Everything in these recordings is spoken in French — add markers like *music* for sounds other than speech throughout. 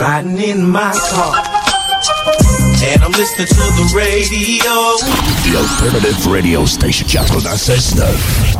riding in my car. And I'm listening to the radio. The alternative radio station 96.9.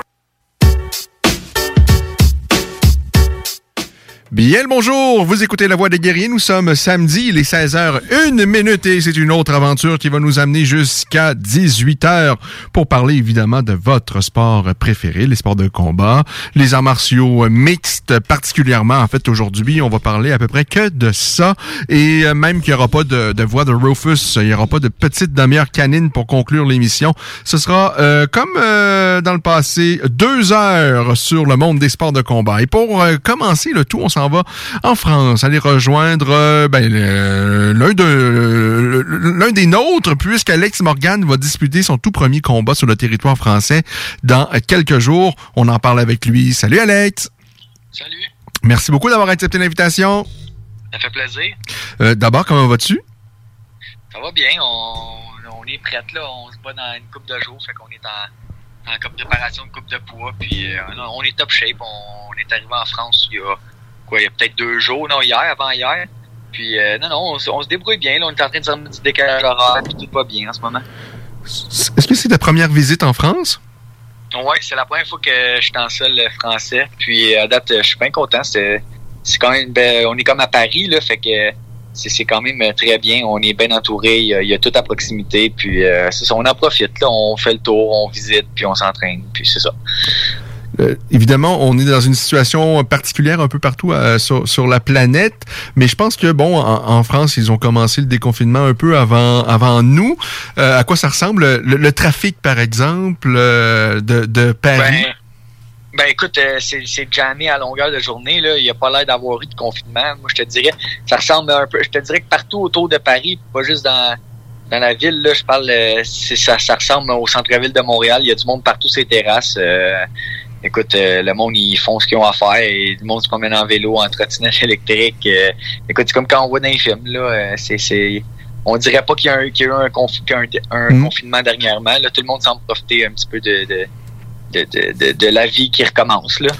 Bien le bonjour, vous écoutez La Voix des Guerriers, nous sommes samedi, il est 16h, une minute et c'est une autre aventure qui va nous amener jusqu'à 18h pour parler évidemment de votre sport préféré, les sports de combat, les arts martiaux mixtes particulièrement. En fait, aujourd'hui, on va parler à peu près que de ça et même qu'il n'y aura pas de, de, voix de Rufus, il n'y aura pas de petite demi-heure canine pour conclure l'émission. Ce sera euh, comme euh, dans le passé, deux heures sur le monde des sports de combat. Et pour euh, commencer le tout, on s'en va en France, aller rejoindre euh, ben, l'un de l'un des nôtres, puisqu'Alex Morgan va disputer son tout premier combat sur le territoire français dans quelques jours. On en parle avec lui. Salut Alex. Salut. Merci beaucoup d'avoir accepté l'invitation. Ça fait plaisir. Euh, D'abord, comment vas-tu? Ça va bien. On, on est prêt là. On se bat dans une coupe de jours. Fait qu'on est en, en comme préparation de coupe de poids. Puis euh, on est top shape. On, on est arrivé en France il y a quoi, il y a peut-être deux jours, non, hier, avant hier. Puis, euh, non, non, on, on, se débrouille bien. Là, on est en train de se remettre du décalage horaire, puis tout va bien en ce moment. Est-ce que c'est ta première visite en France? Oui, c'est la première fois que je suis en sol français. Puis, à date, je suis bien content. C'est quand même, ben, on est comme à Paris, là, fait que c'est quand même très bien. On est bien entouré. Il y a, il y a tout à proximité. Puis, euh, c'est ça, on en profite. Là, on fait le tour, on visite, puis on s'entraîne. Puis, c'est ça. Euh, évidemment, on est dans une situation particulière un peu partout euh, sur, la planète, mais je pense que bon, en, France, ils ont commencé le déconfinement un peu avant nous. Euh, à quoi ça ressemble le, trafic, par exemple, de, Paris? Ben, ben écoute, c'est jamais à longueur de journée. Il n'y a pas l'air d'avoir eu de confinement. Moi, je te dirais, ça ressemble un peu. Je te dirais que partout autour de Paris, pas juste dans la ville, là, je parle, ça, ressemble au centre-ville de Montréal. Il y a du monde partout ces terrasses. Écoute, euh, le monde, ils font ce qu'ils ont à faire et le monde se promène en vélo, en trottinette *laughs* électrique. Euh, écoute, c'est comme quand on voit dans les films, là, euh, c'est, c'est, on dirait pas qu'il y a, un, qu'il y a eu un, conf, un, un mmh. confinement dernièrement. Là, tout le monde semble profiter un petit peu de, de, de, de, de la vie qui recommence, là.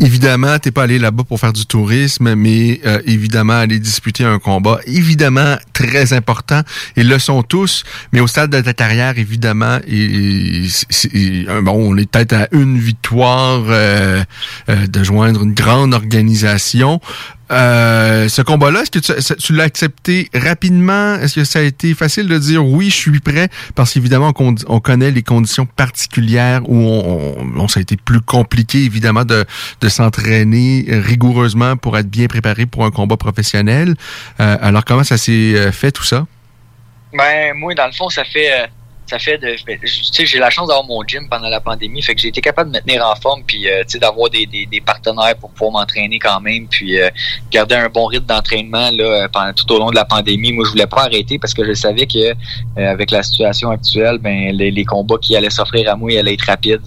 Évidemment, t'es pas allé là-bas pour faire du tourisme, mais euh, évidemment aller disputer un combat, évidemment très important. Et le sont tous, mais au stade de ta carrière, évidemment, et, bon, on est peut-être à une victoire euh, euh, de joindre une grande organisation. Euh, ce combat-là, est-ce que tu, l'as accepté rapidement? Est-ce que ça a été facile de dire oui, je suis prêt? Parce qu'évidemment, on, on, connaît les conditions particulières où on, on, ça a été plus compliqué, évidemment, de, de s'entraîner rigoureusement pour être bien préparé pour un combat professionnel. Euh, alors, comment ça s'est fait tout ça? Ben, moi, dans le fond, ça fait... Euh ça fait de j'ai la chance d'avoir mon gym pendant la pandémie fait que j'ai été capable de me tenir en forme puis euh, d'avoir des, des, des, partenaires pour pouvoir m'entraîner quand même puis euh, garder un bon rythme d'entraînement là pendant tout au long de la pandémie. Moi je voulais pas arrêter parce que je savais que euh, avec la situation actuelle ben les, les combats qui allaient s'offrir à moi ils allaient être rapides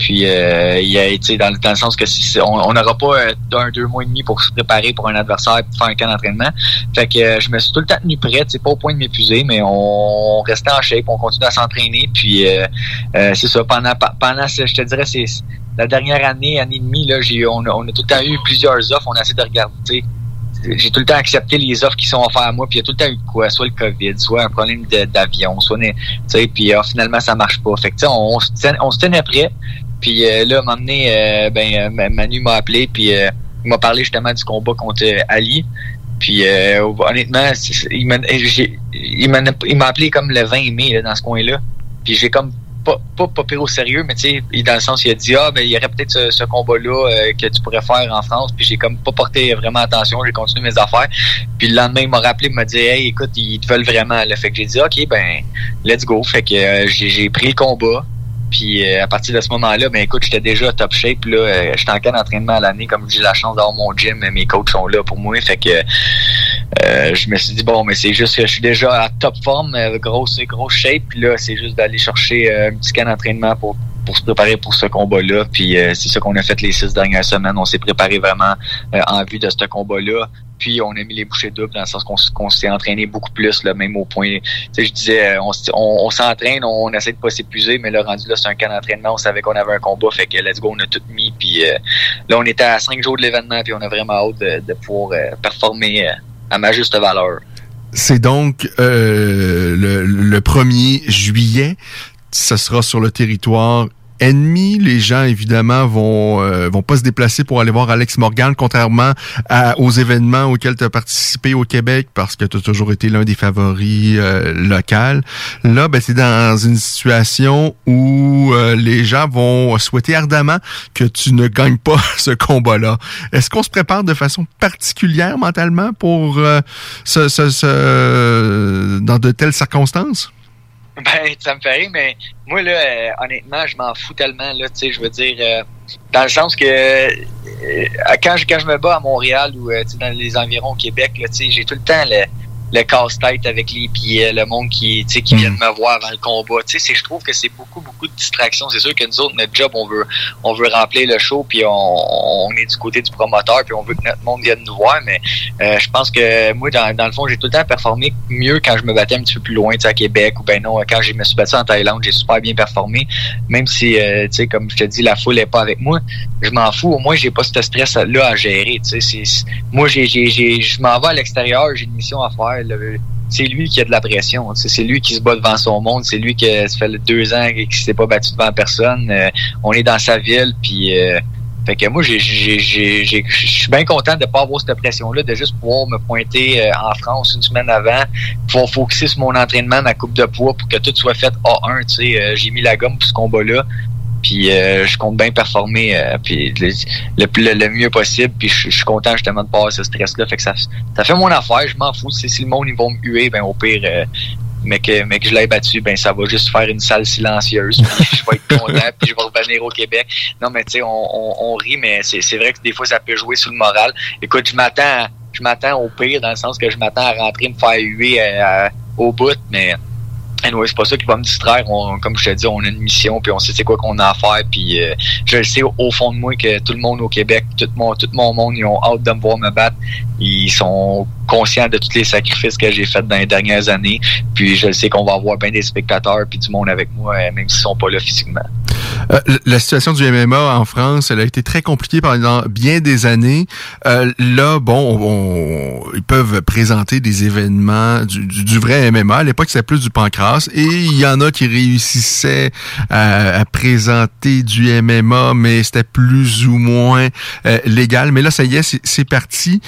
puis euh, il a été dans, dans, le sens que si, on n'aura pas euh, un deux mois et demi pour se préparer pour un adversaire pour faire un camp d'entraînement. Fait que euh, je me suis tout le temps tenu prêt, c'est pas au point de m'épuiser, mais on, restait en shape, on continue à s'entraîner. Puis euh, c'est ça, pendant pendant je te dirais c'est la dernière année, année et demie, là, on, on, a tout le temps eu plusieurs offres, on a essayé de regarder j'ai tout le temps accepté les offres qui sont offertes à moi, puis il y a tout le temps eu quoi, soit le COVID, soit un problème d'avion, soit tu sais, puis euh, finalement ça marche pas. Fait que on, on se tenait prêt, puis euh, là, à un moment donné, euh, ben, Manu m'a appelé, puis euh, il m'a parlé justement du combat contre Ali. Puis honnêtement, il m'a appelé comme le 20 mai dans ce coin-là. Puis j'ai comme pas, pas, pas pire au sérieux, mais tu sais, dans le sens, il a dit, ah, ben, il y aurait peut-être ce, combat-là euh, que tu pourrais faire en France. Puis j'ai comme pas porté vraiment attention, j'ai continué mes affaires. Puis le lendemain, il m'a rappelé, il m'a dit, hey, écoute, ils te veulent vraiment. Fait que j'ai dit, OK, ben, let's go. Fait que euh, j'ai pris le combat. Puis à partir de ce moment-là, ben écoute, j'étais déjà top shape. Là, j'étais en cas d'entraînement à l'année, comme j'ai la chance d'avoir mon gym, mes coachs sont là pour moi. Fait que euh, je me suis dit bon mais c'est juste que je suis déjà à top forme euh, grosse grosse shape puis là c'est juste d'aller chercher euh, un petit camp d'entraînement pour pour se préparer pour ce combat-là. Puis c'est ça qu'on a fait les six dernières semaines. On s'est préparé vraiment en vue de ce combat-là. Puis on a mis les bouchées doubles dans le sens qu'on s'est entraîné beaucoup plus, là, même au point. Je disais, on, on, s'entraîne, on, essaie de pas s'épuiser, mais là, rendu là, c'est un camp d'entraînement, on savait qu'on avait un combat, fait que let's go, on a tout mis. Puis là, on était à cinq jours de l'événement, puis on a vraiment hâte de, pouvoir performer à ma juste valeur. C'est donc euh, le, le 1er juillet. Ce sera sur le territoire ennemi. Les gens, évidemment, vont euh, vont pas se déplacer pour aller voir Alex Morgan, contrairement à, aux événements auxquels tu as participé au Québec, parce que tu as toujours été l'un des favoris euh, locaux. Là, ben, c'est dans une situation où euh, les gens vont souhaiter ardemment que tu ne gagnes pas *laughs* ce combat-là. Est-ce qu'on se prépare de façon particulière mentalement pour ce, ce, dans de telles circonstances? *laughs* Ben, ça me fait rire, mais moi, là, euh, honnêtement, je m'en fous tellement, là, tu sais, je veux dire, euh, dans le sens que euh, quand, je, quand je me bats à Montréal ou dans les environs au Québec, là, tu sais, j'ai tout le temps le, le casse-tête avec les billets, le monde qui, qui vient de me voir avant le combat. Tu sais, je trouve que c'est beaucoup, beaucoup de distractions. C'est sûr que nous autres, notre job, on veut, on veut remplir le show, puis on, on est du côté du promoteur, puis on veut que notre monde vienne nous voir. Mais euh, je pense que moi, dans, dans le fond, j'ai tout le temps performé mieux quand je me battais un petit peu plus loin, tu sais, à Québec, ou ben non, quand je me suis battu en Thaïlande, j'ai super bien performé. Même si, euh, tu sais, comme je te dis, la foule est pas avec moi, je m'en fous. Au moins, j'ai pas ce stress-là à gérer. Tu sais, moi, j'ai, j'ai, je m'en vais à l'extérieur, j'ai une mission à faire c'est lui qui a de la pression. C'est lui qui se bat devant son monde. C'est lui qui ça fait deux ans qu'il s'est pas battu devant personne. Euh, on est dans sa ville, euh, moi, je suis bien content de pas avoir cette pression-là, de juste pouvoir me pointer euh, en France une semaine avant, pouvoir focuser mon entraînement, ma coupe de poids pour que tout soit fait A1. Tu sais, j'ai mis la gomme pour ce combat-là. Puis euh, je compte bien performer euh, puis le, le, mieux possible. Puis je, suis content justement de pas avoir ce stress-là. Fait que ça, ça fait mon affaire, je m'en fous. Si, le monde ils vont me huer, ben au pire, euh, mais que, mais que je l'ai battu, ben ça va juste faire une salle silencieuse. Puis je vais être content, puis je vais revenir au Québec. Non, mais tu sais, on, on, rit, mais c'est vrai que des fois ça peut jouer sous le moral. Écoute, je m'attends je m'attends au pire dans le sens que je m'attends à rentrer me faire huer au bout, mais Anyway, c'est pas ça qui va me distraire. comme je te dis, on a une mission, puis on sait c'est quoi qu'on a à faire. Puis euh, je sais au fond de moi que tout le monde au Québec, tout mon, tout mon monde, ils ont hâte de me voir me battre. Ils sont conscients de tous les sacrifices que j'ai faits dans les dernières années. Puis je sais qu'on va avoir bien des spectateurs puis du monde avec moi, euh, même s'ils sont pas là physiquement. Euh, la situation du MMA en France, elle a été très compliquée pendant bien des années. Euh, là, bon, ils peuvent présenter des événements du, vrai MMA. À l'époque, c'était plus du pancras. Et il y en a qui réussissaient à, présenter du MMA, mais c'était plus ou moins légal. Mais là, ça y est, c'est parti.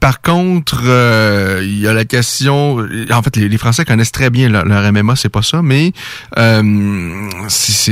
par contre, il y a la question... En fait, les, Français connaissent très bien leur, MMA, c'est pas ça, mais c'est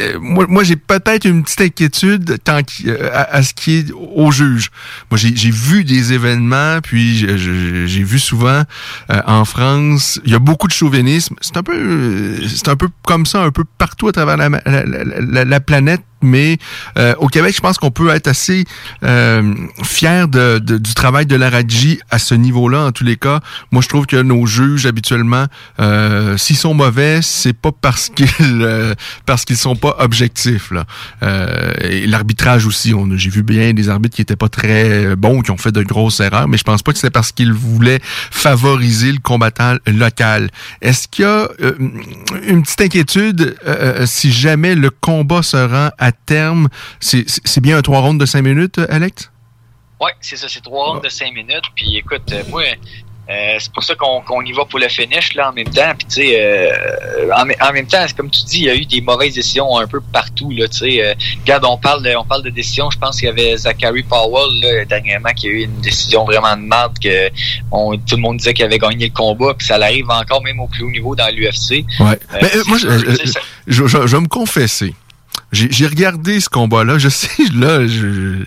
euh, moi, j'ai peut-être une petite inquiétude tant euh, à, ce qui est au juge. Moi, j'ai vu des événements, puis j'ai vu souvent euh, en France, il y a beaucoup de chauvinisme. C'est un peu, c'est un peu comme ça, un peu partout à travers la planète mais euh, au Québec, je pense qu'on peut être assez euh, fier de, du travail de la Radji à ce niveau-là. En tous les cas, moi, je trouve que nos juges habituellement, euh, s'ils sont mauvais, c'est pas parce *laughs* qu'ils euh, parce qu'ils sont pas objectifs. Là. Euh, et l'arbitrage aussi, on j'ai vu bien des arbitres qui étaient pas très bons, qui ont fait de grosses erreurs, mais je pense pas que c'est parce qu'ils voulaient favoriser le combattant local. Est-ce qu'il y a une petite inquiétude si jamais le combat se rend à terme, c'est bien un trois rondes de cinq minutes, Alex? Oui, c'est ça, c'est trois rondes de cinq minutes. Puis écoute, euh, moi, euh, c'est pour ça qu'on y va pour le finish là en même temps. Puis tu sais, euh, en, même temps, comme tu dis, il y a eu des mauvaises décisions un peu partout là. Tu sais, euh, regarde, on parle de, on parle de décisions. Je pense qu'il y avait Zachary Powell là, dernièrement qui a eu une décision vraiment de merde que on, tout le monde disait qu'il avait gagné le combat. Puis ça arrive encore même au plus haut niveau dans l'UFC. Ouais. Mais moi, je, je, je, je vais me confesser. J'ai regardé ce combat-là. Je sais, *laughs* là, il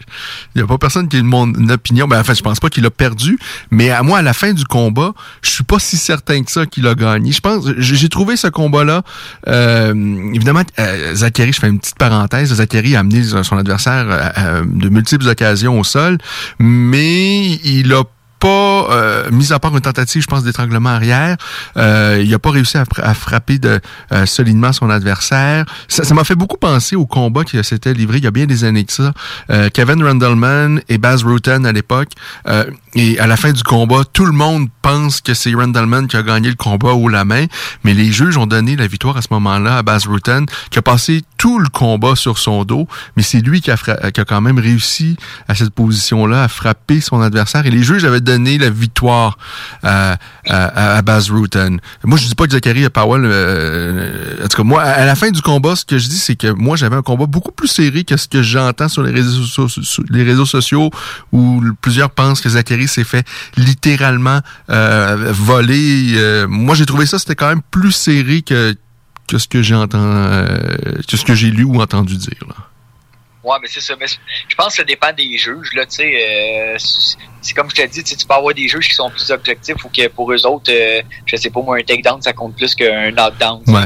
y a pas personne qui a une, opinion. Ben, en fait, je pense pas qu'il a perdu. Mais à moi, à la fin du combat, je suis pas si certain que ça qu'il a gagné. Je pense, j'ai trouvé ce combat-là. Euh, évidemment, euh, Zachary, je fais une petite parenthèse. Zachary a amené son adversaire euh, de multiples occasions au sol, mais il a pas, euh, mis à part une tentative, je pense, d'étranglement arrière, euh, il a pas réussi à, frapper de, euh, solidement son adversaire. Ça m'a fait beaucoup penser au combat qui s'était livré il y a bien des années que ça. Euh, Kevin Randleman et Baz Rutten à l'époque. et à la fin du combat, tout le monde pense que c'est Randleman qui a gagné le combat haut la main, mais les juges ont donné la victoire à ce moment-là à Baz Rutten, qui a passé tout le combat sur son dos, mais c'est lui qui a, qui a quand même réussi à cette position-là à frapper son adversaire. Et les juges avaient donné la victoire à, à, à Baz Rutten. Moi, je dis pas que Zachary Powell... Euh, en tout cas, moi, à la fin du combat, ce que je dis, c'est que moi, j'avais un combat beaucoup plus serré que ce que j'entends sur les réseaux, les réseaux sociaux où plusieurs pensent que Zachary s'est fait littéralement euh, voler. Euh, moi, j'ai trouvé ça, c'était quand même plus serré que, que ce que j'ai euh, que ce que j'ai lu ou entendu dire. Là. Ouais, mais c'est ça. Je pense que ça dépend des juges. Là, sais, c'est comme je t'ai dit, tu peux avoir des juges qui sont plus objectifs ou que pour eux autres, euh, je sais pas moi, un takedown, ça compte plus qu'un knockdown. Ouais.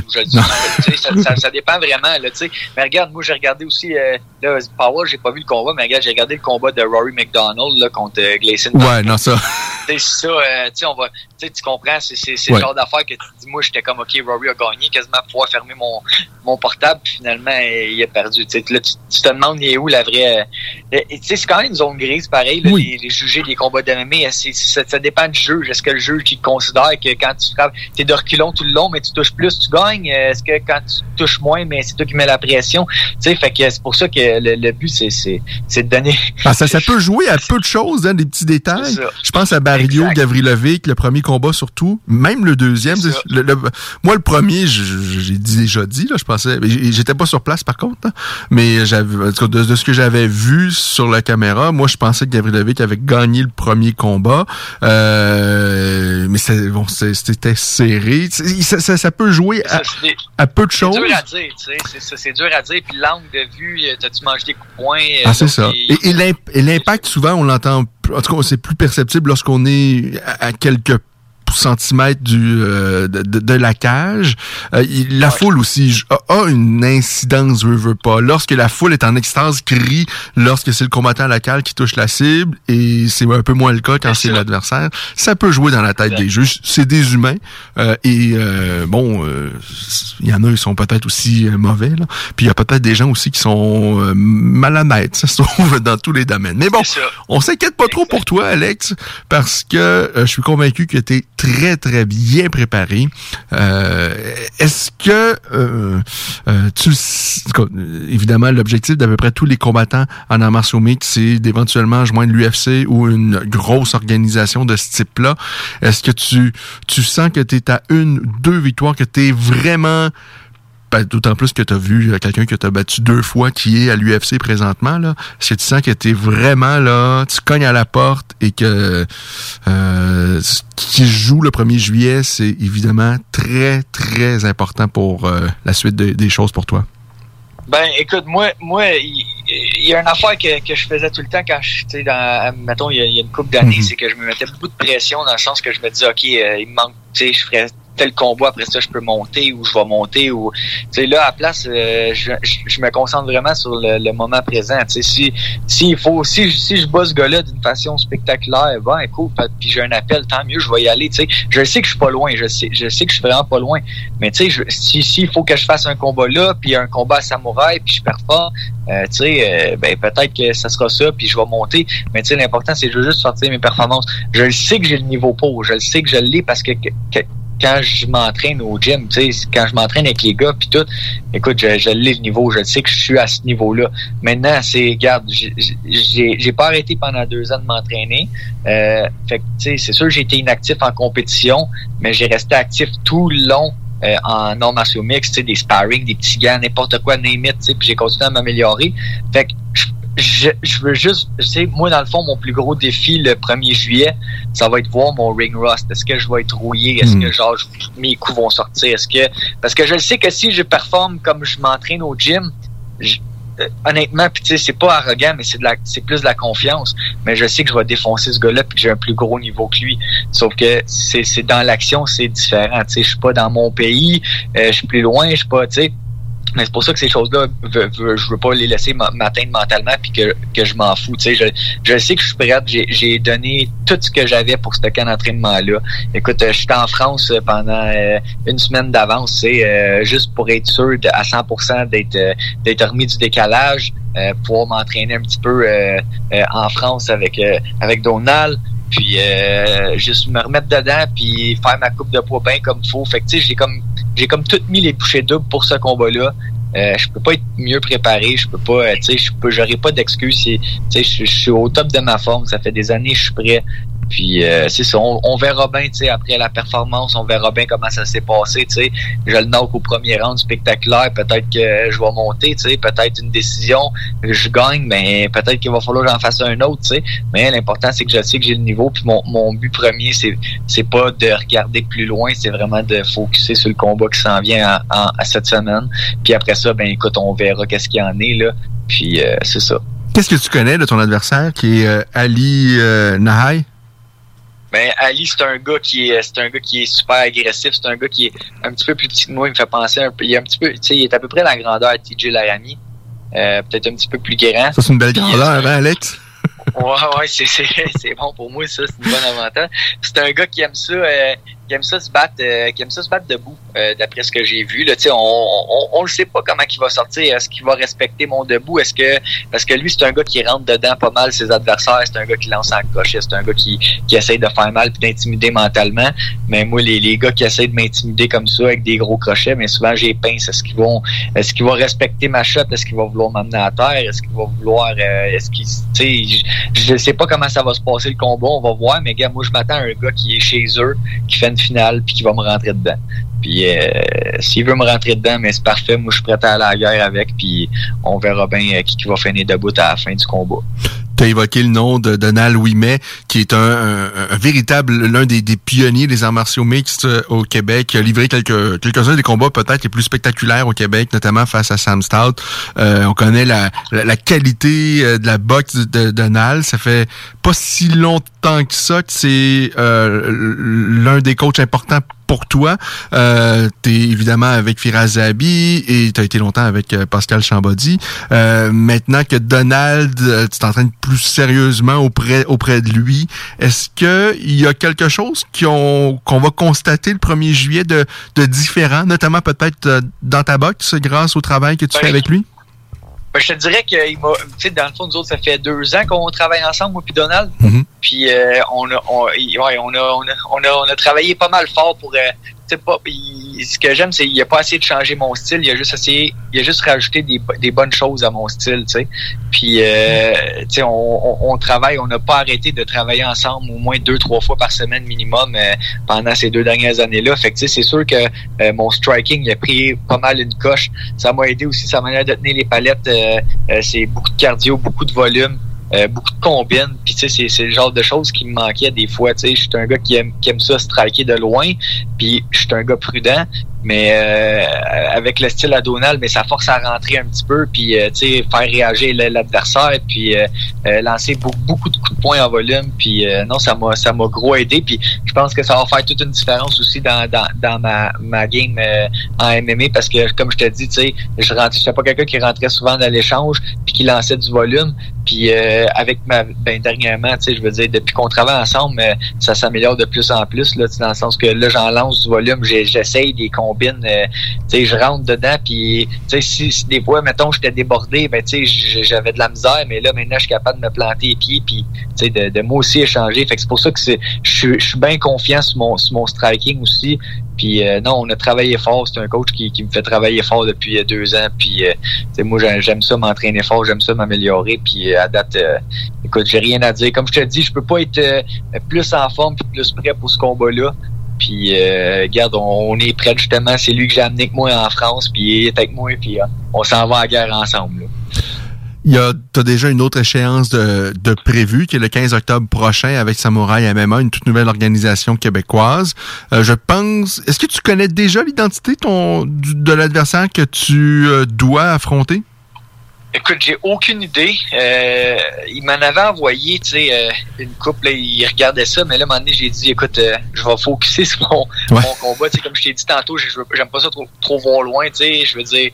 ça, ça, dépend vraiment. Là, sais. mais regarde, moi j'ai regardé aussi, euh, là, Power, j'ai pas vu le combat, mais regarde, j'ai regardé le combat de Rory McDonald là, contre euh, Gleason. Ouais, non, ça. C'est ça, euh, tu sais, on va, tu comprends, c'est le genre d'affaire que tu dis, moi j'étais comme, ok, Rory a gagné, quasiment pouvoir fermer mon, mon portable, puis finalement, il a perdu. T'sais, là, tu, tu, te demandes, il est où la vraie. tu sais, c'est quand même une zone grise, pareil, là, les, les juger des combats d'MMA, ça, ça dépend du juge. Est-ce que le juge qui considère que quand tu frappes, t'es de reculons tout le long, mais tu touches plus, tu gagnes? Est-ce que quand tu touches moins, mais c'est toi qui mets la pression? Tu sais, fait que c'est pour ça que le, but, c'est, c'est, de donner. *laughs* Ah, ça, ça peut jouer à peu de choses, hein, des petits détails. Je pense à Barrio Gavrilovic, le premier combat surtout, même le deuxième. moi, le premier, j'ai déjà dit, là, je pensais, j'étais pas sur place par contre, hein, mais j'avais, de, de, ce que j'avais vu sur la caméra, moi, je pensais que Gavrilovic avait gagné le premier combat. Euh, mais bon, c'était serré. Ça, ça, peut jouer à, peu de choses. C'est dur à dire, tu sais. C'est dur à dire. Puis l'angle de vue, euh, t'as-tu mangé des coups de poing? Euh, ah, c'est ça. Et, et l'impact, souvent, on l'entend en tout cas, c'est plus perceptible lorsqu'on est à quelques centimètres du, euh, de, de, la cage. Euh, la foule aussi a, une incidence, veut, veut pas. Lorsque la foule est en extase, crie lorsque c'est le combattant local qui touche la cible, et c'est un peu moins le cas quand c'est l'adversaire. Ça peut jouer dans la tête des juges. C'est des humains. Euh, et bon, il y en a, ils sont peut-être aussi mauvais. Là. Puis il y a peut-être des gens aussi qui sont malhonnêtes. *laughs* Ça se trouve dans tous les domaines. Mais bon, on s'inquiète pas trop pour toi, Alex, parce que je suis convaincu que tu es très, très bien préparé. Euh, Est-ce que euh, euh, tu évidemment l'objectif d'à peu près tous les combattants en arts martiaux mix, c'est d'éventuellement joindre l'UFC ou une grosse organisation de ce type-là. Est-ce que tu tu sens que tu es à une, deux victoires, que tu es vraiment d'autant plus que tu as vu euh, quelqu'un que tu as battu deux fois qui est à l'UFC présentement. Là. Est-ce que tu sens que tu es vraiment là, tu cognes à la porte et que euh, ce qui joue le 1er juillet, c'est évidemment très, très important pour euh, la suite des choses pour toi? Ben, écoute, moi, moi, il y, a une affaire que, que je faisais tout le temps quand je, tu sais, dans, mettons, il y, a une couple d'années, mhm. c'est que je me mettais beaucoup de pression dans le sens que je me disais, OK, il me manque, tu sais, je ferais tel combat, après ça, je peux monter ou je vais monter. ou Tu sais, là, à place, euh, je, je, me concentre vraiment sur le, moment présent. Tu sais, si, si, il faut, si, si je bosse ce gars-là d'une façon spectaculaire, ben, écoute, puis j'ai un appel, tant mieux, je vais y aller. Tu sais, je sais que je suis pas loin, je sais, je sais que je suis vraiment pas loin. Mais tu sais, si, si il faut que je fasse un combat là, puis un combat à samouraï, puis je performe, euh, tu sais, euh, ben peut-être que ça sera ça, puis je vais monter. Mais tu sais, l'important, c'est juste sortir mes performances. Je le sais que j'ai le niveau pour, je le sais que je l'ai parce que, que quand je m'entraîne au gym, quand je m'entraîne avec les gars puis tout, écoute, je, je l'ai le niveau, je sais que je suis à ce niveau-là. Maintenant, c'est, regarde, j'ai pas arrêté pendant deux ans de m'entraîner. Euh, fait c'est sûr, j'ai été inactif en compétition, mais j'ai resté actif tout le long euh, en non mix, tu sais, des sparring, des petits gants, n'importe quoi, name it, puis j'ai continué à m'améliorer. Fait que je, je veux juste, tu sais, moi, dans le fond, mon plus gros défi le 1er juillet, ça va être voir mon ring rust. Est-ce que je vais être rouillé? Est-ce Mm. que, genre, je- mes coups vont sortir? Est-ce que, parce que je le sais que si je performe comme je m'entraîne au gym, je- euh, honnêtement, puis tu sais, c'est pas arrogant, mais c'est de la, c'est plus de la confiance. Mais je sais que je vais défoncer ce gars-là puis que j'ai un plus gros niveau que lui. Sauf que c'est, c'est dans l'action, c'est différent. Tu sais, je suis pas dans mon pays, euh, je suis plus loin, je suis pas, tu sais. Mais c'est pour ça que ces choses-là, je veux pas les laisser m'a- m'atteindre mentalement puis que, que je m'en fous. Je, je sais que je suis prête. J'ai, donné tout ce que j'avais pour ce camp d'entraînement-là. Écoute, euh, j'étais en France euh, pendant euh, une semaine d'avance, juste pour être sûr à 100% d'être, remis du décalage, pouvoir m'entraîner un petit peu en France avec, avec Donald. Puis euh, juste me remettre dedans puis faire ma coupe de poids bien comme faut. Fait que tu sais, j'ai comme j'ai comme tout mis les bouchées doubles pour ce combat-là. Euh, je peux pas être mieux préparé, je peux pas, euh, tu sais, je peux, j'aurai pas d'excuses. Tu sais, je suis au top de ma forme, ça fait des années que je suis prêt. Puis euh, c'est ça, on, on verra bien, tu sais, après la performance, on verra bien comment ça s'est passé, tu sais. Je le knock au premier round spectaculaire, peut-être que je vais monter, tu sais, peut-être une décision, je gagne, mais peut-être qu'il va falloir que j'en fasse un autre, tu sais. Mais l'important, c'est que je sais que j'ai le niveau, puis mon, mon but premier, c'est c'est pas de regarder plus loin, c'est vraiment de focuser sur le combat qui s'en vient en- en- à cette semaine. Puis après ça, ben écoute, on verra qu'est-ce qu'il en est, là. Puis euh, c'est ça. Qu'est-ce que tu connais de ton adversaire qui est euh, Ali Nahai? Ben Ali, c'est un gars qui est c'est un gars qui est super agressif, c'est un gars qui est un petit peu plus petit que moi, il me fait penser un peu il est un petit peu tu sais, il est à peu près la grandeur de TJ Laramie. Euh, peut-être un petit peu plus grand. Ça, c'est une belle grandeur, euh, hein, Alex? Ouais, ouais, c'est, c'est, *laughs* c'est bon pour moi, ça, c'est une bonne avantage. C'est un gars qui aime ça, euh, qui aime ça se battre, euh, qui ça se battre debout, euh, d'après ce que j'ai vu. Là, on, on, on le sait pas comment il va sortir. Est-ce qu'il va respecter mon debout? Est-ce que parce que lui, c'est un gars qui rentre dedans pas mal ses adversaires, c'est un gars qui lance en crochet, c'est un gars qui, qui essaye de faire mal puis d'intimider mentalement. Mais moi, les, les gars qui essayent de m'intimider comme ça avec des gros crochets, mais souvent j'ai pince. Est-ce qu'ils vont est-ce qu'il va respecter ma shot? Est-ce qu'il va vouloir m'amener à terre? Est-ce qu'il va vouloir euh, est-ce qu'il je, je sais pas comment ça va se passer le combat, on va voir, mais gars, moi je m'attends à un gars qui est chez eux, qui fait une finale puis qui va me rentrer dedans. Puis euh, s'il veut me rentrer dedans, mais c'est parfait, moi je suis prêt à aller à la guerre avec puis on verra bien euh, qui, qui va finir debout à la fin du combat. Tu as évoqué le nom de Donald Ouimet, qui est un, un- un véritable, l'un des, des pionniers des arts martiaux mixtes euh, au Québec. Il a livré quelques, quelques-uns des combats peut-être les plus spectaculaires au Québec, notamment face à Sam Stout. Euh, on connaît la, la, la qualité euh, de la boxe de, de Donald. Ça fait pas si longtemps que ça que c'est euh, l'un des coachs importants pour toi. Euh, tu es évidemment avec Firaz Zabi et tu as été longtemps avec euh, Pascal Chambody. Euh, maintenant que Donald, euh, tu t'entraînes plus sérieusement auprès auprès de lui, est-ce que il y a quelque chose qu'on qu'on va constater le 1er juillet de, de différent, notamment peut-être euh, dans ta boxe grâce au travail que tu Ben, fais avec lui? Ben, je te dirais que m'a, tu sais, dans le fond, nous autres, ça fait deux ans qu'on travaille ensemble, moi puis Donald. Mhm. Puis euh, on, a, on, ouais, on, a, on, a, on, a, travaillé pas mal fort pour. Euh, pas, ce que j'aime, c'est qu'il a pas essayé de changer mon style. Il a juste essayé, il a juste rajouté des, des bonnes choses à mon style, tu sais. Puis, euh, tu sais, on, on, on travaille, on n'a pas arrêté de travailler ensemble au moins deux, trois fois par semaine minimum euh, pendant ces deux dernières années-là. Fait que, tu sais, c'est sûr que euh, mon striking il a pris pas mal une coche. Ça m'a aidé aussi sa manière de tenir les palettes. euh, euh, c'est beaucoup de cardio, beaucoup de volume. Euh, beaucoup de combines, puis tu sais, c'est, le genre de choses qui me manquaient des fois, tu sais, je suis un gars qui aime, qui aime ça striker de loin, puis je suis un gars prudent, mais euh, avec le style à Donald, mais ça force à rentrer un petit peu, puis euh, sais, faire réagir l'adversaire, puis euh, euh, lancer beaucoup, beaucoup de coups de poing en volume, puis euh, non, ça m'a ça m'a gros aidé, puis je pense que ça va faire toute une différence aussi dans, dans, dans ma, ma game euh, en MMA, parce que comme je te dis, tu sais, je rentrais, j'étais pas quelqu'un qui rentrait souvent dans l'échange, puis qui lançait du volume, puis avec ma ben dernièrement, tu sais, je veux dire, depuis qu'on travaille ensemble, ça s'améliore de plus en plus, là, dans le sens que là, j'en lance du volume, j'essaye des combines, euh, tu sais, je rentre dedans, puis tu sais, si, des fois, mettons, j'étais débordé, ben tu sais, j'avais de la misère, mais là, maintenant, je suis capable de me planter les pieds, puis tu sais, de, moi aussi échanger. Fait que c'est pour ça que je suis- bien confiant sur mon, sur mon striking aussi. Puis euh, non, on a travaillé fort. C'est un coach qui, qui me fait travailler fort depuis euh, deux ans. Puis euh, moi, j'ai- j'aime ça m'entraîner fort, j'aime ça m'améliorer. Puis à date, écoute, j'ai rien à dire. Comme je te dis, je peux pas être plus en forme plus prêt pour ce combat-là. Puis, euh, regarde, on, est prêt justement. C'est lui que j'ai amené avec moi en France, puis il est avec moi, puis euh, on s'en va à la guerre ensemble. là. tu as déjà une autre échéance de, de prévue, qui est le 15 octobre prochain avec Samouraï MMA, une toute nouvelle organisation québécoise. Euh, je pense, est-ce que tu connais déjà l'identité de l'adversaire que tu dois affronter? Écoute, j'ai aucune idée. Euh, il m'en avait envoyé, tu sais, euh, une coupe, là, il regardait ça, mais là, à un moment donné, j'ai dit, écoute, euh, je vais focuser *laughs* sur mon, mon combat. Tu sais, comme je t'ai dit tantôt, j'aime pas ça trop, trop voir loin, tu sais. Je veux dire,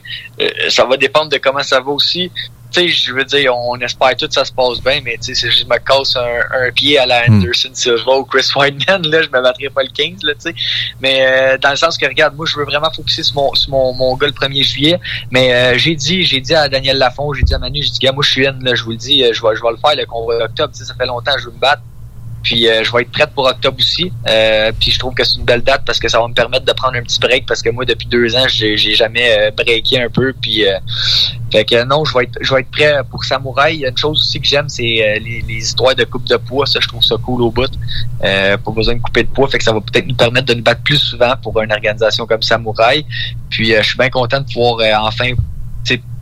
ça va dépendre de comment ça va aussi tu sais, je veux dire, on espère tout que ça se passe bien, mais tu sais, si je me casse un, pied à la hmm. Anderson Silva ou Chris Weidman, là, je me battrai pas le 15, là, tu sais. Mais euh, dans le sens que, regarde, moi, je veux vraiment focuser sur mon, sur mon, mon gars le 1er juillet, mais euh, j'ai dit, j'ai dit à Daniel Lafont, j'ai dit à Manu, j'ai dit, gars, moi, je suis in, là, je vous le dis, euh, je vais, je vais le faire, le convoi d'octobre, tu sais, ça fait longtemps que je veux me battre. Puis euh, je vais être prête pour octobre aussi. Euh, puis je trouve que c'est une belle date parce que ça va me permettre de prendre un petit break parce que moi depuis deux ans j'ai, j'ai jamais euh, breaké un peu. Puis fait que non, je vais être je vais être prêt pour Samouraï. Il y a une chose aussi que j'aime, c'est les, les, histoires de coupe de poids. Ça, je trouve ça cool au bout. pas besoin de couper de poids. Fait que ça va peut-être nous permettre de nous battre plus souvent pour une organisation comme Samouraï. Puis je suis bien content de pouvoir enfin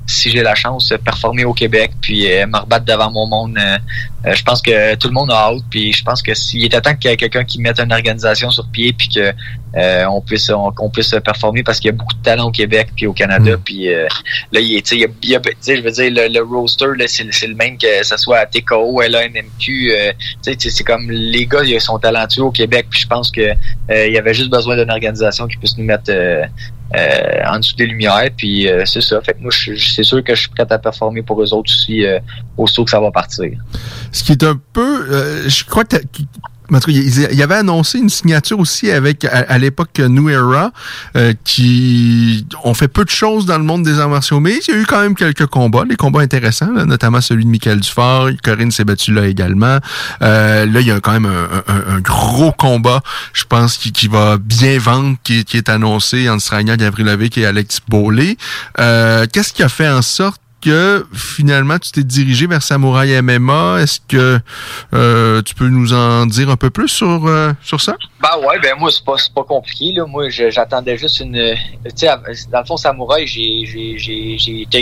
si j'ai la chance de performer au Québec puis euh, me rebattre devant mon monde. Euh, euh, je pense que tout le monde a hâte puis je pense que s'il est temps qu'il y ait quelqu'un qui mette une organisation sur pied puis que on puisse on, puisse performer parce qu'il y a beaucoup de talent au Québec puis au Canada mm. puis là il est il y a, je veux dire le, roster là c'est le même que ce soit à TKO, LAMMQ c'est comme les gars ils sont talentueux au Québec puis je pense que il y avait juste besoin d'une organisation qui puisse nous mettre euh, en dessous des lumières. Puis euh, c'est ça. Fait que moi, c'est sûr que je suis prêt à performer pour eux autres aussi euh, aussitôt que ça va partir. Ce qui est un peu, je crois que il avait annoncé une signature aussi avec à, l'époque New Era euh, qui ont fait peu de choses dans le monde des arts martiaux, mais il y a eu quand même quelques combats, des combats intéressants, notamment celui de Michael Dufort, Corinne s'est battue là également. Euh, là, il y a quand même un, gros combat, je pense, qui, va bien vendre, qui, est annoncé entre Strania Gavrilovic et Alex Bolé. Euh, Qu'est-ce qui a fait en sorte que finalement tu t'es dirigé vers Samouraï MMA. Est-ce que euh, tu peux nous en dire un peu plus sur, euh, sur ça? Ben ouais, ben moi c'est pas, pas compliqué. Là. Moi j'attendais juste une. Tu sais, dans le fond, Samouraï, j'ai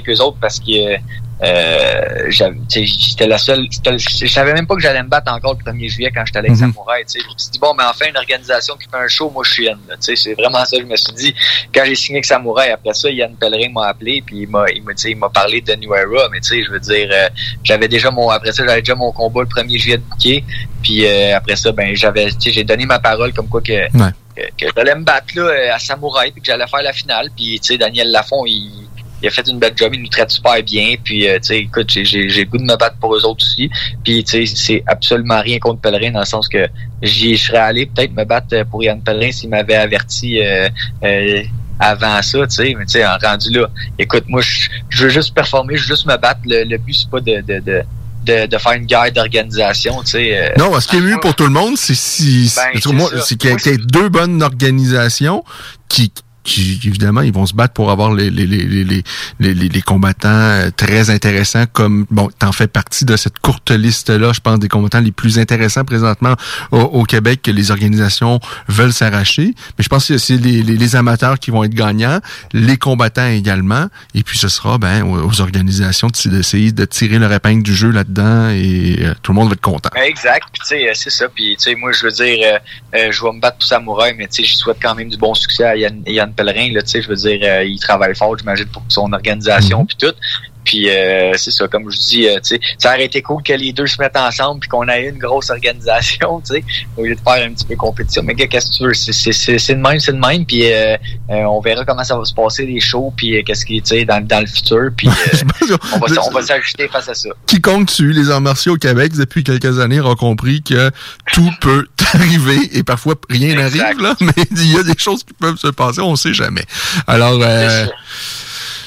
eux autres parce que euh, j'étais la seule. Je savais même pas que j'allais me battre encore le 1er juillet quand j'étais avec mm Samouraï. Je me suis dit, bon, mais enfin, une organisation qui fait un show, moi, je suis Yann. C'est vraiment ça que je me suis dit. Quand j'ai signé avec Samouraï, après ça, Yann Pellerin m'a appelé, puis il m'a il m'a parlé de New Era. Mais tu sais, je veux dire, euh, j'avais déjà mon. Après ça, j'avais déjà mon combat le 1er juillet de bouquet. Puis euh, après ça, ben j'avais. J'ai donné ma parole comme quoi que. que, j'allais me battre là à Samouraï puis que j'allais faire la finale puis tu sais Daniel Lafont il il a fait une belle job, il nous traite super bien. Puis, euh, tu sais, écoute, j'ai le goût de me battre pour eux autres aussi. Puis, tu sais, c'est absolument rien contre Pellerin dans le sens que j'y serais allé peut-être me battre pour Yann Pellerin s'il m'avait averti euh, euh, avant ça, tu sais. Mais tu sais, en rendu là, écoute, moi, je veux juste performer, je veux juste me battre. Le, but, c'est pas de, de, de de, faire une guerre d'organisation, tu sais. non, ce qui est mieux pour tout le monde, c'est si, ben, c'est qu'il y ait deux bonnes organisations qui, qui, évidemment, ils vont se battre pour avoir les, les, les, les, les, combattants euh, très intéressants comme, bon, t'en fais partie de cette courte liste-là, je pense, des combattants les plus intéressants présentement au, Québec que les organisations veulent s'arracher. Mais je pense que c'est les, amateurs qui vont être gagnants, les combattants également, et puis ce sera, ben, aux, organisations d'essayer de tirer leur épingle du jeu là-dedans et euh, tout le monde va être content. Exact, puis tu sais, euh, c'est ça, puis tu sais, moi, je veux dire, je vais me battre pour Samouraï, mais tu sais, je souhaite quand même du bon succès à Yann Pellerin, là, tu sais, je veux dire, euh, il travaille fort, j'imagine, pour son organisation, mhm. puis tout. Puis euh, c'est ça, comme je dis, euh, tu sais, ça aurait été cool que les deux se mettent ensemble puis qu'on ait une grosse organisation, *laughs* tu sais, au lieu de faire un petit peu compétition. Mais qu'est-ce que tu veux, c'est de même, c'est de même. Puis euh, on verra comment ça va se passer les shows, puis qu'est-ce qui, tu sais, dans, dans le futur. Puis *laughs* on va, on va s'ajuster face à ça. Quiconque tue les arts martiaux au Québec depuis quelques années aura compris que tout *laughs* peut arriver et parfois rien n'arrive là, mais il y a des choses qui peuvent se passer, on sait jamais. Alors.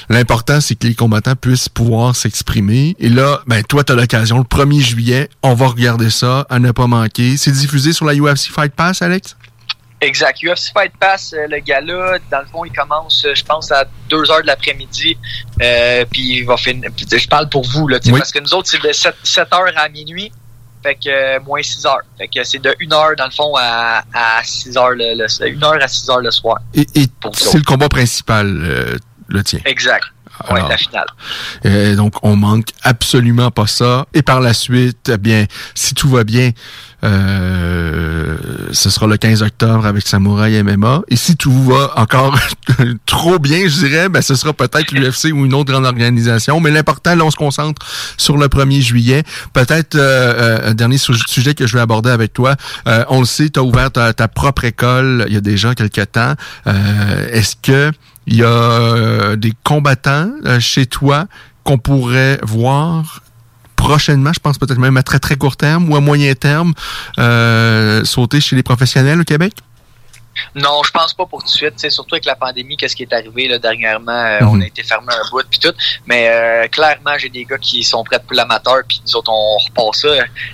L'important, c'est que les combattants puissent pouvoir s'exprimer. Et là, ben, toi, tu as l'occasion. Le 1er juillet, on va regarder ça à ne pas manquer. C'est diffusé sur la UFC Fight Pass, Alex? Exact. UFC Fight Pass, euh, le gala, dans le fond, il commence, euh, je pense, à 2 heures de l'après-midi. Euh, puis il va finir. Je parle pour vous, là, parce que nous autres, c'est de 7, 7 heures à minuit. Fait que moins 6 heures. Fait que c'est de 1 heure, dans le fond, à, à 6 heures le, 1 heure à 6 heures le soir. Et, et c'est le combat principal le tien. Exact. Ouais, Alors, la finale. euh, donc, on manque absolument pas ça. Et par la suite, eh bien, si tout va bien, euh, ce sera le 15 octobre avec Samouraï MMA. Et si tout va encore *laughs* trop bien, je dirais, ben, ce sera peut-être l'UFC ou une autre grande organisation. Mais l'important, là, on se concentre sur le 1er juillet. Peut-être euh, un dernier su- sujet que je vais aborder avec toi. Euh, on le sait, tu as ouvert ta, ta propre école il y a déjà quelques temps. Est-ce que il y a euh, des combattants euh, chez toi qu'on pourrait voir prochainement, je pense peut-être même à très très court terme ou à moyen terme, euh, sauter chez les professionnels au Québec? Non, je pense pas pour tout de suite. C'est surtout avec la pandémie, qu'est-ce qui est arrivé là, dernièrement, euh, Mhm. on a été fermé un bout puis tout. Mais euh, clairement, j'ai des gars qui sont prêts pour l'amateur, puis nous autres on repart ça.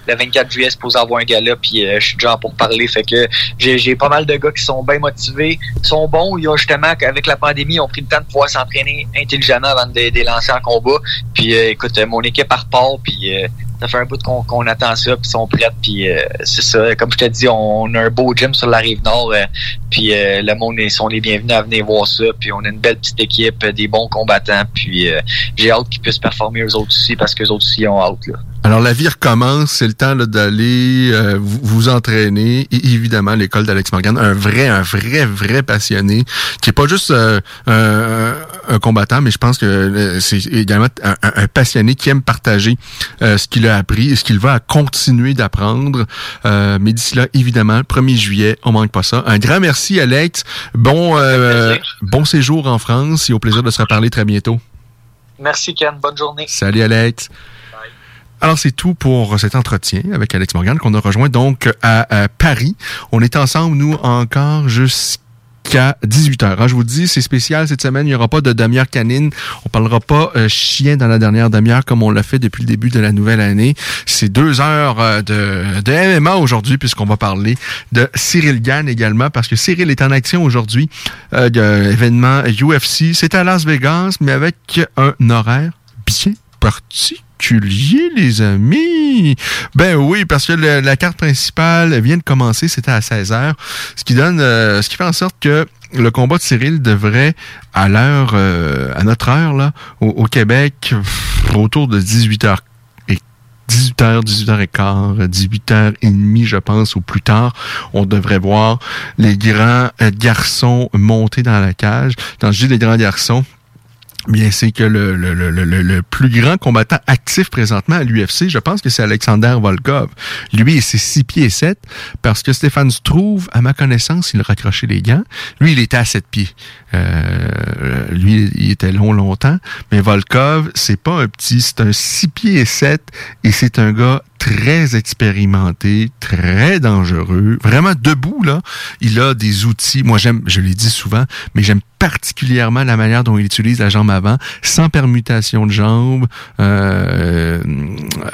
Le 24 juillet, c'est pour avoir un gala, puis euh, je suis déjà pour parler. Fait que j'ai j'ai pas mal de gars qui sont bien motivés, sont bons. Ils ont justement avec la pandémie, ils ont pris le temps de pouvoir s'entraîner intelligemment avant de, les lancer en combat. Puis euh, écoute, mon équipe repart, puis euh, ça fait un bout qu'on attend ça, puis ils sont prêts, puis euh, c'est ça. Comme je te dis, on, on a un beau gym sur la rive nord, euh, puis euh, le monde est, sont les bienvenus à venir voir ça. Puis on a une belle petite équipe, euh, des bons combattants, puis euh, j'ai hâte qu'ils puissent performer eux autres aussi, parce qu'eux autres aussi ont hâte. Là. Alors la vie recommence, c'est le temps là, d'aller euh, vous, vous entraîner. Et évidemment, l'école d'Alex Morgan, un vrai, un vrai, vrai passionné, qui est pas juste euh, un, un combattant, mais je pense que euh, c'est également un, passionné qui aime partager euh, ce qu'il a appris et ce qu'il va continuer d'apprendre. Euh, mais d'ici là, évidemment, le 1er juillet, on manque pas ça. Un grand merci, Alex. Bon, euh, bon séjour en France et au plaisir de se reparler très bientôt. Merci Ken, bonne journée. Salut Alex. Alors c'est tout pour cet entretien avec Alex Morgan qu'on a rejoint donc à, Paris. On est ensemble nous encore jusqu'à 18h. je vous dis, c'est spécial cette semaine, il n'y aura pas de demi-heure canine. On parlera pas euh, chien dans la dernière demi-heure comme on l'a fait depuis le début de la nouvelle année. C'est deux heures euh, de, de MMA aujourd'hui puisqu'on va parler de Cyril Gann également parce que Cyril est en action aujourd'hui. Euh, événement UFC. C'est à Las Vegas mais avec un horaire bien particulier, les amis? Ben oui, parce que la carte principale vient de commencer, c'était à 16h, ce qui donne, euh, ce qui fait en sorte que le combat de Cyril devrait, à l'heure, euh, à notre heure, là, au, au Québec, autour de 18h 18h, 18h15, 18h30, je pense, ou plus tard, on devrait voir les grands euh, garçons monter dans la cage. Quand je dis les grands garçons, Bien, c'est que le, le, le, le, plus grand combattant actif présentement à l'UFC, je pense que c'est Alexander Volkov. Lui, c'est 6 pieds 7, parce que Stéphane Struve, à ma connaissance, il a raccroché les gants. Lui, il était à 7 pieds. Euh, lui, il était long longtemps. Mais Volkov, c'est pas un petit, c'est un 6 pieds et 7, et c'est un gars très expérimenté, très dangereux, vraiment debout là. Il a des outils. Moi j'aime, je l'ai dit souvent, mais j'aime particulièrement la manière dont il utilise la jambe avant, sans permutation de jambes. Euh,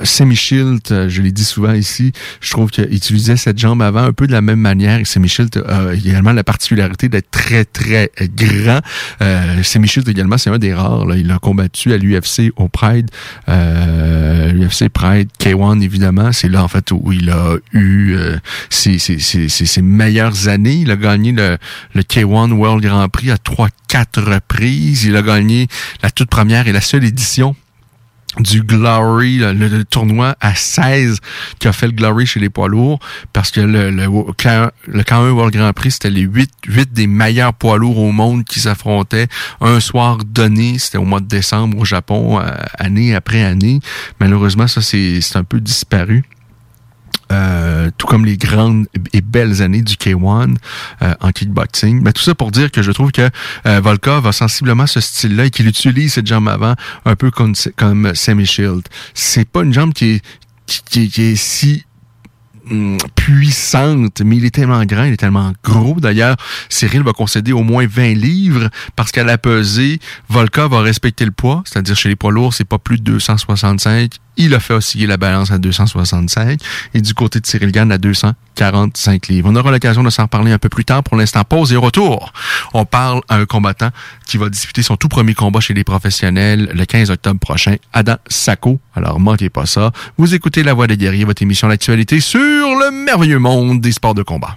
Semi-Shield, je l'ai dit souvent ici, je trouve qu'il utilisait cette jambe avant un peu de la même manière. Et Semi-Shield a également la particularité d'être très très grand. Euh, Semi-Shield également, c'est un des rares. Là. Il a combattu à l'UFC au Pride, euh, l'UFC Pride K1 évidemment. C'est là en fait où il a eu euh, ses, ses, ses, ses meilleures années. Il a gagné le, le K1 World Grand Prix à trois, quatre reprises. Il a gagné la toute première et la seule édition du Glory, le, le, tournoi à 16 qui a fait le Glory chez les poids lourds, parce que le, le, le K1 World Grand Prix, c'était les 8, 8 des meilleurs poids lourds au monde qui s'affrontaient un soir donné, c'était au mois de décembre au Japon, euh, année après année. Malheureusement, ça, c'est un peu disparu. Euh, tout comme les grandes et belles années du K1 euh, en kickboxing. Mais tout ça pour dire que je trouve que euh, Volkov a sensiblement ce style-là et qu'il utilise cette jambe avant un peu comme, comme Sammy Shield. C'est pas une jambe qui est, qui, qui est si puissante, mais il est tellement grand, il est tellement gros. D'ailleurs, Cyril va concéder au moins 20 livres parce qu'à la pesée, Volkov va respecter le poids, c'est-à-dire chez les poids lourds, c'est pas plus de 265 il a fait osciller la balance à 265 et du côté de Cyril Gann à 245 livres. On aura l'occasion de s'en reparler un peu plus tard. Pour l'instant, pause et retour. On parle à un combattant qui va disputer son tout premier combat chez les professionnels le 15 octobre prochain, Adam Sako. Alors, manquez pas ça. Vous écoutez La Voix des guerriers, votre émission d'actualité sur le merveilleux monde des sports de combat.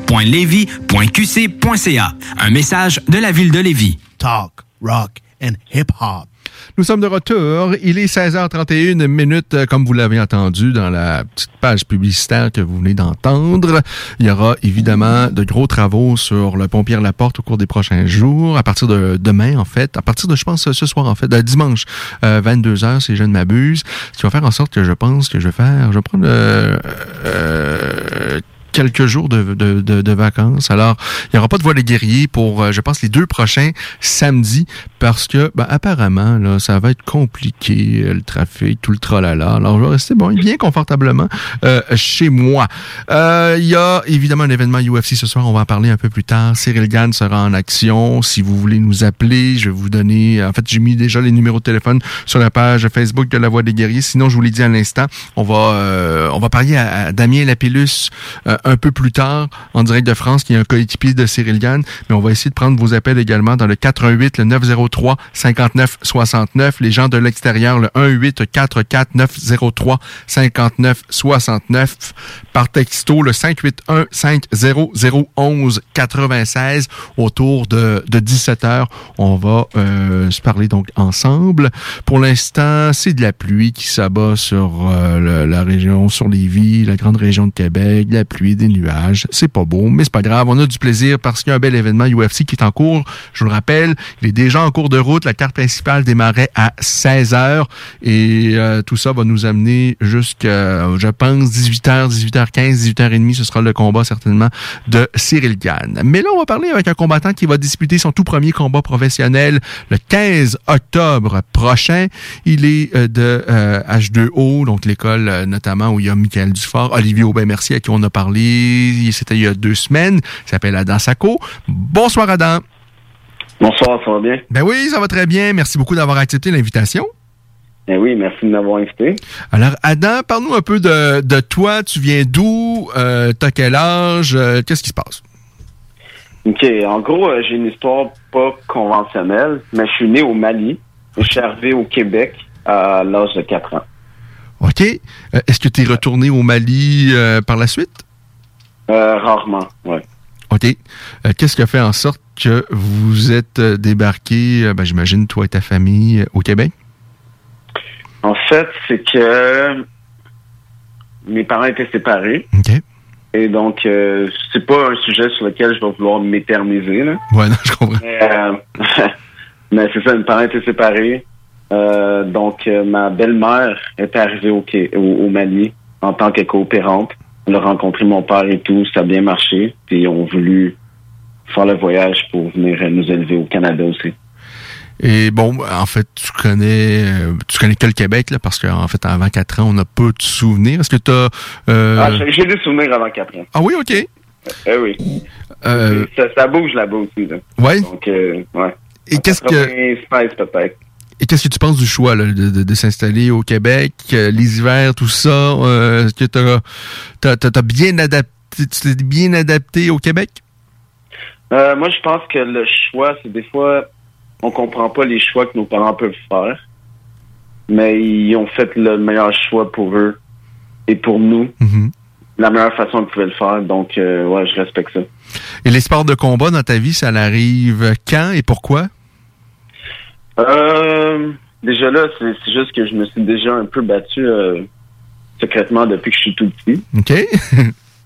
www.levy.qc.ca. Un message de la ville de Lévis. Talk, rock and hip-hop. Nous sommes de retour. Il est 16h31 minutes, euh, comme vous l'avez entendu dans la petite page publicitaire que vous venez d'entendre. Il y aura évidemment de gros travaux sur le pont Pierre-Laporte au cours des prochains jours, à partir de demain, en fait, à partir de, je pense, ce soir, en fait, de dimanche, 22h, euh, si je ne m'abuse. Ce qui va faire en sorte que je pense que je vais faire, je vais prendre euh, euh quelques jours de, de, de, vacances. Alors, il n'y aura pas de voie des guerriers pour, euh, je pense, les deux prochains samedis parce que, ben, apparemment, là, ça va être compliqué, euh, le trafic, tout le tralala. Alors, je vais rester bon, bien confortablement euh, chez moi. Il y a évidemment un événement UFC ce soir, on va en parler un peu plus tard. Cyril Gann sera en action. Si vous voulez nous appeler, je vais vous donner, en fait, j'ai mis déjà les numéros de téléphone sur la page Facebook de La Voix des Guerriers. Sinon, je vous l'ai dit à l'instant, on va, on va parler à, Damien Lapillus un peu plus tard en direct de France, qui est un coéquipier de Cyril Gann. Mais on va essayer de prendre vos appels également dans le 88, le 903 59 69. Les gens de l'extérieur, le 18 44 903 59 69. Par texto, le 581 500 11 96. Autour de, de 17 heures, on va euh, se parler donc ensemble. Pour l'instant, c'est de la pluie qui s'abat sur euh, la région, sur les villes, la grande région de Québec, la pluie des nuages. C'est pas beau, mais c'est pas grave. On a du plaisir parce qu'il y a un bel événement UFC qui est en cours. Je vous le rappelle, il est déjà en cours de route. La carte principale démarrait à 16 h et euh, tout ça va nous amener jusqu'à, je pense, 18h, 18h15, 18h30. Ce sera le combat certainement de Cyril Gann. Mais là, on va parler avec un combattant qui va disputer son tout premier combat professionnel le 15 octobre prochain. Il est euh, de H2O, euh, donc l'école notamment où il y a Michael Dufort, Olivier Aubin-Merci à qui on a parlé c'était il y a deux semaines. Il s'appelle Adam Sacco. Bonsoir, Adam. Bonsoir, ça va bien? Ben oui, ça va très bien. Merci beaucoup d'avoir accepté l'invitation. Ben oui, merci de m'avoir invité. Alors, Adam, parle-nous un peu de, toi. Tu viens d'où? Euh, T'as quel âge? Euh, qu'est-ce qui se passe? OK. En gros, euh, j'ai une histoire pas conventionnelle, mais je suis né au Mali. Je suis arrivé au Québec à l'âge de 4 ans. OK. Est-ce que tu es retourné au Mali par la suite? Euh, rarement, oui. OK. Euh, qu'est-ce qui a fait en sorte que vous êtes euh, débarqué, ben, j'imagine, toi et ta famille, au Québec? En fait, c'est que mes parents étaient séparés. OK. Et donc, c'est pas un sujet sur lequel je vais vouloir m'éterniser. Ouais, non, je comprends. *laughs* Mais, c'est ça, mes parents étaient séparés. donc, ma belle-mère est arrivée au, au Mali en tant que coopérante. On a rencontré mon père et tout, ça a bien marché. Puis ils ont voulu faire le voyage pour venir nous élever au Canada aussi. Et bon, en fait, tu connais euh, tu connais que le Québec, là, parce qu'en fait, avant 4 ans, on n'a pas de souvenirs. Est-ce que tu as... Euh... Ah, j'ai des souvenirs avant 4 ans. Ah oui, OK. Eh oui. Euh... Ça, ça, bouge là-bas aussi. Là. Ouais. Donc, euh, ouais. Et qu'est-ce que... peut-être. Et qu'est-ce que tu penses du choix là, de, de, s'installer au Québec, euh, les hivers, tout ça? Euh, Est-ce que tu as, bien adapté tu t'es bien adapté au Québec? Euh, moi, je pense que le choix, c'est des fois, on comprend pas les choix que nos parents peuvent faire, mais ils ont fait le meilleur choix pour eux et pour nous, Mhm. la meilleure façon qu'ils pouvaient le faire. Donc, ouais, je respecte ça. Et les sports de combat dans ta vie, ça arrive quand et pourquoi? Euh, déjà là, c'est juste que je me suis déjà un peu battu euh, secrètement depuis que je suis tout petit. *laughs* OK? *laughs*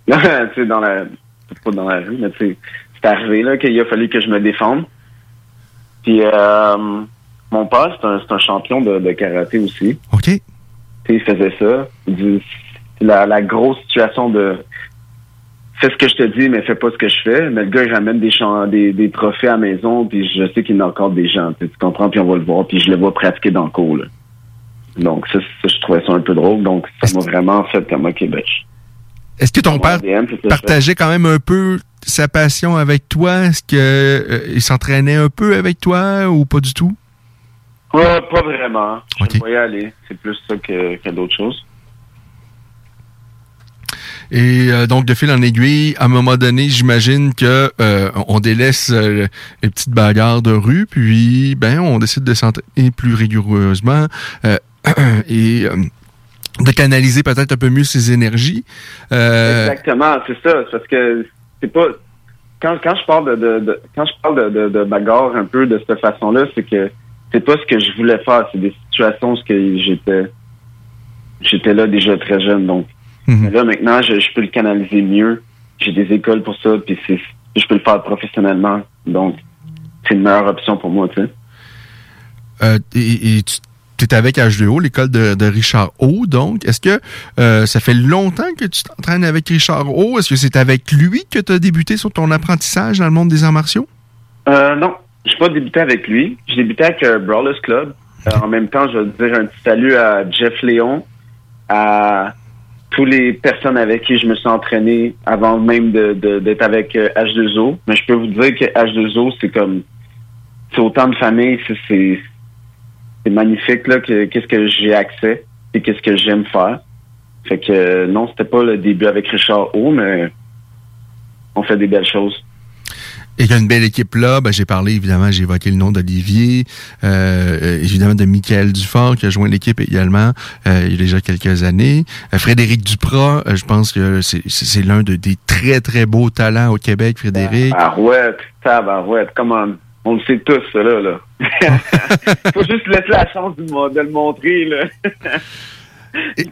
tu sais, dans la, pas dans la rue, mais tu sais, c'est arrivé là qu'il a fallu que je me défende. Puis euh, mon père, c'est un, un champion de, de karaté aussi. OK. Tu sais, il faisait ça. La, la grosse situation de fais ce que je te dis, mais fais pas ce que je fais. Mais le gars, il ramène des, champs, des, des trophées à la maison, puis je sais qu'il y en a encore des gens. Tu comprends, puis on va le voir, puis je le vois pratiquer dans le cours. là. Donc, ça, ça, je trouvais ça un peu drôle. Donc, ça m'a vraiment fait comme, je- Est-ce que ton père partageait quand même un peu sa passion avec toi? Est-ce que euh, s'entraînait un peu avec toi ou pas du tout? Ouais, pas vraiment. Ok. Je vais y aller. C'est plus ça que, que d'autres choses. Et euh, donc, de fil en aiguille, à un moment donné, j'imagine que euh, on délaisse euh, les petites bagarres de rue, puis ben on décide de s'entraîner plus rigoureusement euh, *clears throat* et euh, de canaliser peut-être un peu mieux ses énergies. Exactement, c'est ça. Parce que c'est pas. Quand, quand je parle de, de, de- quand je parle de, de, bagarre un peu de cette façon-là, c'est que c'est pas ce que je voulais faire. C'est des situations où j'étais j'étais là déjà très jeune. Donc Mhm. là maintenant, je, je peux le canaliser mieux. J'ai des écoles pour ça, puis je peux le faire professionnellement. Donc c'est une meilleure option pour moi, tu sais. Euh, et, et tu es avec H2O, l'école de, de Richard O. Donc, est-ce que euh, ça fait longtemps que tu t'entraînes avec Richard O? Est-ce que c'est avec lui que tu as débuté sur ton apprentissage dans le monde des arts martiaux? Euh, non, j'ai pas débuté avec lui. J'ai débuté avec euh, Brawlers Club. En même temps, je veux dire un petit salut à Jeff Léon, à tous les personnes avec qui je me suis entraîné avant même de- de- d'être avec euh, H2O. Mais je peux vous dire que H2O, c'est comme c'est autant de famille, c'est- magnifique là que qu'est-ce que j'ai accès et qu'est-ce que j'aime faire. Fait que euh, non, c'était pas le début avec Richard O, mais on fait des belles choses. Et il y a une belle équipe là. Ben, j'ai parlé, évidemment, j'ai évoqué le nom d'Olivier, euh, euh, évidemment de Michael Dufort qui a joint l'équipe également euh, il y a déjà quelques années. Euh, Frédéric Duprat, euh, je pense que c'est- l'un de- des très, très beaux talents au Québec, Frédéric. Barouette, tabarouette, comment on le sait tous, ça, là. là. *laughs* Faut juste laisser la chance de, le montrer, là.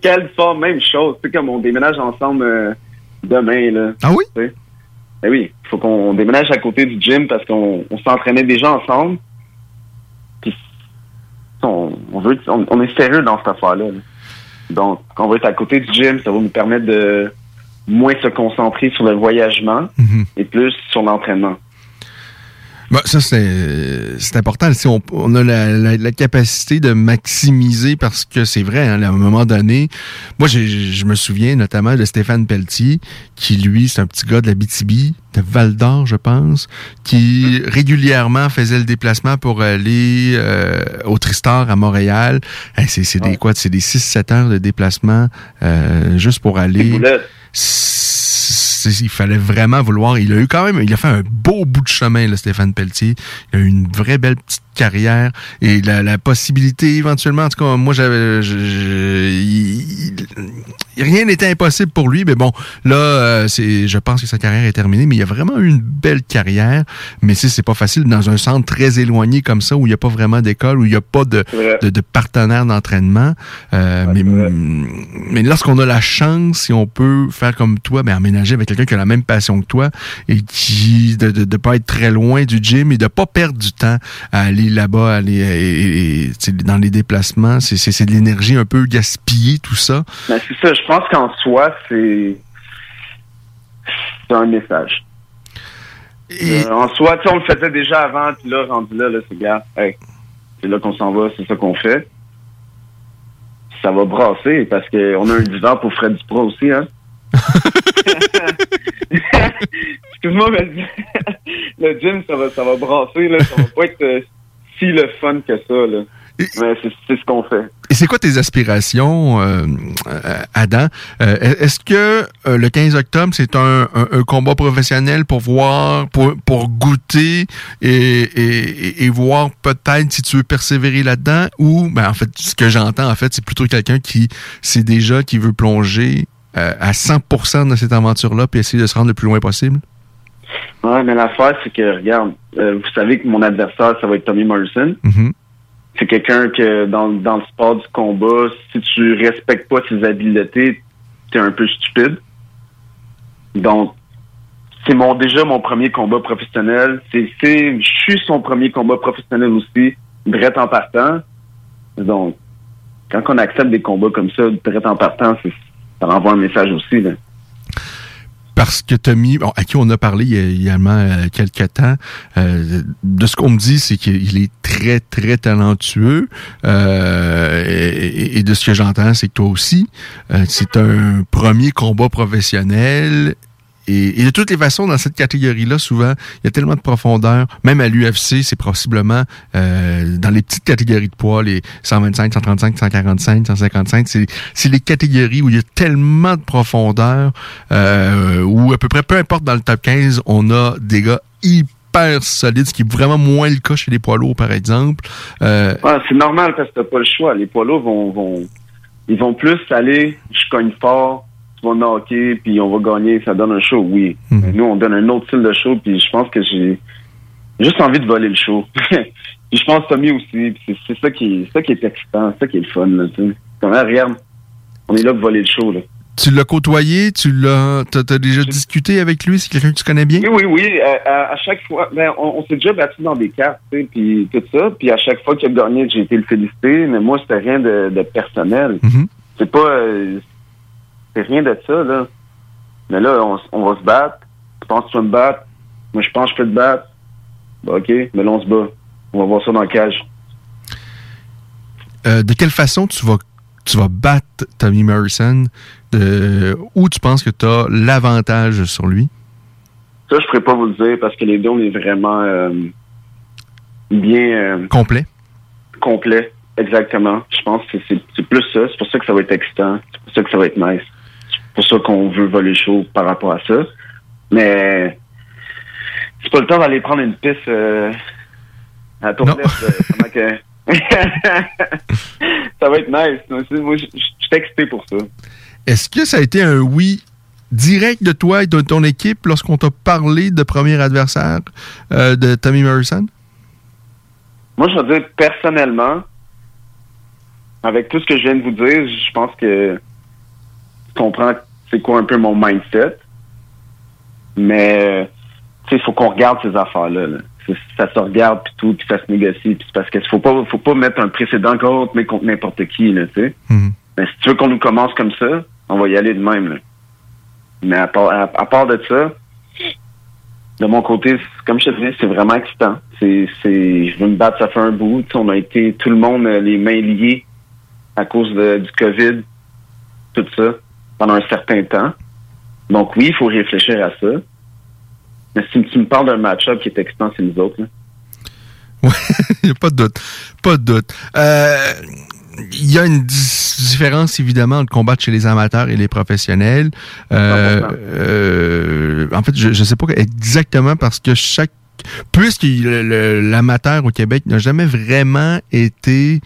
Quelle forme, même chose. C'est comme on déménage ensemble euh, demain, là. Ah oui? Ben oui, faut qu'on déménage à côté du gym parce qu'on on s'entraînait déjà ensemble. Puis on, on veut, on, on est sérieux dans cette affaire-là. là. Donc, on va être à côté du gym, ça va nous permettre de moins se concentrer sur le voyagement Mhm. et plus sur l'entraînement. Ben, ça, c'est c'est important. Si on, on a la, la- la capacité de maximiser, parce que c'est vrai, hein, à un moment donné, moi, je me souviens notamment de Stéphane Pelletier, qui, lui, c'est un petit gars de la BTB, de Val-d'Or, je pense, qui régulièrement faisait le déplacement pour aller euh, au Tristar à Montréal. Hey, c'est des Ouais. quoi? C'est des 6-7 heures de déplacement euh, juste pour aller il fallait vraiment vouloir. Il a eu quand même, il a fait un beau bout de chemin, là, Stéphane Pelletier. Il a eu une vraie belle petite carrière et la, la possibilité éventuellement, en tout cas, moi j'avais, rien n'était impossible pour lui, mais bon, là, euh, c'est, je pense que sa carrière est terminée, mais il a vraiment eu une belle carrière. Mais si c'est pas facile dans un centre très éloigné comme ça où il n'y a pas vraiment d'école, où il n'y a pas de, de, de partenaires d'entraînement. Euh, mais mais lorsqu'on a la chance, si on peut faire comme toi, ben, emménager avec quelqu'un qui a la même passion que toi et qui de, de, de pas être très loin du gym et de pas perdre du temps à aller là-bas, aller et- et- et, tu sais, dans les déplacements, c'est c'est de l'énergie un peu gaspillée tout ça. Mais c'est ça, je pense qu'en soi, c'est c'est un message. Et Euh, en soi, tu sais, on le faisait déjà avant, puis là, rendu là, là c'est gars, hey, c'est là qu'on s'en va, c'est ça qu'on fait. Ça va brasser, parce qu'on a un divan pour Fred Duprat aussi, hein. *laughs* Excuse-moi, mais le gym, ça va, ça va brasser, là. Ça va pas être euh, si le fun que ça, là. Mais c'est ce qu'on fait. Et c'est quoi tes aspirations, euh, Adam? Euh, Est-ce que euh, le 15 octobre, c'est un, un- un combat professionnel pour voir, pour, pour goûter et, et, et voir peut-être si tu veux persévérer là-dedans? Ou, ben, en fait, ce que j'entends, en fait, c'est plutôt quelqu'un qui sait déjà qui veut plonger euh, à 100% dans cette aventure-là puis essayer de se rendre le plus loin possible? Ouais, mais l'affaire, c'est que, regarde, euh, vous savez que mon adversaire, ça va être Tommy Morrison. Mhm. C'est quelqu'un que, dans, dans le sport du combat, si tu respectes pas ses habiletés, t'es un peu stupide. Donc, c'est mon déjà mon premier combat professionnel. C'est, je suis son premier combat professionnel aussi, direct en partant. Donc, quand on accepte des combats comme ça, direct en partant, c'est, ça renvoie un message aussi, là. Parce que Tommy, à qui on a parlé il y a euh, quelques temps, euh, de ce qu'on me dit, c'est qu'il est très, très talentueux. euh, et, de ce que j'entends, c'est que toi aussi, c'est un premier combat professionnel. Et, et de toutes les façons, dans cette catégorie-là, souvent, il y a tellement de profondeur. Même à l'UFC, c'est possiblement euh, dans les petites catégories de poids, les 125, 135, 145, 155, c'est les catégories où il y a tellement de profondeur, euh, où à peu près, peu importe dans le top 15, on a des gars hyper solides, ce qui est vraiment moins le cas chez les poids lourds, par exemple. Euh, Ouais, c'est normal parce que t'as pas le choix. Les poids lourds vont, vont, ils vont plus aller, je cogne fort, vas knocker, puis on va gagner, ça donne un show, oui. Mhm. Nous, on donne un autre style de show, puis je pense que j'ai juste envie de voler le show. *laughs* puis je pense Tommy aussi, c'est, ça qui est, ça qui est excitant, c'est ça qui est le fun, là. Comme, ah, regarde, on est là pour voler le show, là. tu l'as côtoyé, tu l'as, t'as déjà discuté avec lui, c'est quelqu'un que tu connais bien? Oui, oui, oui. À, à- à chaque fois, ben, on, on s'est déjà battu dans des cartes, puis tout ça. Puis à chaque fois qu'il a gagné, j'ai été le féliciter. Mais moi, c'était rien de, de personnel. Mhm. C'est pas, euh, c'est rien de ça là. Mais là, on, va se battre. Tu penses que tu vas me battre? Moi, je pense que je peux te battre. Bah, ok, mais là, on se bat. On va voir ça dans le cage. Euh, de quelle façon tu vas tu vas battre Tommy Morrison? De, où tu penses que tu as l'avantage sur lui? Ça, je pourrais pas vous le dire parce que les deux, on est vraiment euh, bien. euh, Complet. complet, exactement. Je pense que c'est c'est plus ça. C'est pour ça que ça va être excitant. C'est pour ça que ça va être nice. C'est pour ça qu'on veut voler chaud par rapport à ça. Mais c'est pas le temps d'aller prendre une piste euh, à la toilette euh, pendant que... *laughs* ça va être nice. Moi, je suis excité pour ça. Est-ce que ça a été un oui direct de toi et de ton équipe lorsqu'on t'a parlé de premier adversaire euh, de Tommy Morrison? Moi, je vais dire personnellement, avec tout ce que je viens de vous dire, je pense que comprends c'est quoi un peu mon mindset. Mais tu sais, il faut qu'on regarde ces affaires-là. là. Ça se regarde puis tout, puis ça se négocie. Puis c'est parce qu'il faut pas, faut pas mettre un précédent contre, mais contre n'importe qui, là, tu sais. Mhm. Mais si tu veux qu'on nous commence comme ça, on va y aller de même. Là. Mais à part, à, à part de ça, de mon côté, comme je te dis, c'est vraiment excitant. C'est, c'est, je veux me battre, ça fait un bout. Tu sais, on a été tout le monde euh, les mains liées à cause de- du COVID, tout ça, pendant un certain temps. Donc oui, il faut réfléchir à ça. Mais si tu me parles d'un match-up qui est excitant, c'est nous autres. là. *laughs* Il n'y a pas de doute. Pas de doute. Euh, Il y a une différence, évidemment, entre combattre chez les amateurs et les professionnels. Euh, 100%. euh, en fait, je ne sais pas exactement parce que chaque... Puisque l'amateur au Québec n'a jamais vraiment été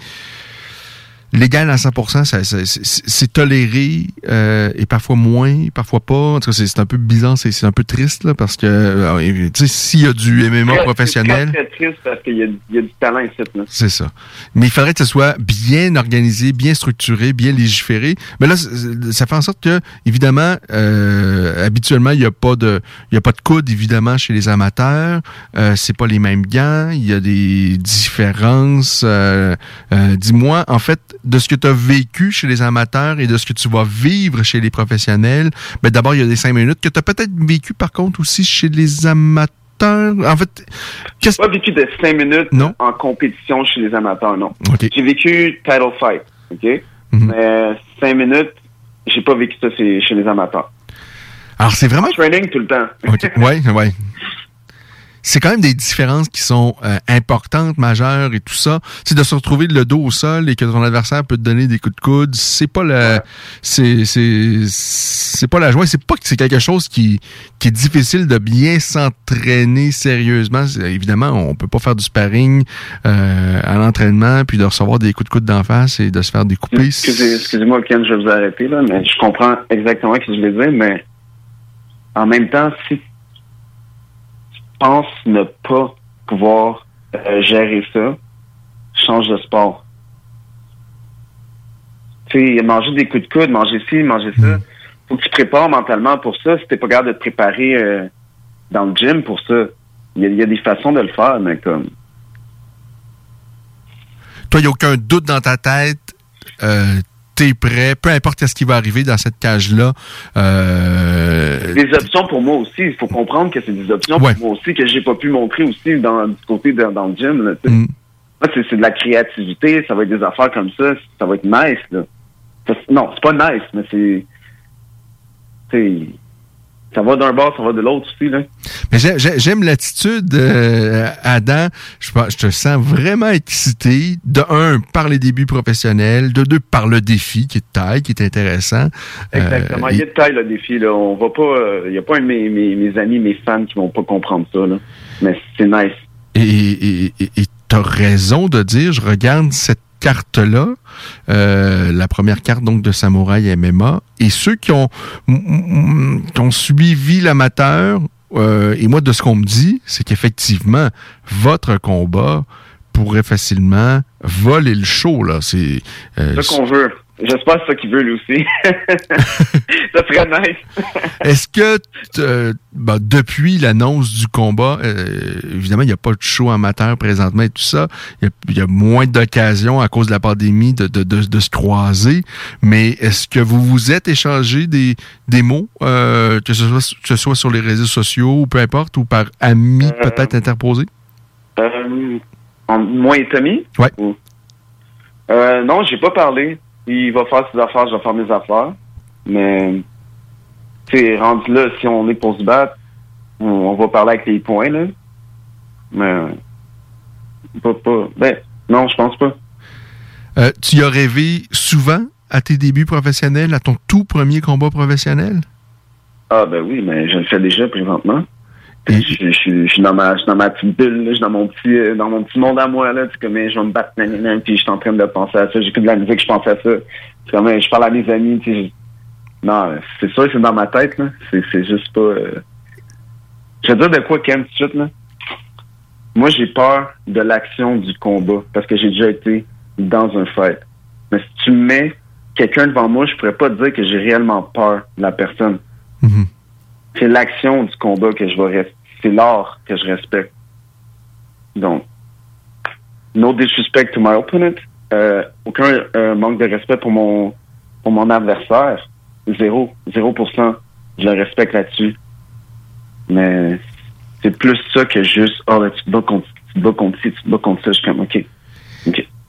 légal à 100%, ça- ça- c'est toléré euh, et parfois moins, parfois pas. En tout cas, c'est un peu bizarre, c'est un peu triste là, parce que euh, s'il y a du MMA Très- professionnel, C'est triste parce qu'il y a, il y a du talent ici. C'est ça. Mais il faudrait que ce soit bien organisé, bien structuré, bien légiféré. Mais là, ça fait en sorte que, évidemment, euh, habituellement, il n'y a pas de, il y a pas de coude, évidemment, chez les amateurs. Euh, c'est pas les mêmes gants. Il y a des différences. Euh, euh, Dis-moi, en fait, de ce que tu as vécu chez les amateurs et de ce que tu vas vivre chez les professionnels. Ben, d'abord, il y a des cinq minutes que tu as peut-être vécu, par contre, aussi chez les amateurs. En fait, qu'est-ce J'ai pas vécu de cinq minutes Non. en compétition chez les amateurs, non. J'ai vécu title fight, OK? Mhm. Mais cinq minutes, j'ai pas vécu ça chez, chez les amateurs. Alors, c'est vraiment En training tout le temps. OK. Ouais, ouais. C'est quand même des différences qui sont euh, importantes, majeures et tout ça. C'est de se retrouver le dos au sol et que ton adversaire peut te donner des coups de coude. C'est pas le, c'est, c'est, c'est pas la joie. C'est pas que c'est quelque chose qui, qui est difficile de bien s'entraîner sérieusement. Évidemment, on peut pas faire du sparring euh, à l'entraînement puis de recevoir des coups de coude d'en face et de se faire découper. Excusez, excusez-moi, Ken, je vais vous arrêter là, mais je comprends exactement ce que je voulais dire, mais en même temps, si pense ne pas pouvoir euh, gérer ça, change de sport. Tu sais, manger des coups de coude, manger ci, manger ça. Faut que tu te prépares mentalement pour ça. Si t'es pas capable de te préparer euh, dans le gym pour ça, il y, a des façons de le faire, mais comme. Toi, il n'y a aucun doute dans ta tête. Euh, t'es prêt, peu importe ce qui va arriver dans cette cage-là. Euh... Des options pour moi aussi. Il faut comprendre que c'est des options pour moi aussi que j'ai pas pu montrer aussi dans, du côté de, dans le gym. Là, mm. c'est, de la créativité, ça va être des affaires comme ça, ça va être nice. Là. non, c'est pas nice, mais c'est ça va d'un bord, ça va de l'autre aussi. Là. Mais j'aime l'attitude, euh, Adam. Je, je, te sens vraiment excité. De un, par les débuts professionnels. De deux, par le défi qui est de taille, qui est intéressant. Exactement. Euh, il est de taille, le défi. Là. On va pas. Euh, il n'y a pas un de mes, mes, amis, mes fans qui vont pas comprendre ça. Là. Mais c'est nice. Et tu as raison de dire, je regarde cette carte-là, euh, la première carte donc de Samouraï MMA, et ceux qui ont, qui ont suivi l'amateur, euh, et moi de ce qu'on me dit, c'est qu'effectivement, votre combat pourrait facilement voler le show. là. C'est euh, ce qu'on veut. J'espère que c'est ça qu'il veut lui aussi. *laughs* ça serait nice. *laughs* Est-ce que bah, depuis l'annonce du combat, euh, évidemment, il n'y a pas de show amateur présentement et tout ça. Il y a, moins d'occasions à cause de la pandémie de, de, de, se croiser. Mais est-ce que vous vous êtes échangé des, des mots, euh, que, ce soit, que ce soit sur les réseaux sociaux ou peu importe, ou par amis euh, peut-être interposés? moi et Tommy? Ouais. Euh, non, j'ai pas parlé il va faire ses affaires, je vais faire mes affaires. Mais, tu sais, rendu là, si on est pour se battre, on, va parler avec les points, là. Mais, pas, pas, ben, non, je pense pas. Euh, tu as rêvé souvent à tes débuts professionnels, à ton tout premier combat professionnel? Ah, ben oui, mais je le fais déjà présentement. Je, suis dans ma, dans ma petite bulle, je suis dans mon petit, euh, dans mon petit monde à moi, là. C'est comme, je vais me battre, puis je suis en train de penser à ça. J'écoute de la musique, je pense à ça. C'est comme, je parle à mes amis, tu sais. Non, c'est sûr, c'est dans ma tête, là. C'est juste pas, euh, Je veux dire de quoi, Ken, tout de suite, là? Moi, j'ai peur de l'action du combat, parce que j'ai déjà été dans un fight. Mais si tu mets quelqu'un devant moi, je pourrais pas te dire que j'ai réellement peur de la personne. Mm-hmm. C'est l'action du combat que je vais rester c'est l'art que je respecte. Donc, no disrespect to my opponent, euh, aucun euh, manque de respect pour mon pour mon adversaire, zéro, zéro pour cent. Je le respecte là-dessus. Mais c'est plus ça que juste, oh, tu te bats contre, tu te bats contre ci, tu te bats contre ça. Je suis comme, OK.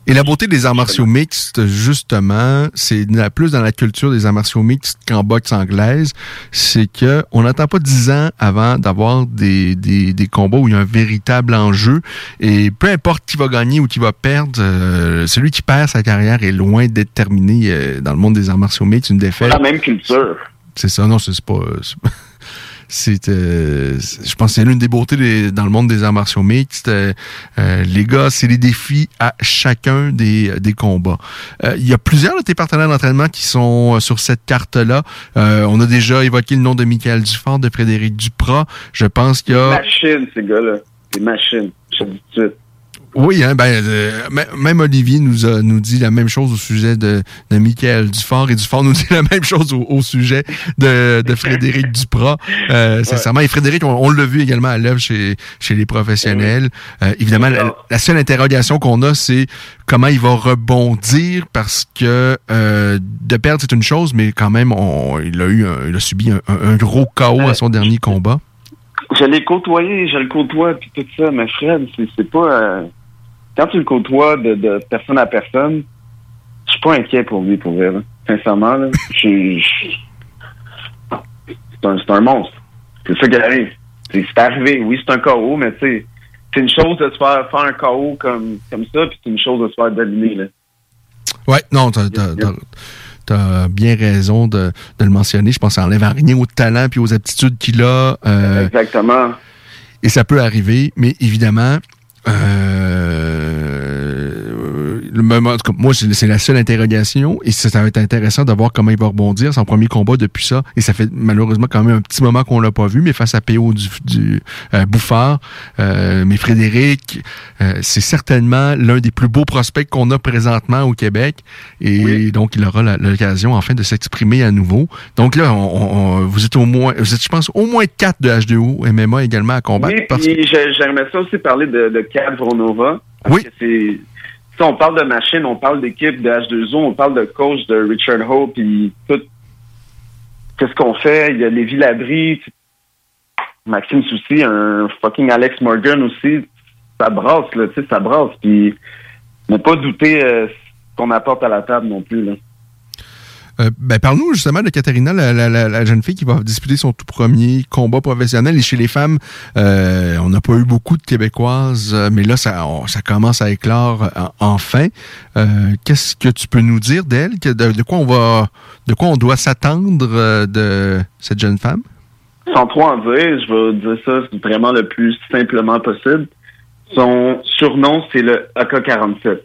Et la beauté des arts martiaux mixtes, justement, c'est plus dans la culture des arts martiaux mixtes qu'en boxe anglaise, c'est que on n'attend pas dix ans avant d'avoir des, des, des, combats où il y a un véritable enjeu. Et peu importe qui va gagner ou qui va perdre, euh, celui qui perd sa carrière est loin d'être terminé euh, dans le monde des arts martiaux mixtes. Une défaite. La même culture. C'est ça, non, c'est pas. *laughs* C'est, euh, je pense, c'est l'une des beautés dans le monde des arts martiaux mixtes. Euh, euh, les gars, c'est les défis à chacun des, des combats. Il y a plusieurs de tes partenaires d'entraînement qui sont sur cette carte-là. on a déjà évoqué le nom de Michael Dufort, de Frédéric Duprat. Je pense qu'il y a... Machine, ces gars-là. Des machines. Je dis tout. Oui, hein, ben, euh, même Olivier nous a nous dit la même chose au sujet de, de Michael Dufort et Dufort nous *laughs* dit la même chose au, sujet de, de Frédéric Duprat. Euh, sincèrement, et Frédéric, on, l'a vu également à l'œuvre chez, chez les professionnels. Euh, évidemment, la, seule interrogation qu'on a, c'est comment il va rebondir parce que euh, de perdre, c'est une chose, mais quand même, on, il a eu il a subi un, gros chaos à son dernier combat. Je l'ai côtoyé, je le côtoie, puis tout ça, mais Fred, c'est pas quand tu le côtoies de, de personne à personne, je suis pas inquiet pour lui, pour vrai. Sincèrement, *laughs* c'est un, un, monstre. C'est ça qui arrive. C'est arrivé, oui, c'est un KO, mais tu sais, c'est une chose de se faire faire un KO comme, comme ça, puis c'est une chose de se faire dominer, là. Ouais, non, t'as, t'as bien raison de, de le mentionner. Je pense que ça enlève rien au talent puis aux aptitudes qu'il a. euh, Exactement. et ça peut arriver, mais évidemment, euh, le moment, en tout cas, moi, c'est la seule interrogation et ça, ça va être intéressant de voir comment il va rebondir. Son premier combat depuis ça et ça fait malheureusement quand même un petit moment qu'on l'a pas vu, mais face à PO du, du euh, Bouffard, euh, mais Frédéric, euh, c'est certainement l'un des plus beaux prospects qu'on a présentement au Québec et donc il aura l'occasion enfin de s'exprimer à nouveau. Donc là, on- on- vous êtes au moins, vous êtes, je pense, au moins quatre de H2O MMA également à combattre. Oui, parce j'aimerais ça aussi parler de, de Vronova. Oui. c'est. On parle de machine, on parle d'équipe de H2O, on parle de coach de Richard Hope, puis tout. Qu'est-ce qu'on fait? Il y a Lévi Labrie, Maxime Soucy, un fucking Alex Morgan aussi. Ça brasse, là, tu sais, ça brasse. Puis ne pas douter euh, ce qu'on apporte à la table non plus, là. Euh, ben, parle-nous justement de Katharina, la, la- la- jeune fille qui va disputer son tout premier combat professionnel. Et chez les femmes, euh, on n'a pas eu beaucoup de Québécoises, euh, mais là, ça, on- ça commence à éclore euh, enfin. Euh, Qu'est-ce que tu peux nous dire d'elle? De, quoi on va, de quoi on doit s'attendre de cette jeune femme? sans trop en dire, je vais dire ça vraiment le plus simplement possible. Son surnom, c'est le AK-47.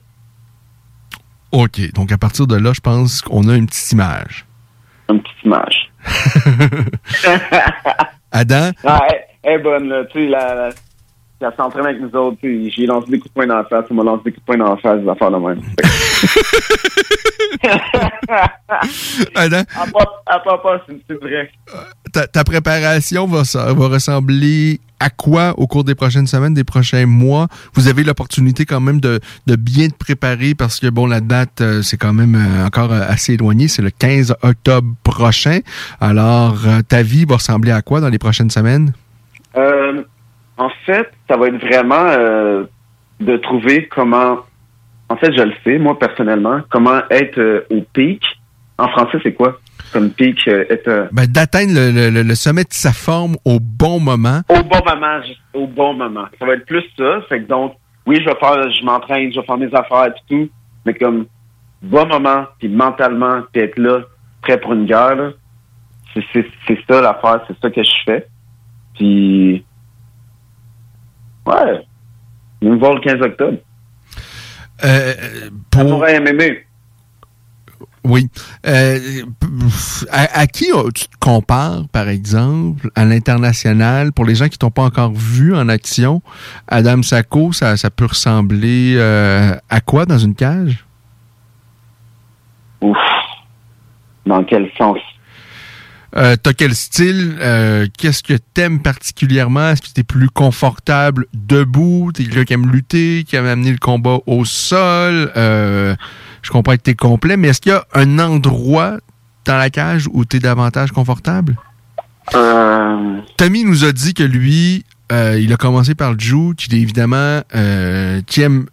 OK. Donc, à partir de là, je pense qu'on a une petite image. Une petite image. *laughs* Adam? Ah, elle, elle est bonne, là. Tu sais, la, la, elle s'entraîne avec nous autres. J'ai lancé des coups de poing dans la face. Elle m'a lancé des coups de poing dans la face, des affaires de même. *laughs* *laughs* À pas, à pas, pas, c'est vrai. ta, ta préparation va, va ressembler à quoi au cours des prochaines semaines, des prochains mois? Vous avez l'opportunité quand même de, de bien te préparer parce que, bon, la date, euh, c'est quand même euh, encore euh, assez éloigné. C'est le 15 octobre prochain. Alors, ta vie va ressembler à quoi dans les prochaines semaines? En fait, ça va être vraiment de trouver comment. En fait, je le sais, moi, personnellement, comment être euh, au pic. En français, c'est quoi? Comme pic, euh, être euh, Ben, d'atteindre le, le- le- le sommet de sa forme au bon moment. au bon moment. Au bon moment. Ça va être plus ça. Fait que donc, oui, je vais faire, je m'entraîne, je vais faire mes affaires et tout, mais comme bon moment, puis mentalement, puis être là, prêt pour une guerre, c'est ça l'affaire, c'est ça que je fais. Puis, ouais, nous me voir le 15 octobre. Euh, pour, pourrait. Oui. Euh, à, à qui tu te compares, par exemple, à l'international, pour les gens qui t'ont pas encore vu en action, Adam Sacco, ça, ça peut ressembler euh, à quoi dans une cage? Ouf. Dans quel sens? Euh, T'as quel style? Euh, Qu'est-ce que t'aimes particulièrement? Est-ce que t'es plus confortable debout? T'es quelqu'un qui aime lutter, qui aime amener le combat au sol? Euh, je comprends que t'es complet, mais est-ce qu'il y a un endroit dans la cage où t'es davantage confortable? Tommy nous a dit que lui, il a commencé par le Jiu, qu'il est évidemment, qui aime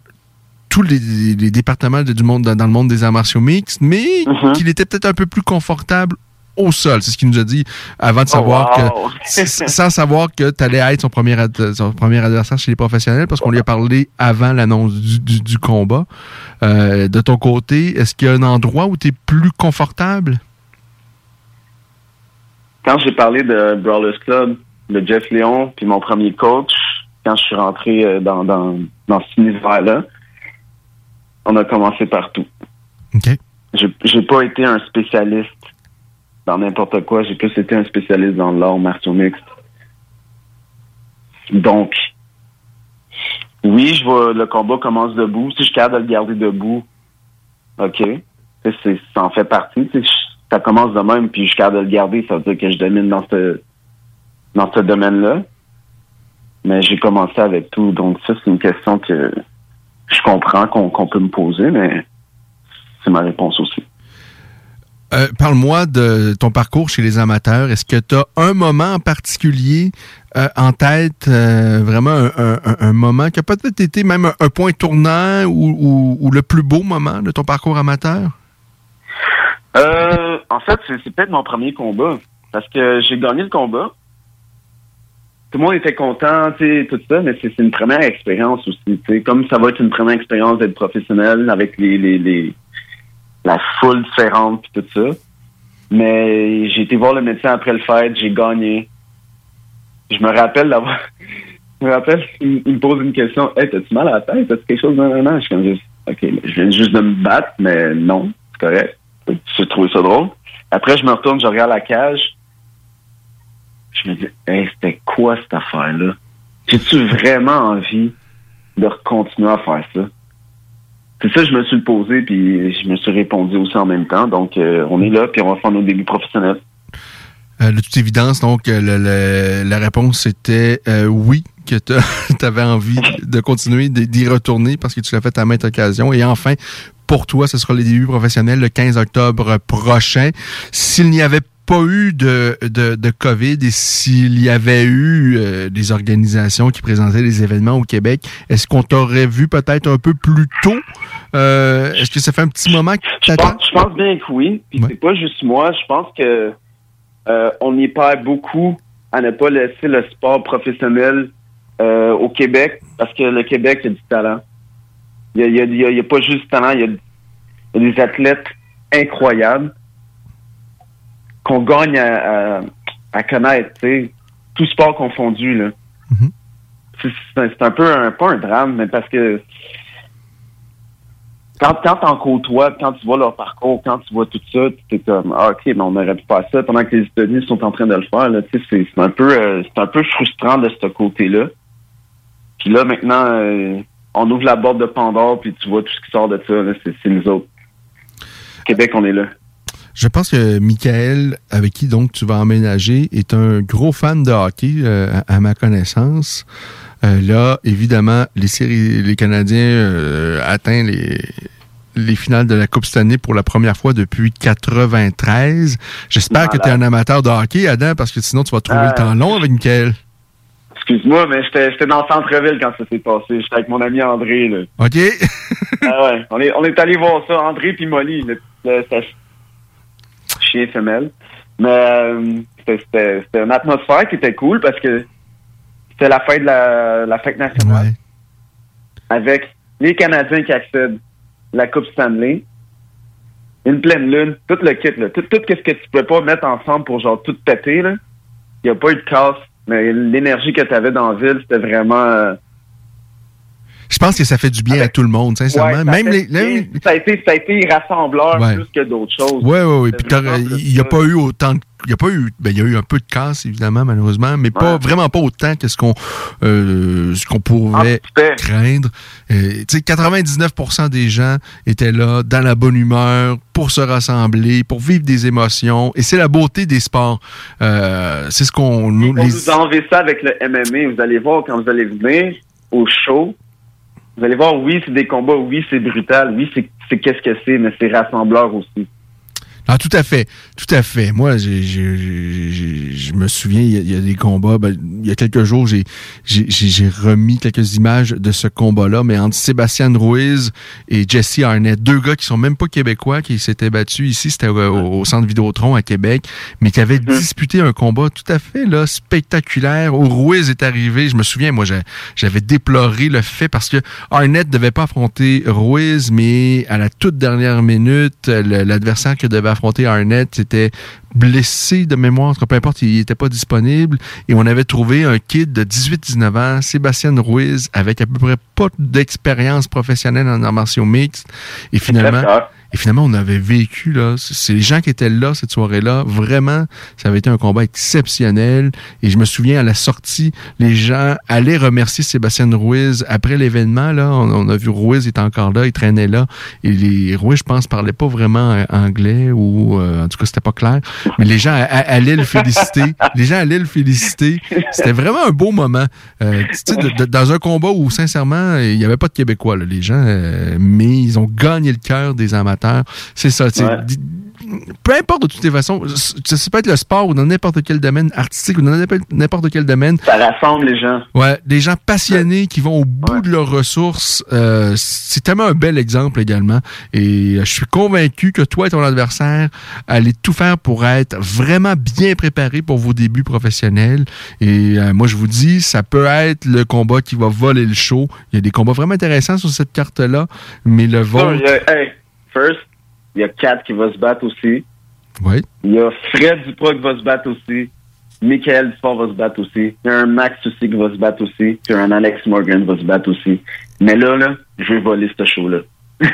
tous les, les départements de- du monde dans, le monde des arts martiaux mixtes, mais Mhm. qu'il était peut-être un peu plus confortable au sol. C'est ce qu'il nous a dit avant de savoir Oh, wow. *laughs* que, sans savoir que tu allais être son premier, son premier adversaire chez les professionnels, parce qu'on lui a parlé avant l'annonce du, du- du combat. Euh, de ton côté, est-ce qu'il y a un endroit où tu es plus confortable? quand j'ai parlé de Brawlers Club, de Jeff Léon, puis mon premier coach, quand je suis rentré euh, dans, dans, dans cet univers-là, on a commencé partout. OK. J'ai pas été un spécialiste dans n'importe quoi, j'ai plus été un spécialiste dans l'art martiaux mixte. Donc, oui, je vois le combat commence debout. Si je suis de le garder debout, OK. Ça en fait partie. Je- Ça commence de même, puis je suis de le garder, ça veut dire que je domine dans ce dans ce domaine-là. Mais j'ai commencé avec tout. Donc ça, c'est une question que je comprends qu'on qu'on peut me poser, mais c'est ma réponse aussi. Euh, Parle-moi de ton parcours chez les amateurs. Est-ce que tu as un moment en particulier euh, en tête, euh, vraiment un, moment qui a peut-être été même un, point tournant ou, le plus beau moment de ton parcours amateur? En fait, c'est peut-être mon premier combat. Parce que j'ai gagné le combat. tout le monde était content, tout ça, mais c'est une première expérience aussi, comme ça va être une première expérience d'être professionnel avec les, les la foule différente puis tout ça. Mais j'ai été voir le médecin après le fait, j'ai gagné. Je me rappelle d'avoir, *laughs* je me rappelle, il, me pose une question, hey, t'as-tu mal à la tête, t'as-tu quelque chose non, non, je suis comme juste, ok, je viens juste de me battre, mais non, c'est correct. J'ai trouvé ça drôle. Après, je me retourne, je regarde la cage. Je me dis, hey, c'était quoi cette affaire-là? J'ai-tu vraiment envie de continuer à faire ça? C'est ça, je me suis posé, puis je me suis répondu aussi en même temps. Donc, euh, on est là, puis on va faire nos débuts professionnels. Euh, de toute évidence, donc, euh, le- le- la réponse était euh, oui, que tu *laughs* avais envie de continuer, d'y retourner parce que tu l'as fait à maintes occasions. Et enfin, pour toi, ce sera les débuts professionnels le 15 octobre prochain. S'il n'y avait pas eu de, de, de COVID et s'il y avait eu euh, des organisations qui présentaient des événements au Québec, est-ce qu'on t'aurait vu peut-être un peu plus tôt? Euh, est-ce que ça fait un petit moment que t'attends? pense, je pense bien que oui. Puis Ouais. c'est pas juste moi. Je pense que euh, on y perd beaucoup à ne pas laisser le sport professionnel euh, au Québec parce que le Québec il y a du talent. Il y a, y a- y pas juste du talent, il y a, il y a des athlètes incroyables qu'on gagne à, à, à connaître, tu tout sport confondu là. Mhm. C'est c'est un, c'est un peu un pas un drame, mais parce que quand, quand t'en côtoies, quand tu vois leur parcours, quand tu vois tout ça, tu es comme ah, ok, mais on aurait pu faire ça pendant que les États-Unis sont en train de le faire. C'est un peu euh, c'est un peu frustrant de ce côté-là. Puis là, maintenant, euh, on ouvre la boîte de Pandore, puis tu vois tout ce qui sort de ça. C'est nous autres. Québec, on est là. Je pense que Michael, avec qui donc tu vas emménager, est un gros fan de hockey, euh, à ma connaissance. Euh, là, évidemment, les séries, les Canadiens euh, atteignent les les finales de la Coupe cette année pour la première fois depuis 93. J'espère que tu es un amateur de hockey, Adam, parce que sinon tu vas trouver Euh, le temps long avec Michael. Excuse-moi, mais j'étais j'étais dans le centre-ville quand ça s'est passé. J'étais avec mon ami André. Là. OK? *laughs* ah ouais, on est, on est allé voir ça, André puis Molly, le, le- sa chien femelle. Mais euh, c'était- c'était c'était une atmosphère qui était cool parce que c'était la fête de la, la fête nationale Ouais. avec les Canadiens qui accèdent à la Coupe Stanley, une pleine lune, tout le kit, là, tout, tout ce que tu peux pas mettre ensemble pour genre tout péter, là. Il n'y a pas eu de casse, mais l'énergie que tu avais dans la ville, c'était vraiment... euh, Je pense que ça fait du bien à tout le monde, sincèrement. Ouais, Même les, ça, a été, ça a été rassembleur Ouais. plus que d'autres choses. T'as- vraiment plus il n'y a pas eu autant de. Il y a pas eu. Ben, il y a eu un peu de casse, évidemment, malheureusement, mais pas vraiment pas autant que ce qu'on euh, ce qu'on pouvait Ah, craindre. Euh, tu sais, 99% des gens étaient là, dans la bonne humeur, pour se rassembler, pour vivre des émotions. Et c'est la beauté des sports. Euh, c'est ce qu'on. nous, On les- nous a enlevé ça avec le MMA. Vous allez voir quand vous allez venir au show. Vous allez voir, oui, c'est des combats, oui, c'est brutal, oui, c'est qu'est-ce que c'est, mais c'est rassembleur aussi. Ah, tout à fait. Tout à fait. Moi, je me souviens, il y, a, il y a des combats. ben, il y a quelques jours, j'ai, j'ai, j'ai- j'ai remis quelques images de ce combat-là, mais entre Sébastien Ruiz et Jesse Arnett, deux gars qui sont même pas québécois, qui s'étaient battus ici, c'était au, au centre Vidéotron à Québec, mais qui avaient disputé un combat tout à fait là, spectaculaire, où Ruiz est arrivé. Je me souviens, moi, j'avais déploré le fait parce que Arnett devait pas affronter Ruiz, mais à la toute dernière minute, l'adversaire que devait affronter Arnett était blessé de mémoire, peu importe, il n'était pas disponible. Et on avait trouvé un kid de 18-19 ans, Sébastien Ruiz, avec à peu près pas d'expérience professionnelle en arts martiaux mixtes. Et finalement. Et finalement, on avait vécu, là, c'est les gens qui étaient là cette soirée-là. Vraiment, ça avait été un combat exceptionnel. Et je me souviens, à la sortie, les gens allaient remercier Sébastien Ruiz après l'événement. Là, on, a vu Ruiz était encore là, il traînait là. Et les Ruiz, je pense, parlaient pas vraiment euh, anglais ou, euh, en tout cas, c'était pas clair. Mais les gens allaient le féliciter. Les gens allaient le féliciter. C'était vraiment un beau moment. Euh, de- de- dans un combat où, sincèrement, il n'y avait pas de Québécois, là, les gens, euh, mais ils ont gagné le cœur des amateurs. C'est ça. tu sais, Ouais. peu importe de toutes les façons, ça, ça peut être le sport ou dans n'importe quel domaine artistique ou dans n'importe- quel domaine. Ça rassemble les gens. Ouais, des gens passionnés qui vont au bout de leurs ressources. euh, c'est tellement un bel exemple également. Et euh, je suis convaincu que toi et ton adversaire allez tout faire pour être vraiment bien préparé pour vos débuts professionnels. Et euh, moi, je vous dis, ça peut être le combat qui va voler le show. Il y a des combats vraiment intéressants sur cette carte-là, mais le vôtre... hey, first, il y a Kat qui va se battre aussi. Oui. Il y a Fred Duprat qui va se battre aussi. Michael Dupont va se battre aussi. Il y a un Max aussi qui va se battre aussi. Puis un Alex Morgan va se battre aussi. Mais là, là, je vais voler ce show-là. *laughs*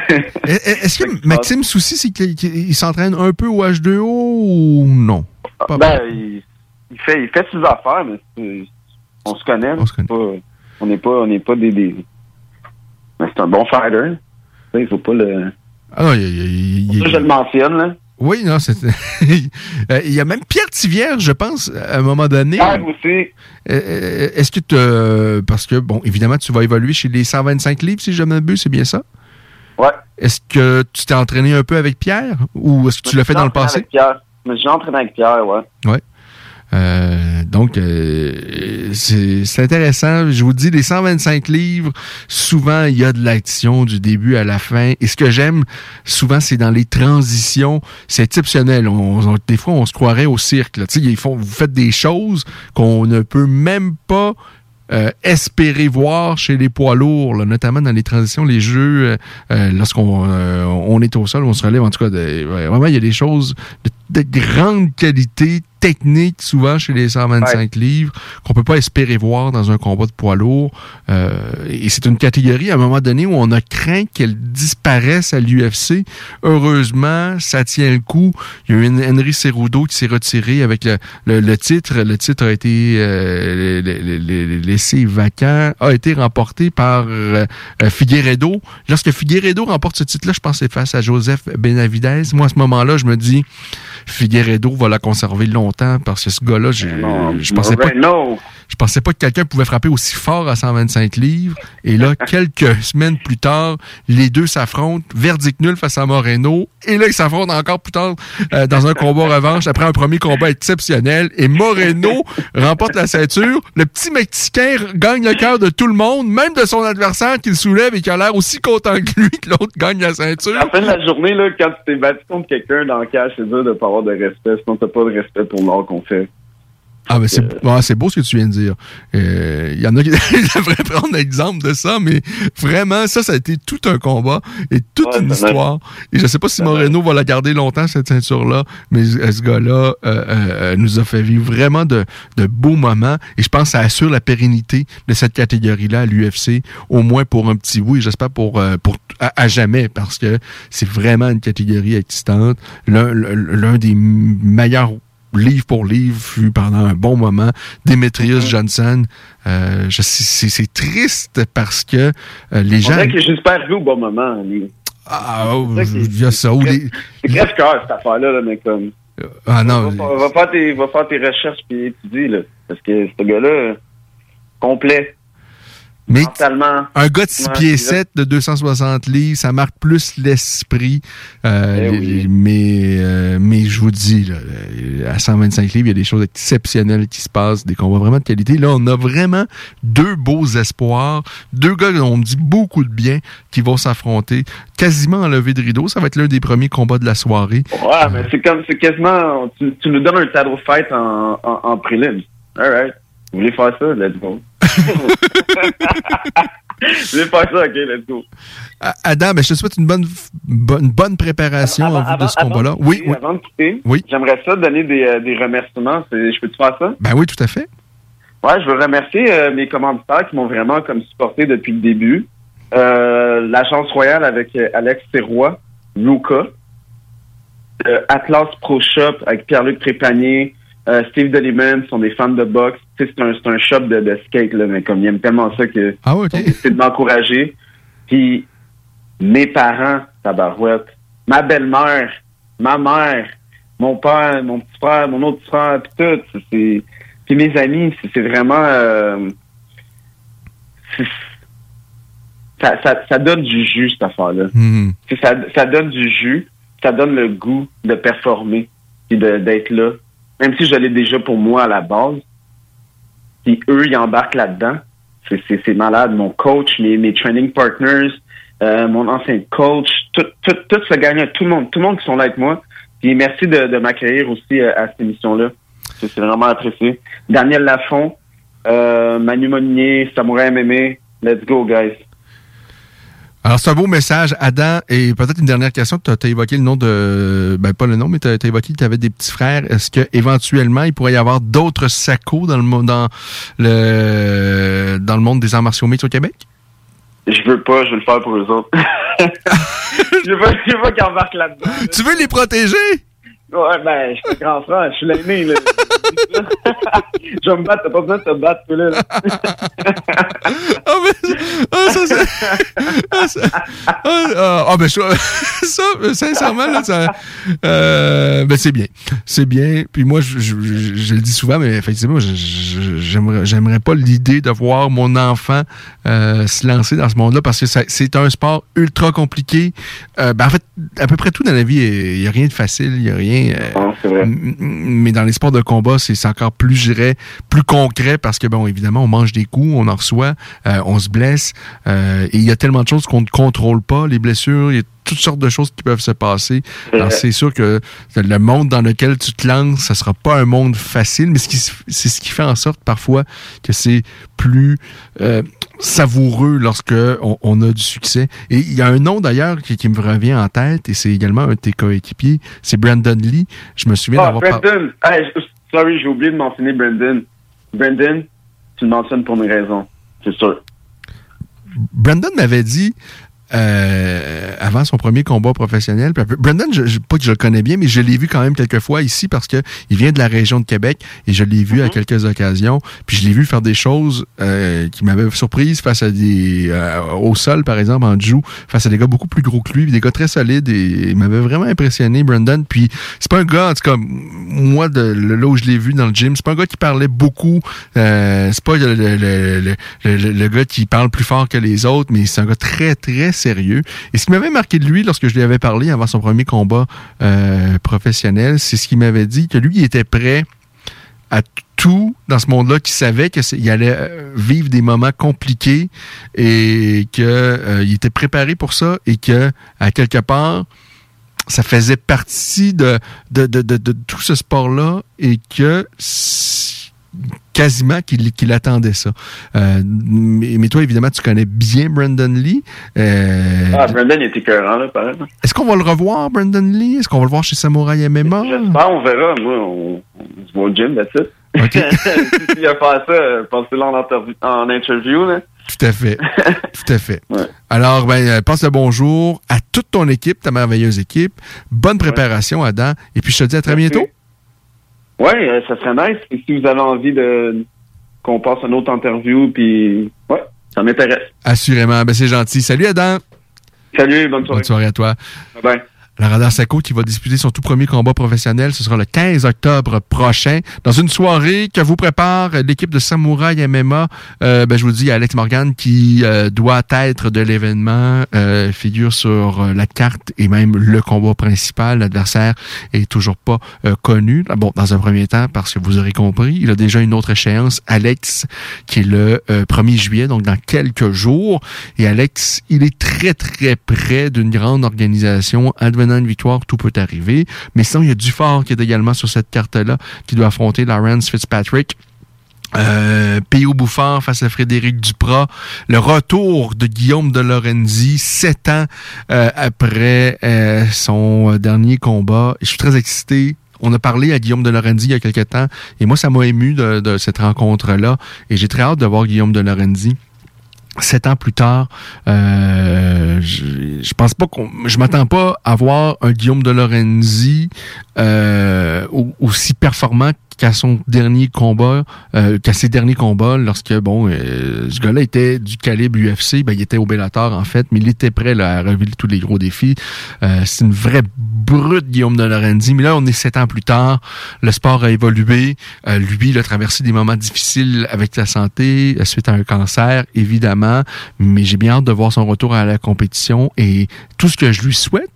Est-ce que Maxime Souci, c'est qu'il s'entraîne un peu au H2O ou non? Pas ben, il, il fait, il fait ses affaires, mais on se connaît. On n'est pas, on n'est pas, on n'est pas des, des- Mais c'est un bon fighter. Il faut pas le. Ah non, il, il- il- Ça, je le mentionne, là. Oui, non, c'est. *laughs* Euh, Il y a même Pierre Tivierge, je pense, à un moment donné. Pierre aussi. Euh, Est-ce que tu. Parce que, bon, évidemment, tu vas évoluer chez les 125 livres, si je ne m'abuse, c'est bien ça? Ouais. Est-ce que tu t'es entraîné un peu avec Pierre ou est-ce que tu l'as fait dans le passé? Avec Pierre. Mais j'ai entraîné avec Pierre, ouais. Ouais. Euh, donc, euh, c'est intéressant. Je vous dis, les 125 livres, souvent, il y a de l'action du début à la fin. Et ce que j'aime, souvent, c'est dans les transitions. C'est exceptionnel. On, on- des fois, on se croirait au cirque. ils font, vous faites des choses qu'on ne peut même pas euh, espérer voir chez les poids lourds, là, notamment dans les transitions, les jeux, euh, euh, lorsqu'on euh, on est au sol, on se relève, en tout cas, de- vraiment, il y a des choses de grande qualité technique, souvent chez les 125 livres, qu'on peut pas espérer voir dans un combat de poids lourd. Euh, et c'est une catégorie, à un moment donné, où on a craint qu'elle disparaisse à l'UFC. Heureusement, ça tient le coup. Il y a eu Henry Cerudo qui s'est retiré avec le, le- le titre. Le titre a été euh, laissé vacant, a été remporté par euh, euh, Figueredo. Lorsque Figueredo remporte ce titre-là, je pense que c'est face à Joseph Benavidez. Moi, à ce moment-là, je me dis, Figueredo va la conserver longtemps parce que ce gars-là, j'ai- je pensais pas. Je pensais pas que quelqu'un pouvait frapper aussi fort à 125 livres. Et là, *laughs* quelques semaines plus tard, les deux s'affrontent. Verdict nul face à Moreno. Et là, ils s'affrontent encore plus tard euh, dans un combat revanche après un premier combat exceptionnel. Et Moreno *laughs* remporte la ceinture. Le petit Mexicain gagne le cœur de tout le monde, même de son adversaire qui le soulève et qui a l'air aussi content que lui que l'autre gagne la ceinture. À la fin de la journée, là, quand tu t'es battu contre quelqu'un dans le cash, c'est dur de pas avoir de respect. Sinon, t'as pas de respect pour l'art qu'on fait. Ah, ben c'est ouais, c'est beau ce que tu viens de dire. Euh, Il y en a qui *laughs* devraient prendre l'exemple de ça, mais vraiment, ça, ça a été tout un combat et toute une histoire. Et je sais pas si Moreno va la garder longtemps, cette ceinture-là, mais euh, ce gars-là euh, euh, nous a fait vivre vraiment de, de beaux moments. Et je pense que ça assure la pérennité de cette catégorie-là à l'UFC, au moins pour un petit bout, et j'espère pour, euh, pour à, à jamais, parce que c'est vraiment une catégorie existante. L'un l'un des meilleurs livre pour livre fut pendant un bon moment Demetrius Johnson. Euh, c'est c'est triste parce que euh, les On gens. dirait qu'il est juste pas arrivé au bon moment. lui. Ah, oh, il y a ça. C'est crève-cœur, cette affaire-là, là, mais comme. Ah non. Va, va faire tes, va faire tes recherches puis étudier, là. Parce que ce gars-là, complet. Mais Mentalement. un gars de 6 Ouais, pieds c'est 7 de 260 livres, ça marque plus l'esprit. Euh, Eh oui. mais, euh, mais je vous dis, là, à 125 livres, il y a des choses exceptionnelles qui se passent, des combats vraiment de qualité. Là, on a vraiment deux beaux espoirs, deux gars dont on me dit beaucoup de bien qui vont s'affronter quasiment en levée de rideau. Ça va être l'un des premiers combats de la soirée. Ouais, mais c'est comme, c'est quasiment, tu, tu nous donnes un title fight en, en, en prélims. Alright. Vous voulez faire ça? Let's go. *laughs* Vous voulez faire ça? Ok, let's go. Adam, ben, je te souhaite une bonne, bonne, bonne préparation en vue de ce combat-là. Oui. Avant de quitter, Oui. j'aimerais ça donner des, euh, des remerciements. Je peux-tu faire ça? Ben oui, tout à fait. Ouais, je veux remercier euh, mes commanditaires qui m'ont vraiment comme supporté depuis le début. Euh, L'Agence Royale avec Alex Serrois, Luca, euh, Atlas Pro Shop avec Pierre-Luc Trépanier, euh, Steve Deliman sont des fans de boxe. C'est un, un shop de, de skate, là, mais comme ils aiment tellement ça que Ah c'est de m'encourager. Puis mes parents, tabarouette, ma belle-mère, ma mère, mon père, mon petit frère, mon autre frère, puis tout. c'est- Puis mes amis, c'est vraiment... euh, ça, ça, ça donne du jus, cette affaire-là. Mhm. Sais, Ça, ça donne du jus. ça donne le goût de performer et d'être là. Même si je l'ai déjà pour moi à la base, si eux, ils embarquent là-dedans, c'est malade. Mon coach, mes, mes training partners, euh, mon ancien coach, tout, tout, tout ce gagnant, tout le monde, tout le monde qui sont là avec moi. Puis merci de, de m'accueillir aussi euh, à cette émission-là. C'est vraiment apprécié. Daniel Lafont, euh, Manu Monnier, Samouraï MMA, let's go, guys. Alors, c'est un beau message, Adam. Et peut-être une dernière question. Tu as, évoqué le nom de. Ben, pas le nom, mais tu as, évoqué que tu avais des petits frères. Est-ce qu'éventuellement, il pourrait y avoir d'autres sacos dans le, dans, le, dans le monde des arts martiaux mixtes au Québec? Je veux pas, je veux le faire pour eux autres. *laughs* je veux pas, veux pas qu'ils embarquent là-dedans. Tu veux les protéger? Ouais, ben, je suis grand frère, je suis l'aîné, là. *laughs* je vais me battre, t'as pas besoin de te battre, là. là. oh, mais, oh, ça, c'est. Ah, ça, oh, oh, ben, ça, sincèrement, là, ça. Euh, ben, c'est bien. C'est bien. Puis moi, je, je, je, le dis souvent, mais effectivement, j'aimerais, j'aimerais pas l'idée de voir mon enfant euh, se lancer dans ce monde-là parce que c'est un sport ultra compliqué. Euh, ben, en fait, à peu près tout dans la vie, il n'y a rien de facile, il n'y a rien euh, mais dans les sports de combat, c'est encore plus, je plus concret parce que, bon, évidemment, on mange des coups, on en reçoit, euh, on se blesse. Euh, et il y a tellement de choses qu'on ne contrôle pas, les blessures, il y a toutes sortes de choses qui peuvent se passer. Alors, c'est sûr que le monde dans lequel tu te lances, ça sera pas un monde facile, mais c'est ce qui fait en sorte parfois que c'est plus savoureux lorsque on, a du succès. Et il y a un nom d'ailleurs qui, me revient en tête, et c'est également un de tes coéquipiers, c'est Brandon Lee. Je me souviens d'avoir... Brandon! sorry, j'ai oublié de mentionner Brandon. Brandon, tu le mentionnes pour mes raisons, c'est sûr. Brandon m'avait dit, euh, avant son premier combat professionnel. Brandon, je, pas que je le connais bien, mais je l'ai vu quand même quelques fois ici parce que il vient de la région de Québec et je l'ai vu à mhm. quelques occasions. Puis je l'ai vu faire des choses euh, qui m'avaient surprise face à des euh, au sol, par exemple, en joue, face à des gars beaucoup plus gros que lui, des gars très solides et il m'avait vraiment impressionné, Brandon. Puis c'est pas un gars, en tout cas, moi, de là où je l'ai vu dans le gym, c'est pas un gars qui parlait beaucoup. c'est pas le, le, le, gars qui parle plus fort que les autres, mais c'est un gars très, très sérieux. Et ce qui m'avait marqué de lui lorsque je lui avais parlé avant son premier combat euh, professionnel, c'est ce qu'il m'avait dit, que lui, il était prêt à tout dans ce monde-là, qu'il savait qu'il allait euh, vivre des moments compliqués et qu'il euh, était préparé pour ça et que, à quelque part, ça faisait partie de, de, de, de tout ce sport-là et que quasiment qu'il attendait ça. Euh, mais, toi, évidemment, tu connais bien Brandon Lee. Euh, ah, Brandon était écœurant, là, pareil. Est-ce qu'on va le revoir, Brandon Lee? Est-ce qu'on va le voir chez Samouraï MMA? J'espère, on verra. Moi, on, se voit au gym, that's it. OK. *laughs* S'il a fait ça, pensez-le en, en interview, là. Tout à fait. *laughs* Tout à fait. Alors, ben, euh, passe le bonjour à toute ton équipe, ta merveilleuse équipe. Bonne préparation, Adam. Et puis, je te dis à très bientôt. Oui, euh, ça serait nice. Et si vous avez envie de qu'on passe une autre interview, puis ouais, ça m'intéresse. Assurément. Ben, c'est gentil. Salut Adam. Salut, bonne soirée. Bonne soirée à toi. Bye bye. La Radar Sako qui va disputer son tout premier combat professionnel, ce sera le 15 octobre prochain, dans une soirée que vous prépare l'équipe de Samouraï MMA. Euh, ben, je vous dis, Alex Morgan qui euh, doit être de l'événement, euh, figure sur la carte et même le combat principal. L'adversaire est toujours pas connu. Bon, dans un premier temps, parce que vous aurez compris, il a déjà une autre échéance, Alex, qui est le 1er juillet, donc dans quelques jours. Et Alex, il est très très près d'une grande organisation, une victoire, tout peut arriver. Mais sinon, il y a Dufort qui est également sur cette carte-là, qui doit affronter Lawrence Fitzpatrick. Euh, P.O. Bouffard face à Frédéric Duprat. Le retour de Guillaume de Lorenzi, sept ans euh, après euh, son dernier combat. Je suis très excité. On a parlé à Guillaume de Lorenzi il y a quelques temps et moi, ça m'a ému de, de cette rencontre-là et j'ai très hâte de voir Guillaume de Lorenzi sept ans plus tard, euh, je, je, pense pas qu'on, je m'attends pas à voir un Guillaume de Lorenzi euh, aussi performant qu'à son dernier combat, euh, qu'à ses derniers combats, lorsque bon, euh, ce gars-là était du calibre UFC, ben il était au Bellator en fait, mais il était prêt à relever tous les gros défis. Euh, c'est une vraie brute Guillaume de Lorenzi. Mais là, on est sept ans plus tard, le sport a évolué. Euh, lui, il a traversé des moments difficiles avec sa santé suite à un cancer, évidemment. Mais j'ai bien hâte de voir son retour à la compétition et tout ce que je lui souhaite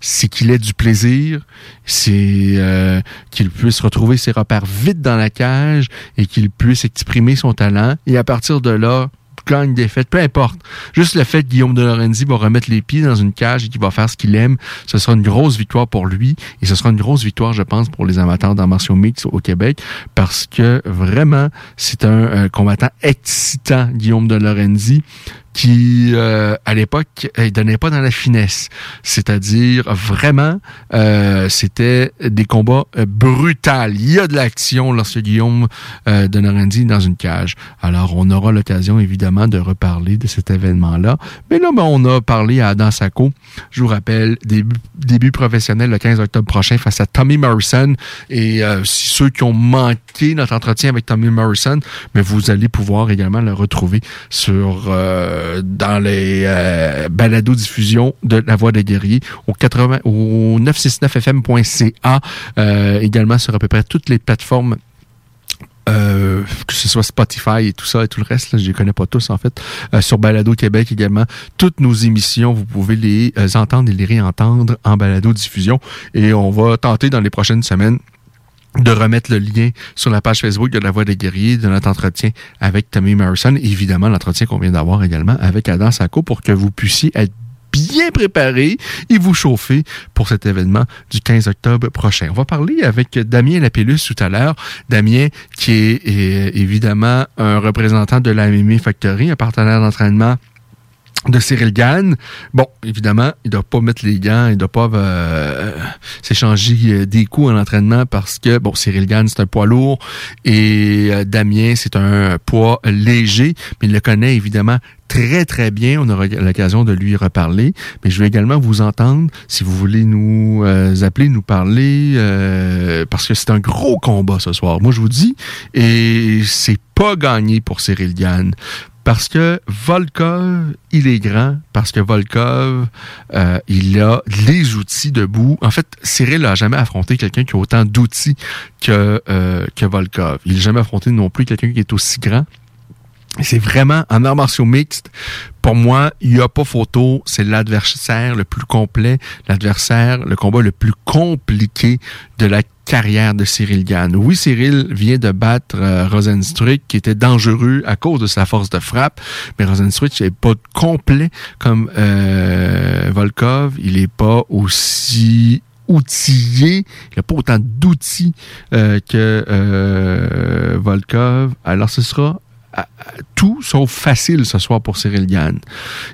c'est qu'il ait du plaisir, c'est euh, qu'il puisse retrouver ses repères vite dans la cage et qu'il puisse exprimer son talent. Et à partir de là, gagne, défaite, peu importe. Juste le fait que Guillaume de Lorenzi va remettre les pieds dans une cage et qu'il va faire ce qu'il aime, ce sera une grosse victoire pour lui et ce sera une grosse victoire, je pense, pour les amateurs d'arts martiaux mix au Québec parce que vraiment, c'est un, un combattant excitant, Guillaume de Lorenzi qui, euh, à l'époque, il donnait pas dans la finesse. C'est-à-dire, vraiment, euh, c'était des combats euh, brutals. Il y a de l'action lorsque Guillaume euh, de Norendi est dans une cage. Alors, on aura l'occasion, évidemment, de reparler de cet événement-là. Mais là, ben, on a parlé à Adam Sacco. Je vous rappelle, début, début professionnel le 15 octobre prochain face à Tommy Morrison. Et euh, si ceux qui ont manqué notre entretien avec Tommy Morrison, mais vous allez pouvoir également le retrouver sur... Euh, dans les euh, balados diffusion de La Voix des Guerriers au 80 au 969fm.ca euh, également sur à peu près toutes les plateformes euh, que ce soit Spotify et tout ça et tout le reste, là, je les connais pas tous en fait, sur Balado Québec également. Toutes nos émissions, vous pouvez les entendre et les réentendre en balado diffusion. Et on va tenter dans les prochaines semaines de remettre le lien sur la page Facebook de La Voix des Guerriers de notre entretien avec Tommy Morrison. Évidemment, l'entretien qu'on vient d'avoir également avec Adam Sacco pour que vous puissiez être bien préparé et vous chauffer pour cet événement du 15 octobre prochain. On va parler avec Damien Lapellus tout à l'heure. Damien qui est, évidemment un représentant de la MMA Factory, un partenaire d'entraînement de Cyril Gann. Bon, évidemment, il doit pas mettre les gants, il doit pas euh, s'échanger des coups en entraînement parce que, bon, Cyril Gann, c'est un poids lourd et euh, Damien, c'est un poids léger, mais il le connaît évidemment très, très bien. On aura l'occasion de lui reparler. Mais je vais également vous entendre si vous voulez nous euh, appeler, nous parler, euh, parce que c'est un gros combat ce soir. Moi, je vous dis, et c'est pas gagné pour Cyril Gann parce que Volkov, il est grand, parce que Volkov, euh, il a les outils debout. En fait, Cyril n'a jamais affronté quelqu'un qui a autant d'outils que, euh, Volkov. Il n'a jamais affronté non plus quelqu'un qui est aussi grand. C'est vraiment en arts martiaux mixtes. Pour moi, il n'y a pas photo. C'est l'adversaire le plus complet, l'adversaire, le combat le plus compliqué de la carrière de Cyril Gann. Oui, Cyril vient de battre euh, qui était dangereux à cause de sa force de frappe, mais Rosenstruck n'est pas complet comme euh, Volkov. Il n'est pas aussi outillé, il n'a pas autant d'outils euh, que euh, Volkov. Alors ce sera tout sauf facile ce soir pour Cyril Gann.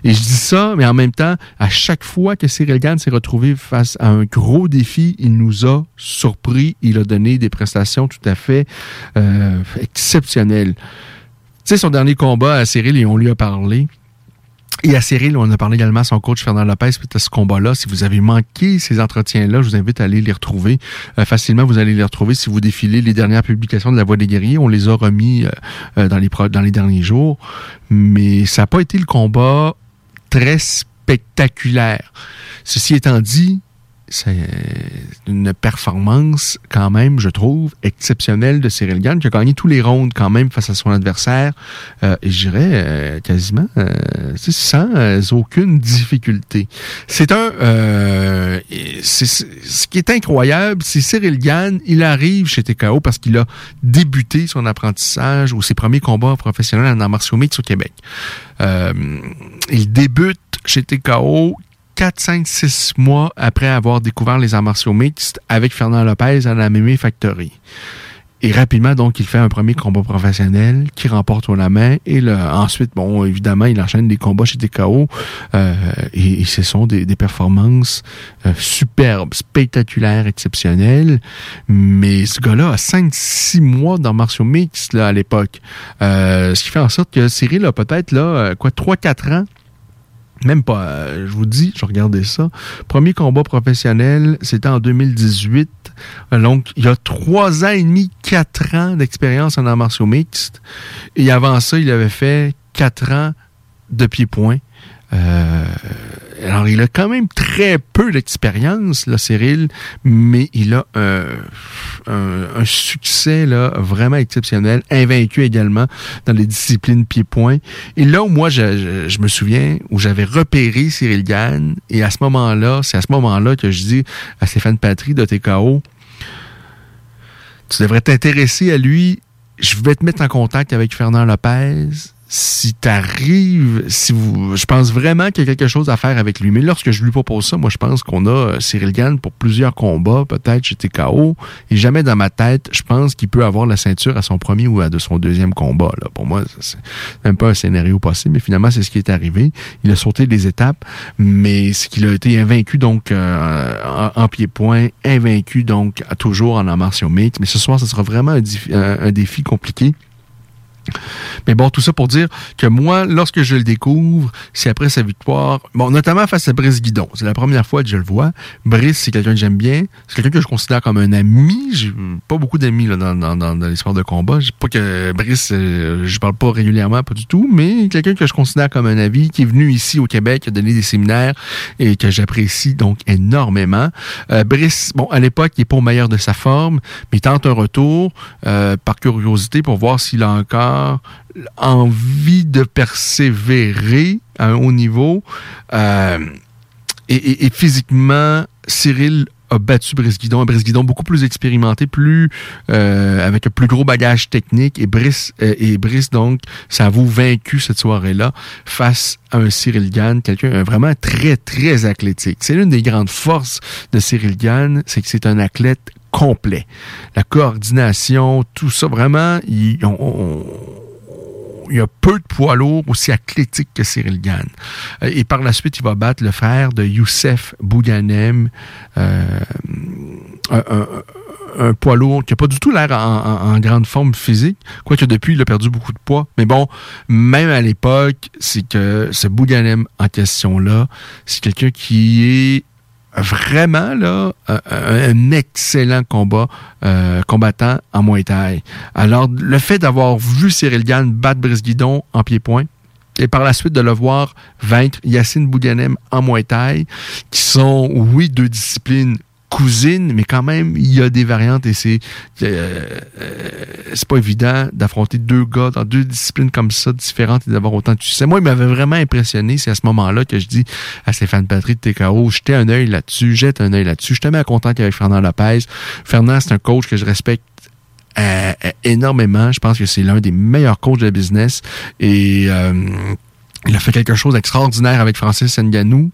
Et je dis ça, mais en même temps, à chaque fois que Cyril Gann s'est retrouvé face à un gros défi, il nous a surpris. Il a donné des prestations tout à fait euh, exceptionnelles. Tu sais, son dernier combat à Cyril, et on lui a parlé, et à Cyril, on a parlé également à son coach Fernand Lopez à ce combat-là. Si vous avez manqué ces entretiens-là, je vous invite à aller les retrouver. Euh, facilement, vous allez les retrouver si vous défilez les dernières publications de La Voix des guerriers. On les a remis euh, euh dans, les dans les derniers jours. Mais ça n'a pas été le combat très spectaculaire. Ceci étant dit, c'est une performance quand même, je trouve, exceptionnelle de Cyril Gann, qui a gagné tous les rounds quand même face à son adversaire, euh, et je dirais euh, quasiment euh, sans euh, aucune difficulté. C'est un... C'est, ce qui est incroyable, c'est Cyril Gann, il arrive chez TKO parce qu'il a débuté son apprentissage ou ses premiers combats professionnels en arts martiaux au Québec. il débute chez TKO 4, 5, 6 mois après avoir découvert les arts martiaux mixtes avec Fernand Lopez à la Mémé Factory. Et rapidement, donc, il fait un premier combat professionnel qui remporte au la main. Et ensuite, bon, évidemment, il enchaîne des combats chez TKO. Euh, et, ce sont des, performances euh, superbes, spectaculaires, exceptionnelles. Mais ce gars-là a 5-6 mois dans martiaux mixtes là, à l'époque. Euh, ce qui fait en sorte que Cyril a peut-être, là, quoi, 3-4 ans même pas, euh, je vous dis, je regardais ça. Premier combat professionnel, c'était en 2018. Donc, il y a trois ans et demi, quatre ans d'expérience en arts martiaux mixtes. Et avant ça, il avait fait quatre ans de pied-point. Euh, alors, il a quand même très peu d'expérience, là, Cyril, mais il a un, succès là, vraiment exceptionnel, invaincu également dans les disciplines pied-point. Et là où moi, je, je, me souviens, où j'avais repéré Cyril Gann, et à ce moment-là, c'est à ce moment-là que je dis à Stéphane Patry de TKO, tu devrais t'intéresser à lui. Je vais te mettre en contact avec Fernand Lopez si t'arrives, si vous, je pense vraiment qu'il y a quelque chose à faire avec lui. Mais lorsque je lui propose ça, moi, je pense qu'on a euh, Cyril Gann pour plusieurs combats, peut-être chez TKO. Et jamais dans ma tête, je pense qu'il peut avoir la ceinture à son premier ou à de son deuxième combat. Là. Pour moi, c'est même pas un scénario possible. Mais finalement, c'est ce qui est arrivé. Il a sauté des étapes, mais ce qu'il a été invaincu donc euh, en, pied-point, invaincu donc toujours en arts. Mais ce soir, ce sera vraiment un défi compliqué. Mais bon, tout ça pour dire que moi, lorsque je le découvre, c'est après sa victoire, bon, notamment face à Brice Guidon. C'est la première fois que je le vois. Brice, c'est quelqu'un que j'aime bien. C'est quelqu'un que je considère comme un ami. J'ai pas beaucoup d'amis dans, dans, sports de combat. Pas que Brice, euh, je parle pas régulièrement, pas du tout, mais quelqu'un que je considère comme un ami qui est venu ici au Québec, qui a donné des séminaires et que j'apprécie donc énormément. Euh, Brice, bon, à l'époque, il est pas au meilleur de sa forme, mais il tente un retour euh, par curiosité pour voir s'il a encore envie de persévérer à un haut niveau. Euh, et, physiquement, Cyril a battu Brice Guidon, un Brice Guidon beaucoup plus expérimenté, plus euh, avec un plus gros bagage technique et Brice euh, donc ça vous vaincu cette soirée-là face à un Cyril Gann, quelqu'un vraiment très très athlétique. C'est l'une des grandes forces de Cyril Gann, c'est que c'est un athlète complet. La coordination, tout ça, vraiment, il, y a peu de poids lourds aussi athlétiques que Cyril Gann. Euh, et par la suite, il va battre le frère de Youssef Bouganem, euh, un, poids lourd qui n'a pas du tout l'air en, grande forme physique, quoique depuis, il a perdu beaucoup de poids. Mais bon, même à l'époque, c'est que ce Bouganem en question-là, c'est quelqu'un qui est vraiment là un, excellent combat euh, combattant en Muay Thai. Alors le fait d'avoir vu Cyril Gann battre Brice Guidon en pied-point et par la suite de le voir vaincre Yacine Bouganem en Muay Thai, qui sont, oui, deux disciplines cousine, mais quand même, il y a des variantes et c'est euh, euh, c'est pas évident d'affronter deux gars dans deux disciplines comme ça différentes et d'avoir autant de succès. Moi, il m'avait vraiment impressionné. C'est à ce moment-là que je dis à Stéphane Patrick de TKO, jetez un œil là-dessus, jette un œil là-dessus. Je te mets à contact avec Fernand Lopez. Fernand, c'est un coach que je respecte euh, énormément. Je pense que c'est l'un des meilleurs coachs de business et il a fait quelque chose d'extraordinaire avec Francis Nganou,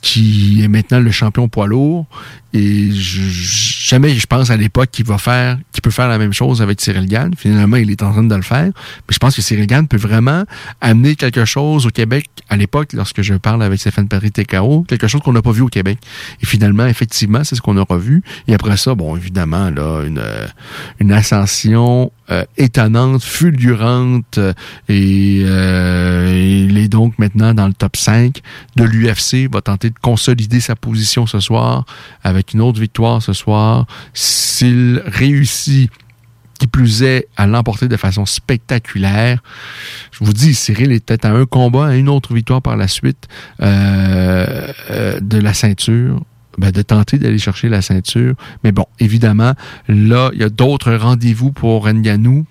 qui est maintenant le champion poids lourd. Et jamais je pense à l'époque qu'il va faire, qu'il peut faire la même chose avec Cyril Gann. Finalement, il est en train de le faire. Mais je pense que Cyril Gann peut vraiment amener quelque chose au Québec à l'époque, lorsque je parle avec Stéphane Patrick Técaro, quelque chose qu'on n'a pas vu au Québec. Et finalement, effectivement, c'est ce qu'on aura vu. Et après ça, bon, évidemment, là, une, une ascension euh, étonnante, fulgurante. et euh, il est donc maintenant dans le top 5 de l'UFC. Va tenter de consolider sa position ce soir avec une autre victoire ce soir, s'il réussit qui plus est à l'emporter de façon spectaculaire. Je vous dis, Cyril est peut-être à un combat, à une autre victoire par la suite euh, euh, de la ceinture. Ben, de tenter d'aller chercher la ceinture. Mais bon, évidemment, là, il y a d'autres rendez-vous pour Nganou.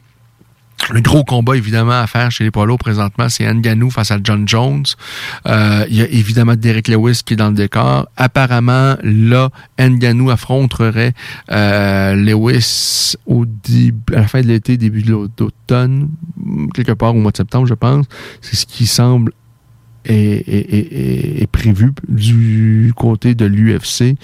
Le gros combat, évidemment, à faire chez les poids présentement, c'est Nganou face à John Jones. Euh, il y a évidemment Derek Lewis qui est dans le décor. Apparemment, là, Nganou affronterait euh, Lewis au à la fin de l'été, début de l'automne, quelque part au mois de septembre, je pense. C'est ce qui semble est, prévu du côté de l'UFC,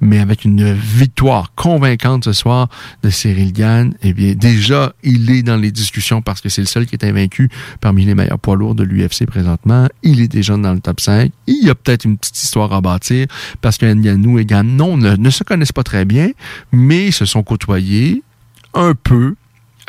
mais avec une victoire convaincante ce soir de Cyril Gann, eh bien, déjà, il est dans les discussions parce que c'est le seul qui est invaincu parmi les meilleurs poids lourds de l'UFC présentement. Il est déjà dans le top 5. Il y a peut-être une petite histoire à bâtir parce que Ngannou et Gann, non, ne, se connaissent pas très bien, mais se sont côtoyés un peu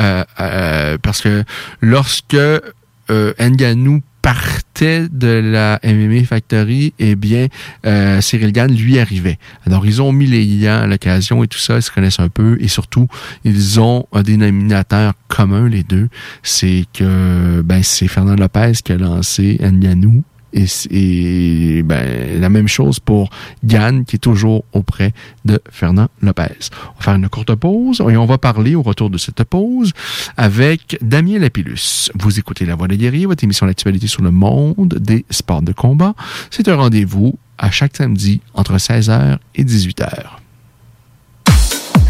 euh, euh, parce que lorsque euh, Ngannou partait de la MMA Factory, eh bien, euh, Cyril Gann lui arrivait. Alors, ils ont mis les liens à l'occasion et tout ça, ils se connaissent un peu, et surtout, ils ont un dénominateur commun, les deux, c'est que ben c'est Fernand Lopez qui a lancé Nganou Et, ben, la même chose pour Yann, qui est toujours auprès de Fernand Lopez. On va faire une courte pause et on va parler au retour de cette pause avec Damien Lapillus. Vous écoutez La Voix des guerriers, votre émission d'actualité sur le monde des sports de combat. C'est un rendez-vous à chaque samedi entre 16h et 18h.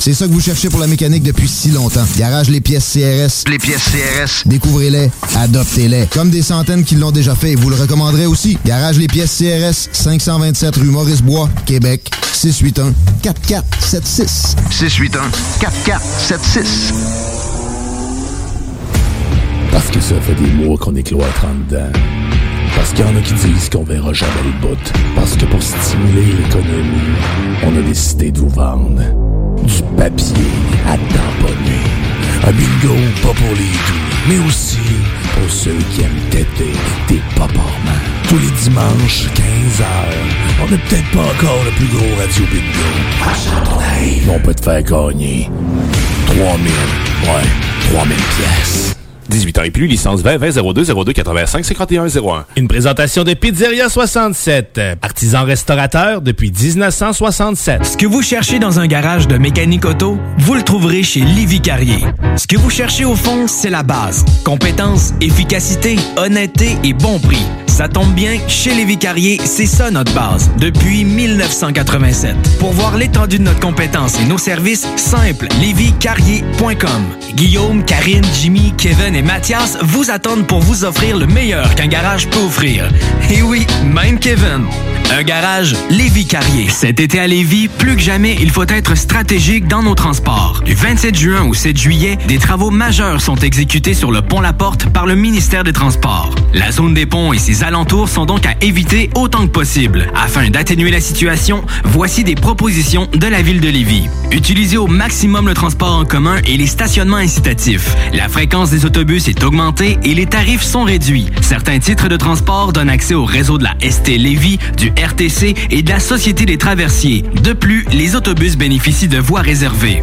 C'est ça que vous cherchez pour la mécanique depuis si longtemps. Garage Les Pièces CRS. Les pièces CRS. Découvrez-les, adoptez-les. Comme des centaines qui l'ont déjà fait, vous le recommanderez aussi. Garage Les Pièces CRS, 527 rue Maurice-Bois, Québec, 681 4476. 681 4476. Parce que ça fait des mois qu'on est cloître en dedans. Parce qu'il y en a qui disent qu'on verra jamais le bout. Parce que pour stimuler l'économie, on a décidé de vous vendre du papier à tamponner. Un bingo pas pour les doux, mais aussi pour ceux qui aiment têter des paparmans. Tous les dimanches, 15h, on n'est peut-être pas encore le plus gros radio bingo. On peut te faire gagner 3000, ouais, 3000 pièces. 18 ans et plus, licence 20 20 02 02 85 51 01. Une présentation de Pizzeria 67, artisan restaurateur depuis 1967. Ce que vous cherchez dans un garage de mécanique auto, vous le trouverez chez Livy Carrier. Ce que vous cherchez au fond, c'est la base. Compétence, efficacité, honnêteté et bon prix. Ça tombe bien, chez Lévi Carrier, c'est ça notre base, depuis 1987. Pour voir l'étendue de notre compétence et nos services, simple, lévicarrier.com. Guillaume, Karine, Jimmy, Kevin et Mathias vous attendent pour vous offrir le meilleur qu'un garage peut offrir. Et oui, même Kevin. Un garage Lévi Carrier. Cet été à Lévis, plus que jamais, il faut être stratégique dans nos transports. Du 27 juin au 7 juillet, des travaux majeurs sont exécutés sur le pont La Porte par le ministère des Transports. La zone des ponts et ses alentours sont donc à éviter autant que possible. Afin d'atténuer la situation, voici des propositions de la ville de Lévis. Utilisez au maximum le transport en commun et les stationnements incitatifs. La fréquence des autobus est augmentée et les tarifs sont réduits. Certains titres de transport donnent accès au réseau de la ST Lévis, du RTC et de la Société des traversiers. De plus, les autobus bénéficient de voies réservées.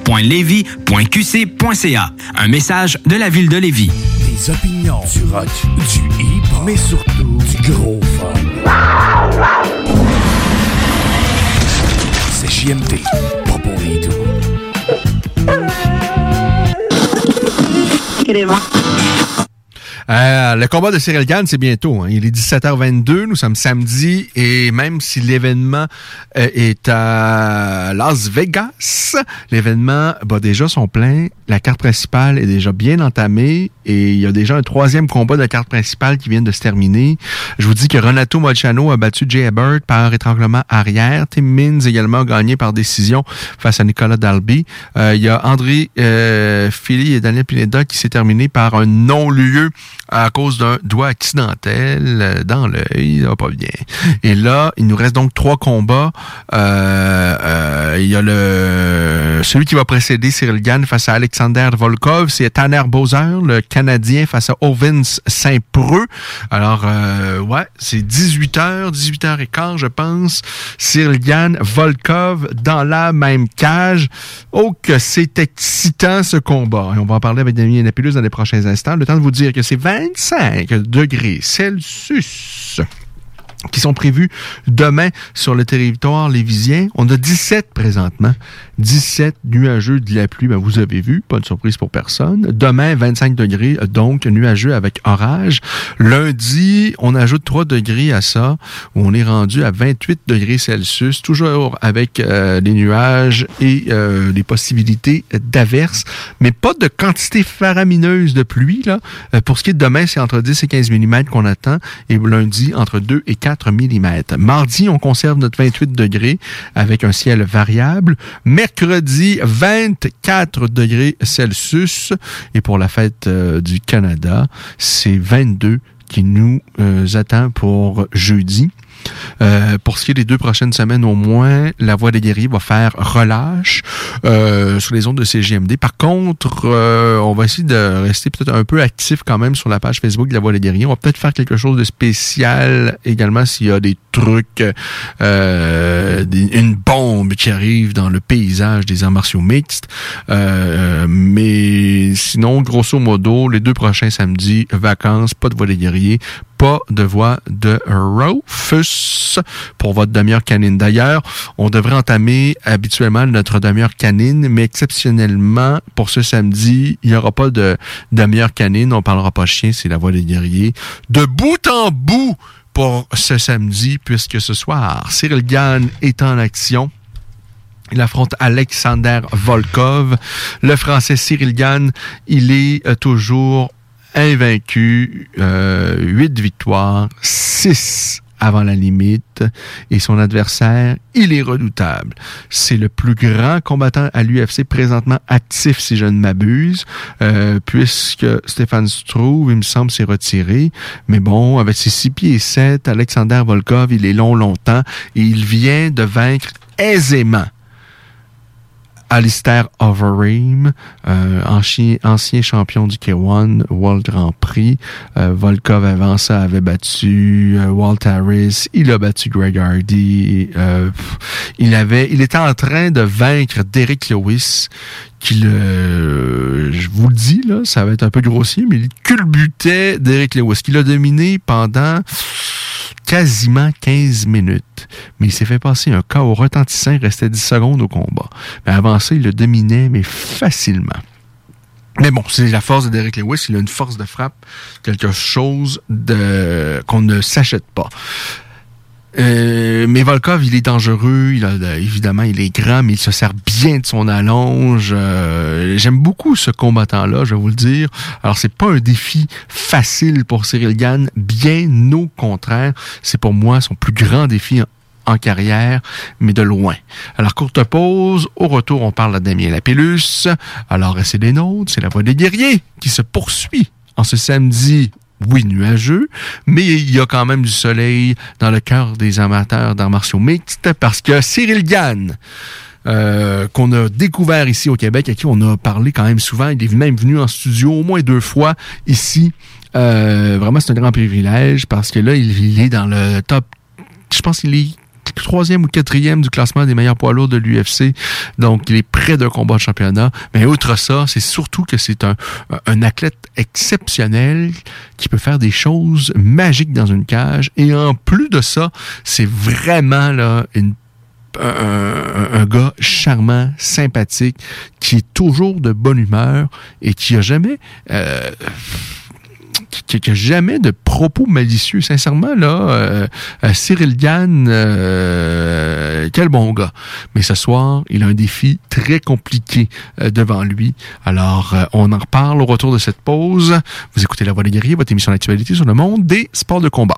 ville.levy.qc.ca. Un message de la ville de Lévis. Des opinions, du rock, du hip, mais surtout du gros fun. C'est JMT, pas pour les doux. Euh, le combat de Cyril Gann, c'est bientôt. hein. Il est 17h22. Nous sommes samedi. Et même si l'événement euh, est à Las Vegas, l'événement bat déjà son plein. La carte principale est déjà bien entamée. Et il y a déjà un troisième combat de carte principale qui vient de se terminer. Je vous dis que Renato Molciano a battu Jay Abbott par étranglement arrière. Tim Mins également a gagné par décision face à Nicolas Dalby. Euh, il y a André Philly et Daniel Pineda qui s'est terminé par un non-lieu à cause d'un doigt accidentel euh, dans l'œil, pas bien. Et là, il nous reste donc trois combats. Euh, euh, il y a le celui qui va précéder Cyril Gann face à Alexander Volkov, c'est Tanner Bowser, le Canadien face à Ovens Saint-Preux. Alors, ouais, c'est 18h, 18h15, je pense. Cyril Gann, Volkov dans la même cage. Oh, que c'est excitant ce combat. Et on va en parler avec Damien Napulus dans les prochains instants. Le temps de vous dire que c'est 25 degrés Celsius qui sont prévus demain sur le territoire lévisien. On a 17 présentement. 17 nuageux de la pluie, ben vous avez vu, pas de surprise pour personne. Demain, 25 degrés, donc nuageux avec orage. Lundi, on ajoute 3 degrés à ça, où on est rendu à 28 degrés Celsius, toujours avec euh, les nuages et euh, les possibilités d'averses, mais pas de quantité faramineuse de pluie. Là. Euh, pour ce qui est de demain, c'est entre 10 et 15 mm qu'on attend, et lundi, entre 2 et 4 Mardi, on conserve notre 28 degrés avec un ciel variable. Mercredi, 24 degrés Celsius. Et pour la fête euh, du Canada, c'est 22 qui nous euh, attend pour jeudi. Euh, pour ce qui est des deux prochaines semaines au moins, la Voix des guerriers va faire relâche euh, sur les ondes de CGMD. Par contre, euh, on va essayer de rester peut-être un peu actif quand même sur la page Facebook de la Voix des guerriers. On va peut-être faire quelque chose de spécial également s'il y a des trucs, euh, une bombe qui arrive dans le paysage des arts martiaux mixtes. Euh, mais sinon, grosso modo, les deux prochains samedis, vacances, pas de Voix des guerriers, pas de voix de Rufus pour votre demi-heure canine. D'ailleurs, on devrait entamer habituellement notre demi-heure canine, mais exceptionnellement, pour ce samedi, il n'y aura pas de demi-heure canine. On parlera pas chien, c'est la voix des guerriers. De bout en bout pour ce samedi, puisque ce soir, Cyril Gann est en action. Il affronte Alexander Volkov. Le français Cyril Gann, il est euh, toujours invaincu, euh, 8 victoires, 6 avant la limite et son adversaire, il est redoutable. C'est le plus grand combattant à l'UFC présentement actif, si je ne m'abuse, euh, puisque Stéphane Struve, il me semble, s'est retiré. Mais bon, avec ses 6 pieds et 7, Alexander Volkov, il est long longtemps et il vient de vaincre aisément Alistair Overeem, euh, ancien, champion du K1 World Grand Prix. Euh, Volkov avant ça avait battu euh, Walt Harris, il a battu Greg Hardy. Euh, il avait, il était en train de vaincre Derek Lewis, qui le, je vous le dis là, ça va être un peu grossier, mais il culbutait Derek Lewis, qui l'a dominé pendant quasiment 15 minutes. Mais il s'est fait passer un chaos retentissant, il restait 10 secondes au combat. Mais avant ça, il le dominait, mais facilement. Mais bon, c'est la force de Derek Lewis, il a une force de frappe, quelque chose de qu'on ne s'achète pas. Euh, mais Volkov, il est dangereux. Il a, évidemment, il est grand, mais il se sert bien de son allonge. Euh, j'aime beaucoup ce combattant-là, je vais vous le dire. Alors, c'est pas un défi facile pour Cyril Gann, bien au contraire. C'est pour moi son plus grand défi en, carrière, mais de loin. Alors, courte pause. Au retour, on parle à Damien Lapillus. Alors, c'est des nôtres, c'est la voix des guerriers qui se poursuit en ce samedi oui, nuageux, mais il y a quand même du soleil dans le cœur des amateurs d'arts martiaux mixtes parce que Cyril Gann, euh, qu'on a découvert ici au Québec, à qui on a parlé quand même souvent, il est même venu en studio au moins deux fois ici. Euh, vraiment, c'est un grand privilège parce que là, il est dans le top je pense qu'il est troisième ou quatrième du classement des meilleurs poids lourds de l'UFC. Donc, il est près d'un combat de championnat. Mais outre ça, c'est surtout que c'est un, un athlète exceptionnel qui peut faire des choses magiques dans une cage. Et en plus de ça, c'est vraiment là un, gars charmant, sympathique, qui est toujours de bonne humeur et qui a jamais euh, qui n'a jamais de propos malicieux. Sincèrement, là, euh, euh, Cyril Gann, euh, quel bon gars. Mais ce soir, il a un défi très compliqué devant lui. Alors, on en reparle au retour de cette pause. Vous écoutez La Voix des guerriers, votre émission d'actualité sur le monde des sports de combat.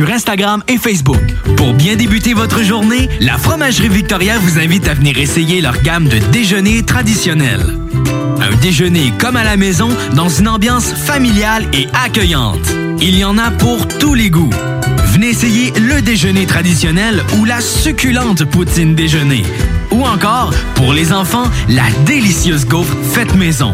Instagram et Facebook. Pour bien débuter votre journée, la Fromagerie Victoria vous invite à venir essayer leur gamme de déjeuners traditionnels. Un déjeuner comme à la maison dans une ambiance familiale et accueillante. Il y en a pour tous les goûts. Venez essayer le déjeuner traditionnel ou la succulente poutine déjeuner. Ou encore, pour les enfants, la délicieuse gaufre faite maison.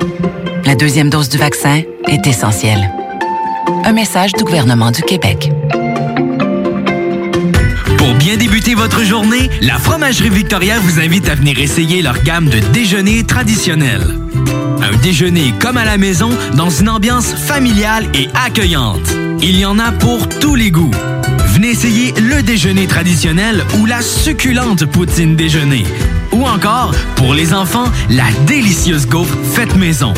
La deuxième dose du vaccin est essentielle. Un message du gouvernement du Québec. Pour bien débuter votre journée, la Fromagerie Victoria vous invite à venir essayer leur gamme de déjeuners traditionnels. Un déjeuner comme à la maison dans une ambiance familiale et accueillante. Il y en a pour tous les goûts. Venez essayer le déjeuner traditionnel ou la succulente poutine déjeuner. Ou encore, pour les enfants, la délicieuse gaufre faite maison.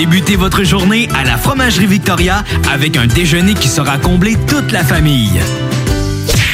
Débutez votre journée à la Fromagerie Victoria avec un déjeuner qui sera comblé toute la famille.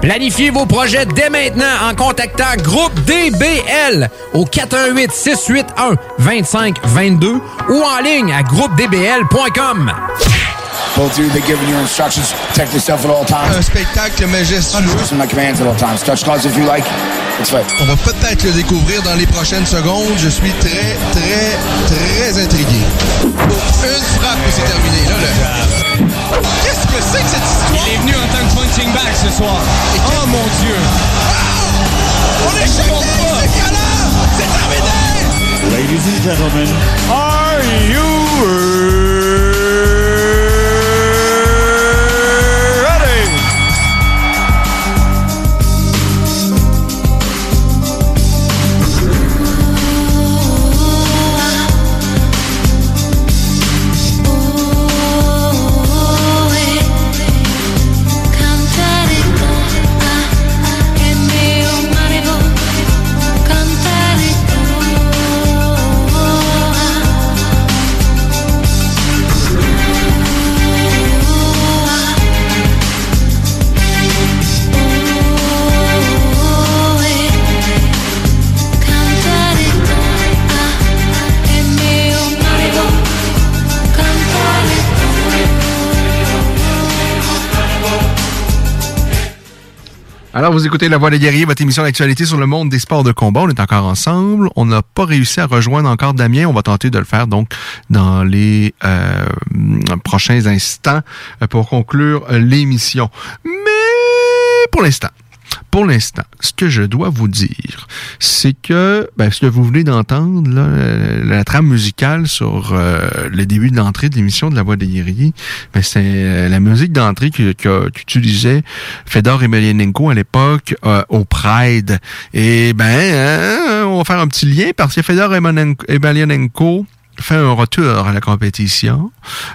Planifiez vos projets dès maintenant en contactant Groupe DBL au 418 681 2522 ou en ligne à groupedbl.com. Both of you, they're giving you instructions. Protect yourself at all times. Un spectacle majestueux. Listen to my commands at all times. Touch cards if you like. It's fine. On va peut-être le découvrir dans les prochaines secondes. Je suis très, très, très intrigué. Une frappe et c'est terminé. Là, le... Qu'est-ce que c'est que cette histoire? Il est venu en tant que punching bag ce soir. oh mon Dieu! On est! C'est terminé! Ladies and gentlemen, are you Alors, vous écoutez La Voix des guerriers, votre émission d'actualité sur le monde des sports de combat. On est encore ensemble. On n'a pas réussi à rejoindre encore Damien. On va tenter de le faire donc dans les euh, prochains instants euh, pour conclure euh, l'émission. Mais pour l'instant, pour l'instant, ce que je dois vous dire, c'est que ben, ce que vous venez d'entendre, euh, la trame musicale sur euh, le début de l'entrée de l'émission de La Voix des guerriers, ben, c'est euh, la musique d'entrée qu'utilisait Fedor Emelianenko à l'époque au Pride. Et ben, hein, on va faire un petit lien parce que Fedor Emelianenko fait un retour à la compétition.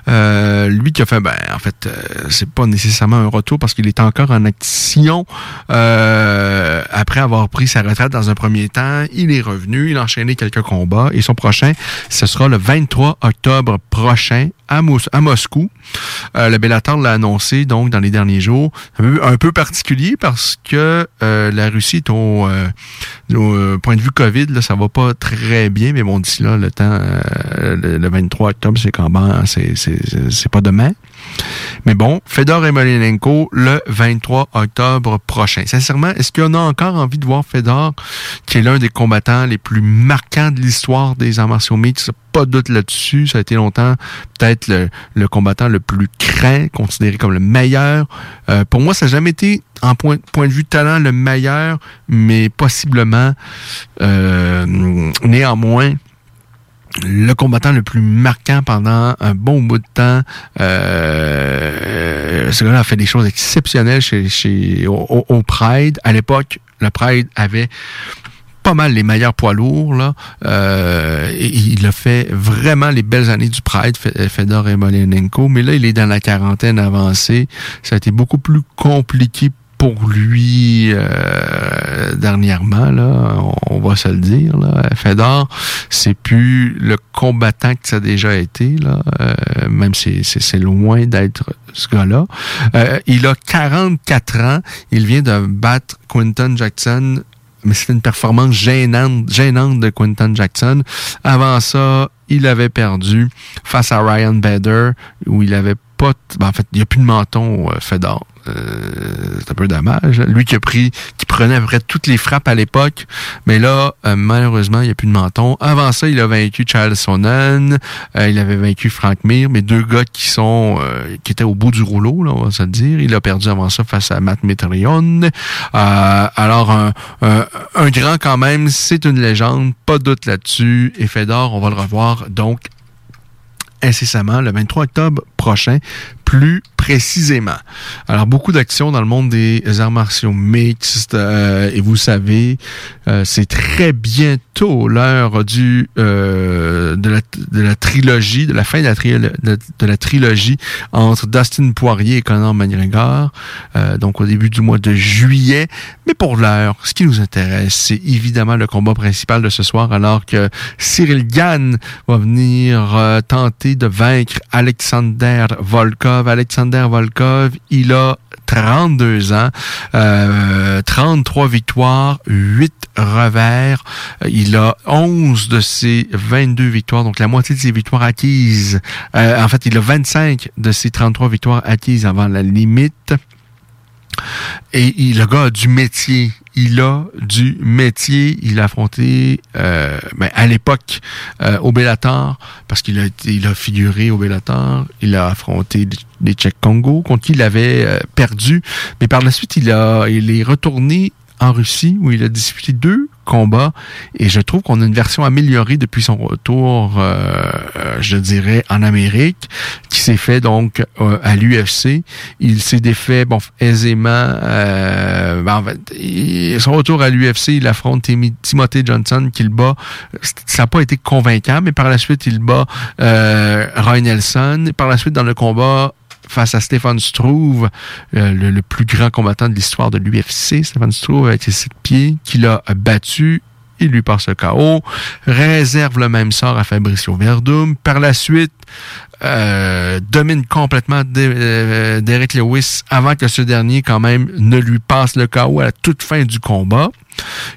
Euh, lui qui a fait, ben, en fait, euh, c'est pas nécessairement un retour parce qu'il est encore en action euh, après avoir pris sa retraite dans un premier temps. Il est revenu, il a enchaîné quelques combats et son prochain, ce sera le 23 octobre prochain à, Mos- à Moscou. Euh, le Bellator l'a annoncé donc dans les derniers jours. Un peu, particulier parce que euh, la Russie est au, euh, point de vue COVID, là, ça va pas très bien, mais bon, d'ici là, le temps, le, le 23 octobre, c'est quand même, c'est pas demain. Mais bon, Fedor Emelianenko le 23 octobre prochain. Sincèrement, est-ce qu'on a encore envie de voir Fedor, qui est l'un des combattants les plus marquants de l'histoire des arts martiaux mixtes? Pas de doute là-dessus. Ça a été longtemps peut-être le, combattant le plus craint, considéré comme le meilleur. Euh, pour moi, ça n'a jamais été, en point, point de vue talent, le meilleur, mais possiblement, euh, néanmoins, le combattant le plus marquant pendant un bon bout de temps. Euh, ce gars-là a fait des choses exceptionnelles chez, chez au, au- Pride. À l'époque, le Pride avait pas mal les meilleurs poids lourds. Là. Euh, et il a fait vraiment les belles années du Pride, Fe- Fedor Emelianenko. Mais là, il est dans la quarantaine avancée. Ça a été beaucoup plus compliqué pour lui euh, dernièrement, là, on, va se le dire. Là. Fedor, c'est plus le combattant que ça a déjà été, là, euh, même si c'est loin d'être ce gars-là. Euh, il a 44 ans. Il vient de battre Quinton Jackson mais c'était une performance gênante, gênante de Quinton Jackson. Avant ça, il avait perdu face à Ryan Bader, où il avait pas... ben, en fait, il n'y a plus de menton, euh, Fedor. Euh, c'est un peu dommage. Lui qui a pris, qui prenait à peu près toutes les frappes à l'époque, mais là, euh, malheureusement, il n'y a plus de menton. Avant ça, il a vaincu Charles Sonnen, euh, il avait vaincu Frank Mir, mais deux gars qui sont qui étaient au bout du rouleau, là, on va se dire. Il a perdu avant ça face à Matt. Euh, alors, un, un, un grand quand même, c'est une légende, pas de doute là-dessus. Et Fedor, on va le revoir donc incessamment le 23 octobre prochain, plus précisément. Alors, beaucoup d'actions dans le monde des arts martiaux mixtes, euh, et vous savez, euh, c'est très bientôt l'heure du euh, de, la, de la trilogie, de la fin de la, trilogie entre Dustin Poirier et Conor McGregor, euh, donc au début du mois de juillet. Mais pour l'heure, ce qui nous intéresse, c'est évidemment le combat principal de ce soir, alors que Cyril Gann va venir euh, tenter de vaincre Alexander Volkov. Alexander Volkov, il a 32 ans, euh, 33 victoires, 8 revers. Il a 11 de ses 22 victoires, donc la moitié de ses victoires acquises. Euh, en fait, il a 25 de ses 33 victoires acquises avant la limite. Et il, le gars a du métier. Il a du métier. Il a affronté, euh, ben, à l'époque, euh, au Bellator, parce qu'il a, il a figuré au Bellator. Il a affronté les Tchèques Congo, contre qui il avait euh, perdu. Mais par la suite, il, a, il est retourné en Russie, où il a disputé deux combats. Et je trouve qu'on a une version améliorée depuis son retour, euh, euh, je dirais, en Amérique, qui s'est fait donc euh, à l'UFC. Il s'est défait bon, aisément. Euh, ben, son retour à l'UFC, il affronte Timothée Johnson, qui le bat. Ça n'a pas été convaincant, mais par la suite, il bat euh, Roy Nelson. Par la suite, dans le combat, face à Stefan Struve, euh, le, plus grand combattant de l'histoire de l'UFC, Stefan Struve avec ses sept pieds, qui l'a battu. Il lui passe le KO, réserve le même sort à Fabricio Verdum. Par la suite, euh, domine complètement euh, Derek Lewis avant que ce dernier quand même ne lui passe le KO à la toute fin du combat.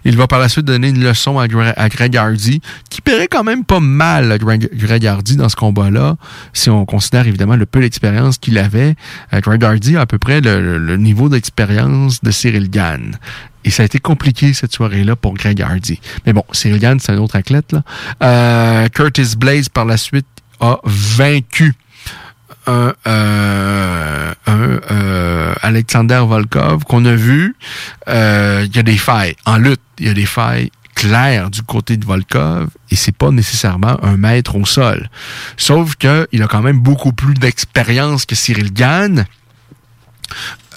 Il va par la suite donner une leçon à, Greg Hardy, qui paierait quand même pas mal à Greg, Hardy dans ce combat-là, si on considère évidemment le peu d'expérience qu'il avait. Euh, Greg Hardy a à peu près le, niveau d'expérience de Cyril Gann. Et ça a été compliqué cette soirée-là pour Greg Hardy. Mais bon, Cyril Gann, c'est un autre athlète. Là. Curtis Blaze, par la suite, a vaincu un, euh, euh, Alexander Volkov qu'on a vu. Euh, il y a des failles en lutte. Il y a des failles claires du côté de Volkov et c'est pas nécessairement un maître au sol. Sauf que il a quand même beaucoup plus d'expérience que Cyril Gann.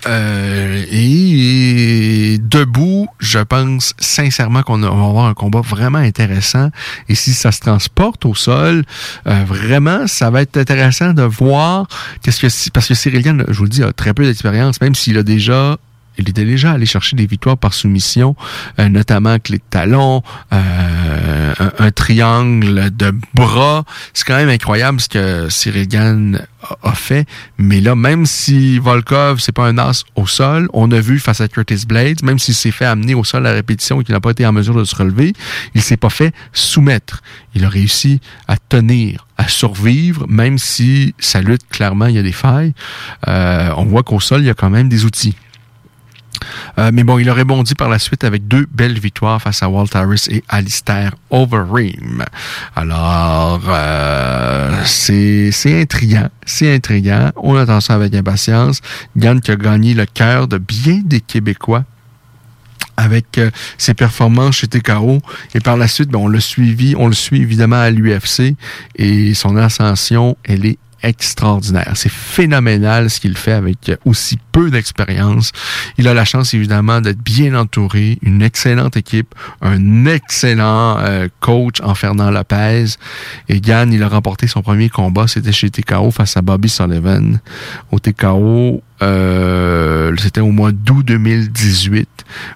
Euh, et, debout, je pense sincèrement qu'on va avoir un combat vraiment intéressant. Et si ça se transporte au sol, euh, vraiment, ça va être intéressant de voir qu'est-ce que parce que Cyril Gann, je vous le dis, a très peu d'expérience, même s'il a déjà il était déjà allé chercher des victoires par soumission, euh, notamment avec les talons, euh, un, triangle de bras. C'est quand même incroyable ce que Cyril a, fait. Mais là, même si Volkov, c'est pas un as au sol, on a vu face à Curtis Blades, même s'il s'est fait amener au sol à la répétition et qu'il n'a pas été en mesure de se relever, il s'est pas fait soumettre. Il a réussi à tenir, à survivre, même si sa lutte, clairement, il y a des failles. Euh, on voit qu'au sol, il y a quand même des outils. Euh, mais bon, il a rebondi par la suite avec deux belles victoires face à Walt Harris et Alistair Overeem. Alors, euh, c'est intriguant, c'est intriguant. On attend ça avec impatience. Yann qui a gagné le cœur de bien des Québécois avec euh, ses performances chez TKO. Et par la suite, ben, on l'a suivi, on le suit évidemment à l'UFC et son ascension, elle est extraordinaire. C'est phénoménal ce qu'il fait avec aussi peu d'expérience. Il a la chance évidemment d'être bien entouré, une excellente équipe, un excellent euh, coach en Fernand Lopez. Et Gann, il a remporté son premier combat, c'était chez TKO face à Bobby Sullivan. Au TKO, euh, c'était au mois d'août 2018,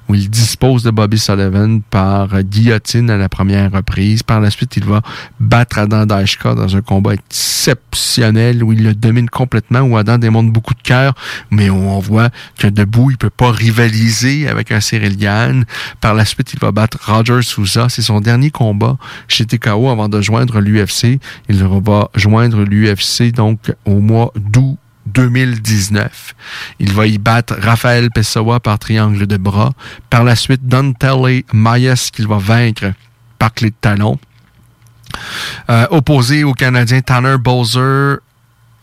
où il dispose de Bobby Sullivan par guillotine à la première reprise. Par la suite, il va battre Adam Daishka dans un combat exceptionnel où il le domine complètement, où Adam démontre beaucoup de cœur, mais on voit que debout, il peut pas rivaliser avec un. Par la suite, il va battre Roger Souza. C'est son dernier combat chez TKO avant de joindre l'UFC. Il va joindre l'UFC donc au mois d'août 2019. Il va y battre Raphaël Pessoa par triangle de bras. Par la suite, Dante Mayes qu'il va vaincre par clé de talon. Euh, opposé au Canadien Tanner Bowser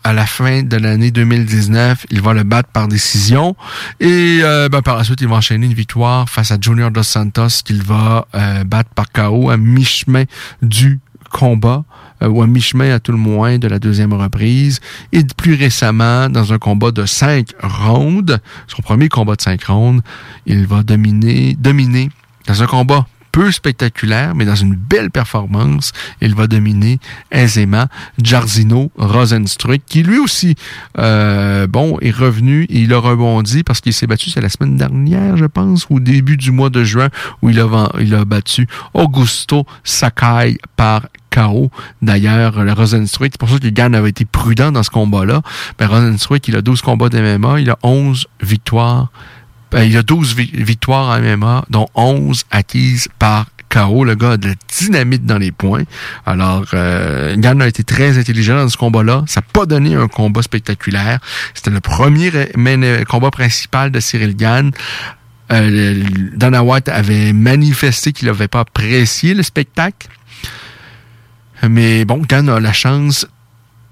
à la fin de l'année 2019, il va le battre par décision. Et euh, ben, par la suite, il va enchaîner une victoire face à Junior Dos Santos qu'il va euh, battre par KO à mi-chemin du combat. Euh, ou à mi-chemin à tout le moins de la deuxième reprise. Et plus récemment, dans un combat de cinq rondes, son premier combat de cinq rondes, il va dominer, dominer dans un combat peu spectaculaire, mais dans une belle performance, il va dominer aisément Jarzino Rosenstruck, qui lui aussi, euh, bon, est revenu et il a rebondi parce qu'il s'est battu, c'est la semaine dernière, je pense, ou début du mois de juin, où il a, il a battu Augusto Sakai par KO. D'ailleurs, le Rosenstruck, c'est pour ça que Gann avait été prudent dans ce combat-là. Mais ben, il a 12 combats d'MMA, il a 11 victoires ben, il a 12 victoires en MMA, dont 11 acquises par KO. Le gars a de la dynamite dans les points. Alors, euh, Gann a été très intelligent dans ce combat-là. Ça n'a pas donné un combat spectaculaire. C'était le premier combat principal de Cyril Gann. Euh, Dana White avait manifesté qu'il n'avait pas apprécié le spectacle. Mais bon, Gann a la chance,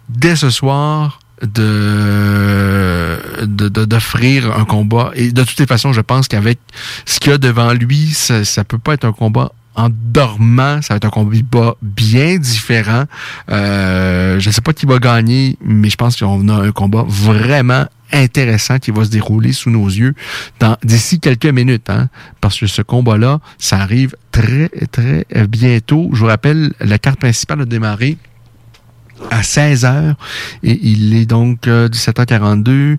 dès ce soir, de d'offrir un combat. Et de toutes les façons, je pense qu'avec ce qu'il y a devant lui, ça, ça peut pas être un combat en dormant, ça va être un combat bien différent. Euh, je ne sais pas qui va gagner, mais je pense qu'on a un combat vraiment intéressant qui va se dérouler sous nos yeux d'ici quelques minutes, hein, parce que ce combat-là, ça arrive très très bientôt. Je vous rappelle, la carte principale a démarré à 16 h et il est donc 17h42,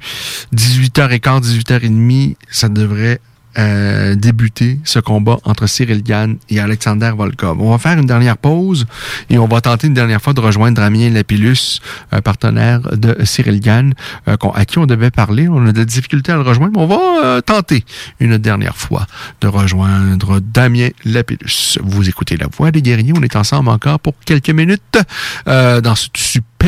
18h15, 18h30, ça devrait euh, débuter ce combat entre Cyril Gann et Alexander Volkov. On va faire une dernière pause et on va tenter une dernière fois de rejoindre Damien Lapillus, un partenaire de Cyril Gann, euh, à qui on devait parler. On a de la difficulté à le rejoindre, mais on va euh, tenter une dernière fois de rejoindre Damien Lapillus. Vous écoutez La Voix des Guerriers. On est ensemble encore pour quelques minutes dans cette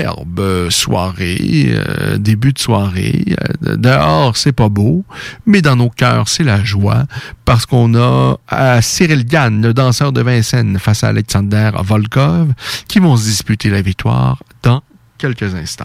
superbe soirée, euh, début de soirée. Euh, dehors, c'est pas beau, mais dans nos cœurs, c'est la joie parce qu'on a Cyril Gann, le danseur de Vincennes, face à Alexander Volkov, qui vont se disputer la victoire dans quelques instants.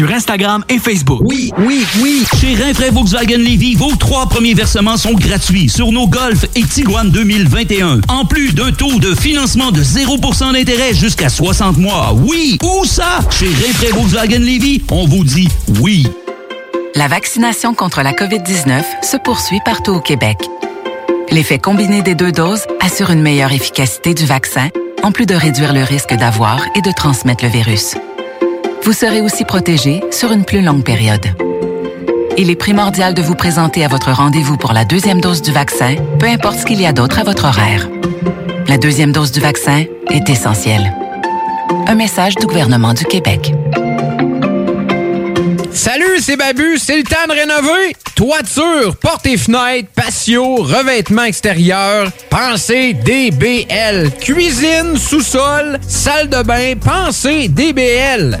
sur Instagram et Facebook. Oui, oui, oui. Chez Rinfraie Volkswagen Levy, vos trois premiers versements sont gratuits sur nos Golf et Tiguan 2021. En plus d'un taux de financement de 0% d'intérêt jusqu'à 60 mois. Oui, où ça? Chez Rinfraie Volkswagen Levy, on vous dit oui. La vaccination contre la COVID-19 se poursuit partout au Québec. L'effet combiné des deux doses assure une meilleure efficacité du vaccin, en plus de réduire le risque d'avoir et de transmettre le virus. Vous serez aussi protégé sur une plus longue période. Il est primordial de vous présenter à votre rendez-vous pour la deuxième dose du vaccin, peu importe ce qu'il y a d'autre à votre horaire. La deuxième dose du vaccin est essentielle. Un message du gouvernement du Québec. Salut, c'est Babu, c'est le temps de rénover. Toiture, portes et fenêtres, patio, revêtement extérieur, pensez DBL. Cuisine, sous-sol, salle de bain, pensez DBL.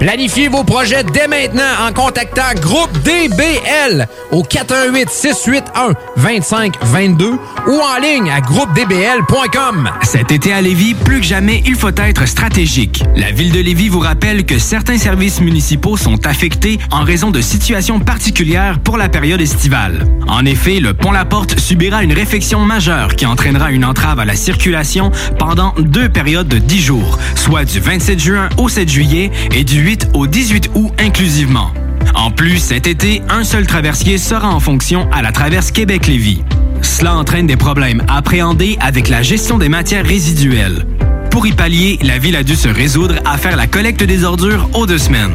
Planifiez vos projets dès maintenant en contactant Groupe DBL au 418-681-2522 ou en ligne à groupedbl.com. Cet été à Lévis, plus que jamais, il faut être stratégique. La ville de Lévis vous rappelle que certains services municipaux sont affectés en raison de situations particulières pour la période estivale. En effet, le pont La Porte subira une réfection majeure qui entraînera une entrave à la circulation pendant deux périodes de 10 jours, soit du 27 juin au 7 juillet et du 8 au 18 août inclusivement. En plus, cet été, un seul traversier sera en fonction à la traverse Québec-Lévis. Cela entraîne des problèmes appréhendés avec la gestion des matières résiduelles. Pour y pallier, la ville a dû se résoudre à faire la collecte des ordures aux deux semaines.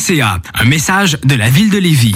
Un message de la ville de Lévis.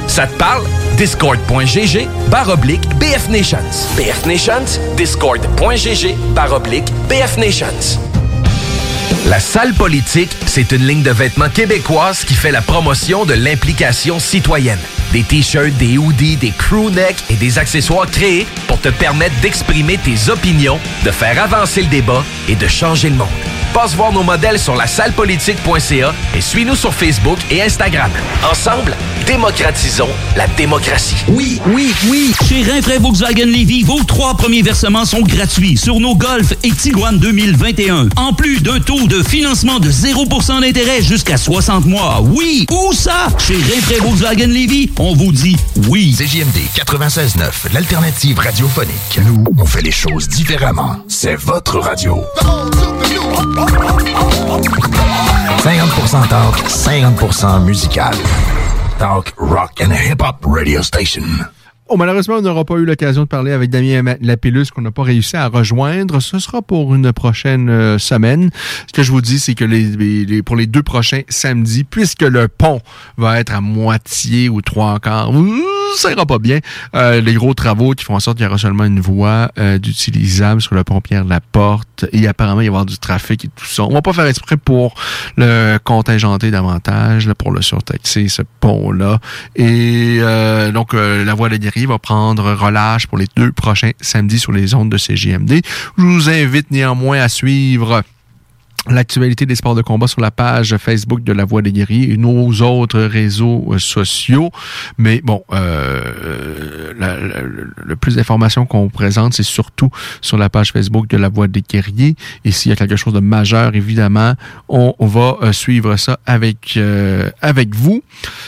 Ça te parle? Discord.gg barre oblique BF Nations. BF Nations, Discord.gg barre oblique BF Nations. La salle politique, c'est une ligne de vêtements québécoise qui fait la promotion de l'implication citoyenne. Des t-shirts, des hoodies, des crew necks et des accessoires créés pour te permettre d'exprimer tes opinions, de faire avancer le débat et de changer le monde. Passe voir nos modèles sur la sallepolitique.ca et suis-nous sur Facebook et Instagram. Ensemble, démocratisons la démocratie. Oui, oui, oui. Chez Rinfraie Volkswagen Levy, vos trois premiers versements sont gratuits sur nos Golf et Tiguan 2021. En plus d'un taux de financement de 0% d'intérêt jusqu'à 60 mois. Oui, où ça? Chez Rinfraie Volkswagen Levy, on vous dit oui. CJMD 96.9, l'alternative radiophonique. Nous, on fait les choses différemment. C'est votre radio. 50% talk, 50% musical. Talk, rock and hip-hop radio station. Oh, malheureusement, on n'aura pas eu l'occasion de parler avec Damien Lapillus qu'on n'a pas réussi à rejoindre. Ce sera pour une prochaine euh, semaine. Ce que je vous dis, c'est que les, les- pour les deux prochains samedis, puisque le pont va être à moitié ou trois quarts, ça ira pas bien. Euh, les gros travaux qui font en sorte qu'il y aura seulement une voie euh, d'utilisable sur le pont Pierre-Laporte et apparemment il va y avoir du trafic et tout ça. On va pas faire exprès pour le contingenter davantage, là, pour le surtaxer, ce pont-là. Et euh, donc, euh, la voie de va prendre relâche pour les deux prochains samedis sur les ondes de CGMD. Je vous invite néanmoins à suivre l'actualité des sports de combat sur la page Facebook de La Voix des Guerriers et nos autres réseaux euh, sociaux. Mais bon, euh, le, plus d'informations qu'on présente, c'est surtout sur la page Facebook de La Voix des Guerriers. Et s'il y a quelque chose de majeur, évidemment, on, va euh, suivre ça avec, euh, avec vous.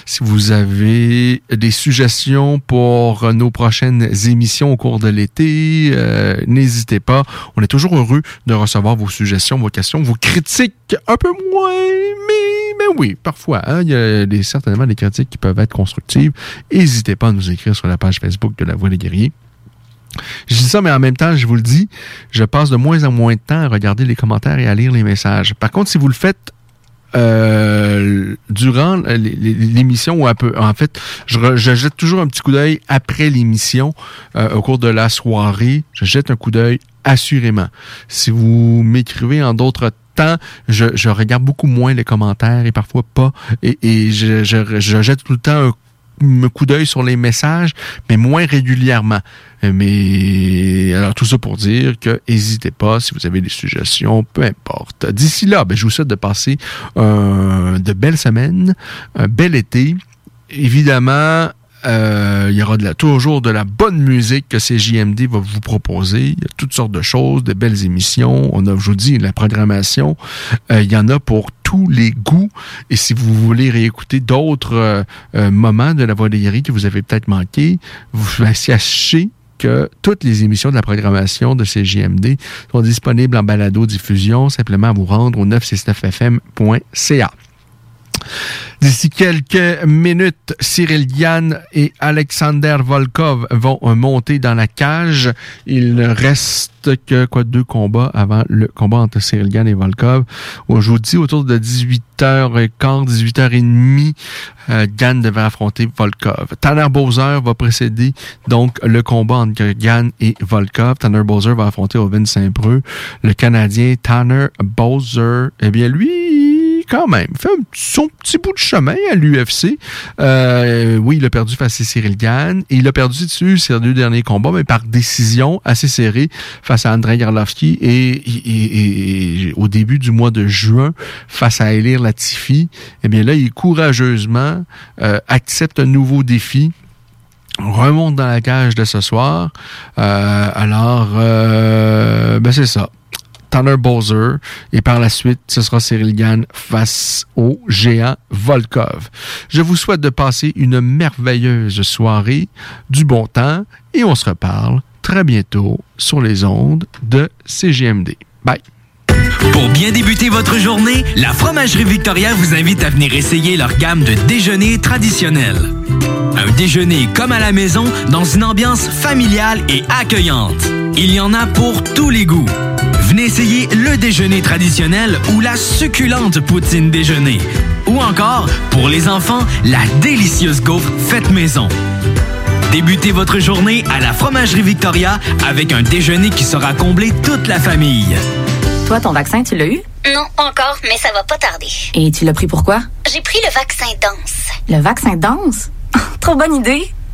Si vous avez des suggestions pour nos prochaines émissions au cours de l'été, euh, n'hésitez pas. On est toujours heureux de recevoir vos suggestions, vos questions, vos critiques un peu moins, mais, mais oui, parfois, hein, il y a des, certainement des critiques qui peuvent être constructives. N'hésitez pas à nous écrire sur la page Facebook de La Voix des Guerriers. Je dis ça, mais en même temps, je vous le dis, je passe de moins en moins de temps à regarder les commentaires et à lire les messages. Par contre, si vous le faites euh, durant l'émission ou un peu en fait je, je jette toujours un petit coup d'œil après l'émission euh, au cours de la soirée je jette un coup d'œil assurément si vous m'écrivez en d'autres temps je, regarde beaucoup moins les commentaires et parfois pas et, je, je, je jette tout le temps un un coup d'œil sur les messages, mais moins régulièrement. Euh, Mais alors tout ça pour dire que n'hésitez pas si vous avez des suggestions, peu importe. D'ici là, ben, je vous souhaite de passer euh, de belles semaines, un bel été. Évidemment, euh, il y aura de toujours de la bonne musique que CJMD va vous proposer. Il y a toutes sortes de choses, de belles émissions. On a, je vous dis, la programmation. euh, il y en a pour tous les goûts. Et si vous voulez réécouter d'autres euh, moments de la Voix des que vous avez peut-être manqué, vous *laughs* ben, sachez que toutes les émissions de la programmation de CJMD sont disponibles en balado-diffusion. Simplement à vous rendre au 969fm.ca. D'ici quelques minutes, Cyril Gann et Alexander Volkov vont monter dans la cage. Il ne reste que quoi deux combats avant le combat entre Cyril Gann et Volkov. Dis autour de 18h15, 18h30, euh, Gann devait affronter Volkov. Tanner Bowser va précéder donc le combat entre Gann et Volkov. Tanner Bowser va affronter Owen Saint-Preux. Le Canadien Tanner Bowser, eh bien lui, quand même, fait son petit bout de chemin à l'UFC. Euh, oui, il a perdu face à Cyril Gann. Il a perdu dessus ses deux derniers combats, mais par décision assez serrée face à Andrei Garlovski et, au début du mois de juin face à Elir Latifi. Eh bien là, il courageusement euh, accepte un nouveau défi on remonte dans la cage de ce soir. Euh, alors, ben c'est ça. Tanner Bowser. Et par la suite, ce sera Cyril Gann face au géant Volkov. Je vous souhaite de passer une merveilleuse soirée, du bon temps, et on se reparle très bientôt sur les ondes de CGMD. Bye! Pour bien débuter votre journée, la Fromagerie Victoria vous invite à venir essayer leur gamme de déjeuners traditionnels. Un déjeuner comme à la maison dans une ambiance familiale et accueillante. Il y en a pour tous les goûts Venez le déjeuner traditionnel ou la succulente poutine déjeuner. Ou encore, pour les enfants, la délicieuse gaufre faite maison. Débutez votre journée à la Fromagerie Victoria avec un déjeuner qui sera comblé toute la famille. Toi, ton vaccin, tu l'as eu? Non, encore, mais ça va pas tarder. Et tu l'as pris pourquoi? J'ai pris le vaccin Danse. Le vaccin Danse? *laughs* Trop bonne idée!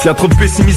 S'il y a trop de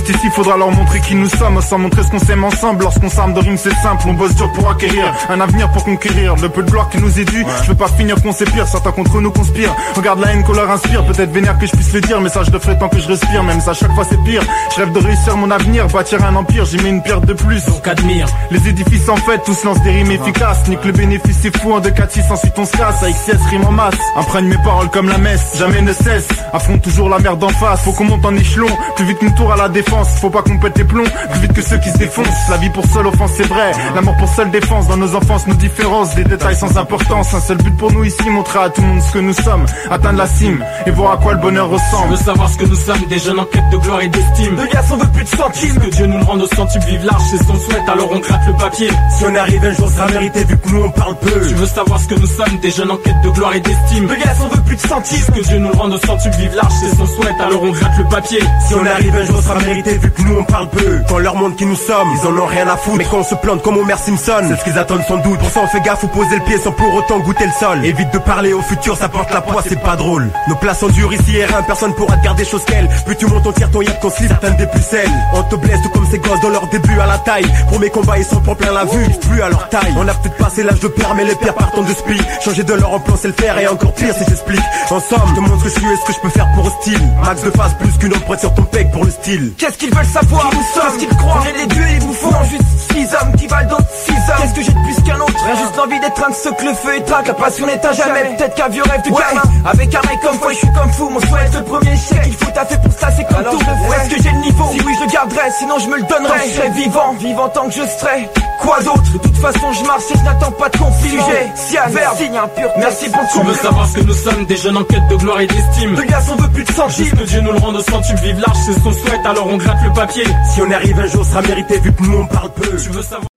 ici, faudra leur montrer qui nous sommes. Sans montrer ce qu'on s'aime ensemble, lorsqu'on s'arme de rimes, c'est simple. On bosse dur pour acquérir un avenir pour conquérir. Le peu de gloire qui nous est dû, je veux pas finir qu'on s'épire. Certains contre nous conspirent. Regarde la haine qu'on leur inspire. Peut-être vénère que je puisse le dire, mais ça je le ferai tant que je respire. Même ça, à chaque fois c'est pire. Je rêve de réussir mon avenir, bâtir un empire. J'y mets une pierre de plus. Donc admire. Les édifices en fait, tous lancent des rimes efficaces. Nique le bénéfice, c'est fou. En 2 4 6 ensuite on se casse. Avec CS rime en masse. Imprègne mes paroles comme la messe. Jamais ne cesse. Affronte toujours la merde en face. Faut qu'on monte en échelon. Plus vite qu'une tour à la défense. Faut pas qu'on pète les plombs. Plus vite que ceux qui se défoncent. La vie pour seule offense, c'est vrai. La mort pour seule défense. Dans nos enfances, nos différences. Des détails sans importance. Un seul but pour nous ici. Montrer à tout le monde ce que nous sommes. Atteindre la cime. Et voir à quoi le bonheur Je ressemble. veux savoir ce que nous sommes, des jeunes en quête de gloire et d'estime. De gars, on veut plus de centimes. Que Dieu nous le rende au centuple, vive large, c'est ce qu'on souhaite, alors on gratte le papier. Si on arrive un jour, ça sera mérité vu que nous on parle peu. Tu veux savoir ce que nous sommes, des jeunes en quête de gloire et d'estime. De gars, on veut plus de centimes. Que Dieu nous le rende au centuple, vive large, c'est ce qu'on souhaite, alors on gratte le papier. Si on arrive un jour, ça sera mérité vu que nous on parle peu. Qu'on leur montre qui nous sommes, ils en ont rien à foutre. Mais qu'on se plante comme Homer Simpson, c'est ce qu'ils attendent sans doute. Pour ça, on fait gaffe ou poser le pied sans pour autant goûter le sol. Évite de parler au futur, ça porte la poisse, c'est pas drôle. Nos places sont dures ici et rien, personne pourra te garder chose qu'elle. Plus tu montes, on tire ton yap, qu'on slip, certaines des pucelles. On te blesse tout comme ces gosses dans leur début à la taille. Pour mes combats, ils sont pour plein la vue, plus à leur taille. On a peut-être passé l'âge de père, mais les pires partent de spi. Changer de leur emploi, c'est le faire et encore pire si j'explique. En somme, je te montre ce que je suis et ce que je peux faire pour style. Max de face plus qu'une empreinte sur ton pec pour le style. Qu'ils veulent savoir Qui nous sommes Qu'est-ce qu'ils croient On est les dieux et les bouffons? Juste six hommes qui valent d'autres six hommes. Qu'est-ce que j'ai de plus qu'un autre? Rien juste l'envie d'étreindre ce que le feu éteint La passion n'éteint jamais. Peut-être qu'un vieux rêve de gamin. Avec un mec comme moi je suis comme fou. Mon souhait est le premier chèque Il faut taffer pour ça c'est comme tout. est-ce que j'ai le niveau? Si oui je le garderai. Sinon je me le donnerai. Je serai vivant. Vivant tant que je serai Quoi d'autre? De toute façon je marche et je n'attends pas de conflit Sujet, ciel, verbe, signe impur Merci pour Tu veux savoir ce que nous sommes Des jeunes en quête de gloire et d'estime De gars, on veut plus de centimes. Que Dieu nous le rende au centuple, vive large, c'est ce qu'on souhaite, alors on gratte le papier. Si on arrive un jour, ça sera mérité vu que nous on parle peu. Tu veux savoir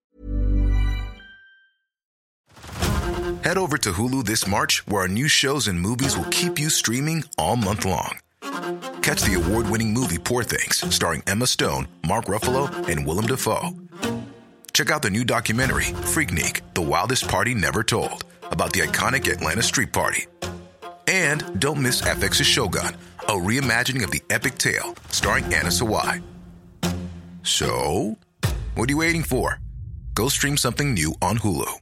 Head over to Hulu this March, where our new shows and movies will keep you streaming all month long. Catch the award winning movie Poor Things, starring Emma Stone, Mark Ruffalo, and Willem Dafoe. Check out the new documentary, Freaknik The Wildest Party Never Told, about the iconic Atlanta Street Party. And don't miss FX's Shogun, a reimagining of the epic tale, starring Anna Sawai. So, what are you waiting for? Go stream something new on Hulu.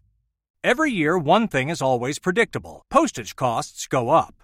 Every year, one thing is always predictable postage costs go up.